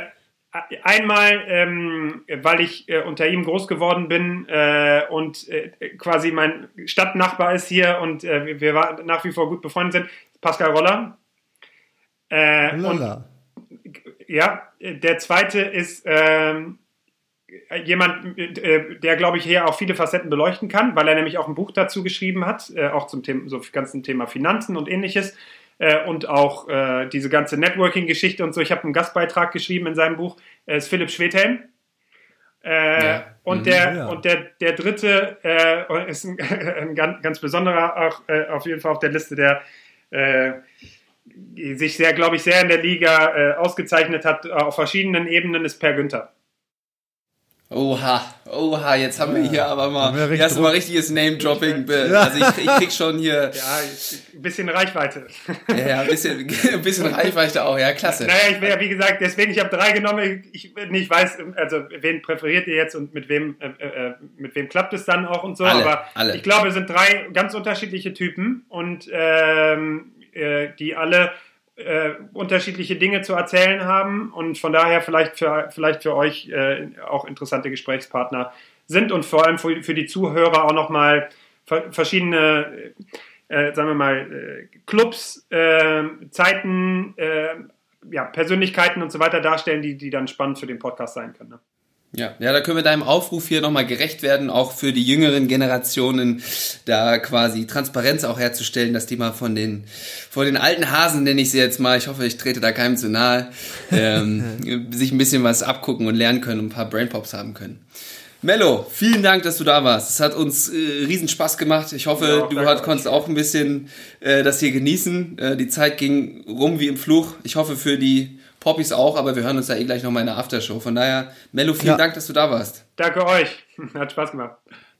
einmal, ähm, weil ich äh, unter ihm groß geworden bin äh, und äh, quasi mein Stadtnachbar ist hier und äh, wir war, nach wie vor gut befreundet sind, Pascal Roller. Äh, und, ja, der zweite ist ähm, jemand, äh, der, glaube ich, hier auch viele Facetten beleuchten kann, weil er nämlich auch ein Buch dazu geschrieben hat, äh, auch zum Thema, so ganzen Thema Finanzen und ähnliches. Äh, und auch äh, diese ganze Networking-Geschichte und so. Ich habe einen Gastbeitrag geschrieben in seinem Buch, ist Philipp Schwedhelm. Ja. Und, mhm. der, ja. und der, der dritte [LAUGHS] ist ein, [LAUGHS] ein ganz, ganz besonderer, auch auf jeden Fall auf der Liste der sich sehr, glaube ich, sehr in der Liga äh, ausgezeichnet hat äh, auf verschiedenen Ebenen, ist Per Günther. Oha, oha, jetzt haben wir hier aber mal, hier hast du mal richtiges Name-Dropping. Ja. Also ich, ich krieg schon hier. [LAUGHS] Ja, ein bisschen Reichweite. Ja, ja, ein bisschen, ein bisschen Reichweite auch, ja, klasse. Naja, ich wäre, wie gesagt, deswegen, ich habe drei genommen. Ich nicht weiß, also wen präferiert ihr jetzt und mit wem, äh, äh, mit wem klappt es dann auch und so. Alle, aber alle. ich glaube, es sind drei ganz unterschiedliche Typen und ähm, äh, die alle äh, unterschiedliche Dinge zu erzählen haben und von daher vielleicht für, vielleicht für euch äh, auch interessante Gesprächspartner sind und vor allem für, für die Zuhörer auch nochmal verschiedene, äh, sagen wir mal, äh, Clubs, äh, Zeiten, äh, ja, Persönlichkeiten und so weiter darstellen, die, die dann spannend für den Podcast sein können. Ne? Ja, ja, da können wir deinem Aufruf hier nochmal gerecht werden, auch für die jüngeren Generationen, da quasi Transparenz auch herzustellen, dass die mal von den, von den alten Hasen, nenne ich sie jetzt mal, ich hoffe, ich trete da keinem zu nahe, [LAUGHS] ähm, sich ein bisschen was abgucken und lernen können und ein paar Brainpops haben können. Mello, vielen Dank, dass du da warst. Es hat uns äh, riesen Spaß gemacht. Ich hoffe, ja, du hat, konntest auch ein bisschen äh, das hier genießen. Äh, die Zeit ging rum wie im Fluch. Ich hoffe für die Poppys auch, aber wir hören uns ja eh gleich nochmal in der Aftershow. Von daher, Mello, vielen ja. Dank, dass du da warst. Danke euch. [LAUGHS] Hat Spaß gemacht.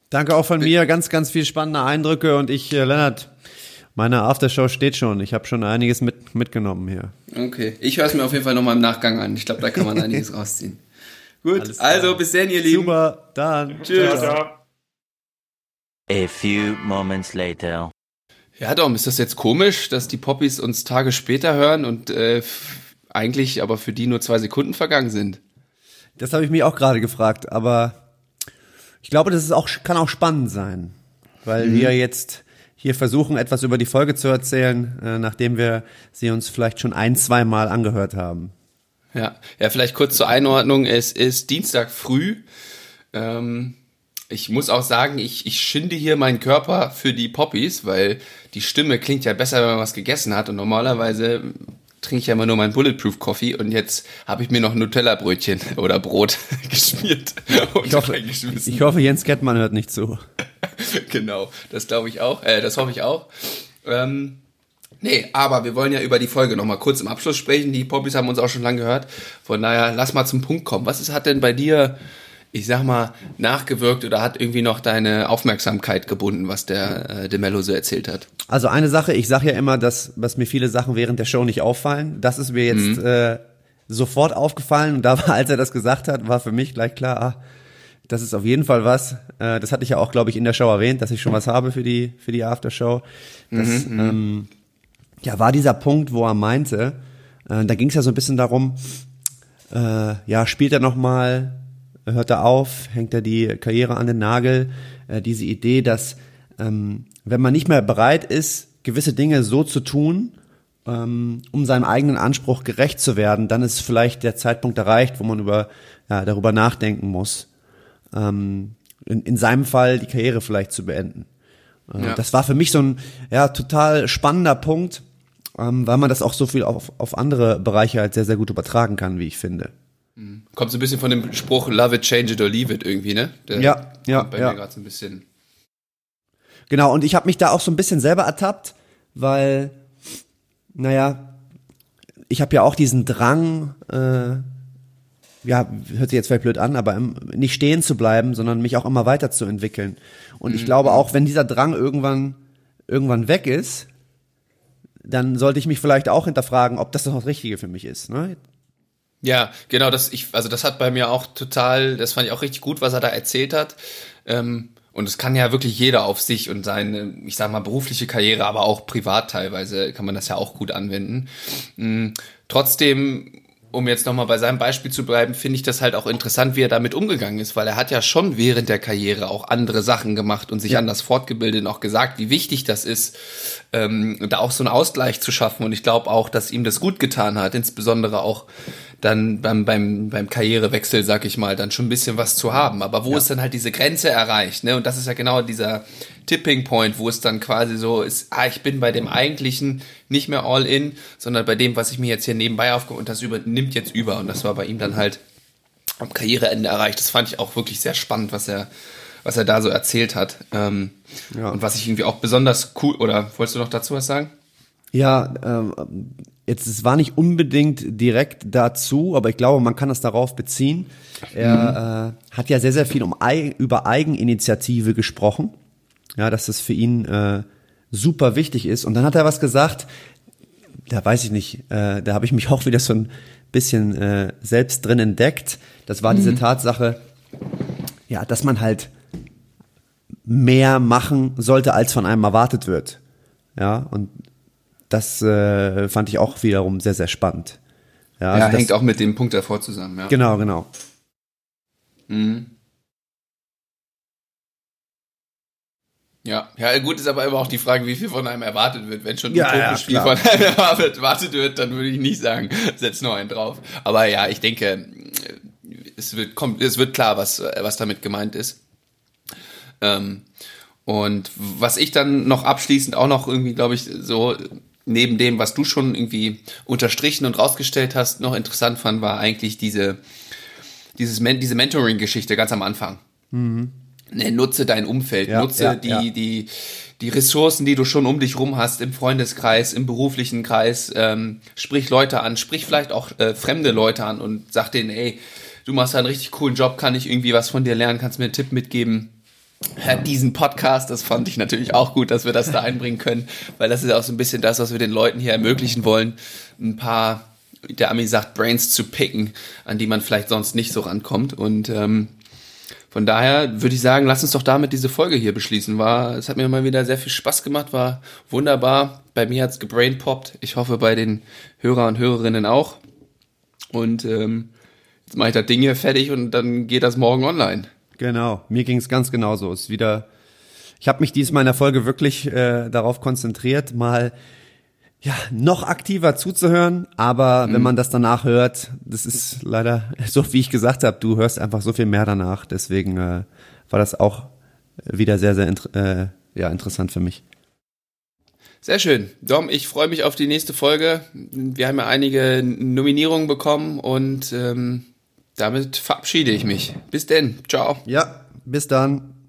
Danke auch von mir. Ganz, ganz viel spannende Eindrücke und ich, äh, Lennart, meine Aftershow steht schon. Ich habe schon einiges mit, mitgenommen hier. Okay, ich höre es mir auf jeden Fall nochmal im Nachgang an. Ich glaube, da kann man [LAUGHS] einiges rausziehen. Gut, also bis dann, ihr Lieben. Super, dann. Tschüss. Ciao, ciao. A few moments later. Ja, Dom, ist das jetzt komisch, dass die Poppies uns Tage später hören und äh, eigentlich aber für die nur zwei Sekunden vergangen sind. Das habe ich mich auch gerade gefragt, aber ich glaube, das ist auch, kann auch spannend sein, weil mhm. wir jetzt hier versuchen, etwas über die Folge zu erzählen, äh, nachdem wir sie uns vielleicht schon ein, zwei Mal angehört haben. Ja, ja, vielleicht kurz zur Einordnung. Es ist Dienstag früh. Ähm, ich muss auch sagen, ich, ich schinde hier meinen Körper für die Poppies, weil die Stimme klingt ja besser, wenn man was gegessen hat. Und normalerweise trinke ich ja immer nur meinen Bulletproof Coffee und jetzt habe ich mir noch Nutella-Brötchen [LAUGHS] oder Brot [LAUGHS] geschmiert. ich, hoffe, ich hoffe, Jens Gettmann hört nicht zu. [LAUGHS] genau, das glaube ich auch. Äh, das hoffe ich auch. Ähm, nee, aber wir wollen ja über die Folge nochmal kurz im Abschluss sprechen. Die Poppys haben uns auch schon lange gehört. Von daher, lass mal zum Punkt kommen. Was ist, hat denn bei dir ich sag mal, nachgewirkt oder hat irgendwie noch deine Aufmerksamkeit gebunden, was der äh, De Mello so erzählt hat? Also eine Sache, ich sage ja immer, dass, dass mir viele Sachen während der Show nicht auffallen. Das ist mir jetzt mhm. äh, sofort aufgefallen und da war, als er das gesagt hat, war für mich gleich klar, ah, das ist auf jeden Fall was. Äh, das hatte ich ja auch, glaube ich, in der Show erwähnt, dass ich schon was habe für die für die Aftershow. Das mhm, mhm. ähm, ja war dieser Punkt, wo er meinte, äh, da ging es ja so ein bisschen darum, äh, ja spielt er noch mal hört er auf, hängt er die Karriere an den Nagel. Äh, diese Idee, dass ähm, wenn man nicht mehr bereit ist, gewisse Dinge so zu tun, ähm, um seinem eigenen Anspruch gerecht zu werden, dann ist vielleicht der Zeitpunkt erreicht, wo man über, ja, darüber nachdenken muss, ähm, in, in seinem Fall die Karriere vielleicht zu beenden. Äh, ja. Das war für mich so ein ja, total spannender Punkt, ähm, weil man das auch so viel auf, auf andere Bereiche halt sehr, sehr gut übertragen kann, wie ich finde. Mhm. Kommt so ein bisschen von dem Spruch Love it, change it or leave it irgendwie, ne? Der ja, ja. Bei ja. mir gerade so ein bisschen. Genau, und ich habe mich da auch so ein bisschen selber ertappt, weil, naja, ich habe ja auch diesen Drang, äh, ja, hört sich jetzt vielleicht blöd an, aber nicht stehen zu bleiben, sondern mich auch immer weiterzuentwickeln. Und ich mhm. glaube auch, wenn dieser Drang irgendwann, irgendwann weg ist, dann sollte ich mich vielleicht auch hinterfragen, ob das das Richtige für mich ist. Ne? Ja, genau, das ich, also das hat bei mir auch total, das fand ich auch richtig gut, was er da erzählt hat. Ähm, und es kann ja wirklich jeder auf sich und seine, ich sag mal, berufliche Karriere, aber auch privat teilweise kann man das ja auch gut anwenden. Mhm. Trotzdem um jetzt nochmal bei seinem Beispiel zu bleiben, finde ich das halt auch interessant, wie er damit umgegangen ist, weil er hat ja schon während der Karriere auch andere Sachen gemacht und sich ja. anders fortgebildet und auch gesagt, wie wichtig das ist, ähm, da auch so einen Ausgleich zu schaffen. Und ich glaube auch, dass ihm das gut getan hat, insbesondere auch dann beim, beim, beim Karrierewechsel, sag ich mal, dann schon ein bisschen was zu haben. Aber wo ja. ist dann halt diese Grenze erreicht? Ne? Und das ist ja genau dieser Tipping Point, wo es dann quasi so ist, ah, ich bin bei dem eigentlichen nicht mehr all in, sondern bei dem, was ich mir jetzt hier nebenbei aufgehe und das übernimmt jetzt über. Und das war bei ihm dann halt am Karriereende erreicht. Das fand ich auch wirklich sehr spannend, was er, was er da so erzählt hat. Ähm, ja. Und was ich irgendwie auch besonders cool, oder wolltest du noch dazu was sagen? Ja, ähm, jetzt es war nicht unbedingt direkt dazu, aber ich glaube, man kann das darauf beziehen. Er mhm. äh, hat ja sehr, sehr viel um über Eigeninitiative gesprochen. Ja, dass das für ihn äh, super wichtig ist. Und dann hat er was gesagt, da weiß ich nicht, äh, da habe ich mich [LAUGHS] auch wieder so ein bisschen äh, selbst drin entdeckt. Das war mhm. diese Tatsache, ja, dass man halt mehr machen sollte, als von einem erwartet wird. Ja, und das äh, fand ich auch wiederum sehr, sehr spannend. Ja, also ja hängt auch mit dem Punkt davor zusammen, ja. Genau, genau. Mhm. Ja, ja, gut ist aber immer auch die Frage, wie viel von einem erwartet wird. Wenn schon ein ja, ja, von einem [LAUGHS] erwartet wird, dann würde ich nicht sagen, setz noch einen drauf. Aber ja, ich denke, es wird, kommt, es wird klar, was, was damit gemeint ist. Ähm, und was ich dann noch abschließend auch noch irgendwie, glaube ich, so neben dem, was du schon irgendwie unterstrichen und rausgestellt hast, noch interessant fand, war eigentlich diese, dieses, diese Mentoring-Geschichte ganz am Anfang. Mhm. Ne, nutze dein Umfeld, ja, nutze ja, die, ja. die, die Ressourcen, die du schon um dich rum hast, im Freundeskreis, im beruflichen Kreis, ähm, sprich Leute an, sprich vielleicht auch äh, fremde Leute an und sag denen, ey, du machst einen richtig coolen Job, kann ich irgendwie was von dir lernen, kannst mir einen Tipp mitgeben hört diesen Podcast. Das fand ich natürlich auch gut, dass wir das da [LAUGHS] einbringen können, weil das ist auch so ein bisschen das, was wir den Leuten hier ermöglichen wollen. Ein paar, der Ami sagt, Brains zu picken, an die man vielleicht sonst nicht so rankommt. Und ähm, von daher würde ich sagen, lass uns doch damit diese Folge hier beschließen. War, es hat mir mal wieder sehr viel Spaß gemacht, war wunderbar. Bei mir hat's gebrainpoppt. Ich hoffe bei den Hörer und Hörerinnen auch. Und ähm, jetzt mache ich das Ding hier fertig und dann geht das morgen online. Genau, mir ging es ganz genauso. Es ist wieder, ich habe mich diesmal in der Folge wirklich äh, darauf konzentriert, mal ja noch aktiver zuzuhören. Aber mhm. wenn man das danach hört, das ist leider [LAUGHS] so, wie ich gesagt habe, du hörst einfach so viel mehr danach. Deswegen äh, war das auch wieder sehr, sehr äh, ja, interessant für mich. Sehr schön. Dom, ich freue mich auf die nächste Folge. Wir haben ja einige Nominierungen bekommen und ähm, damit verabschiede ich mich. Bis denn. Ciao. Ja, bis dann.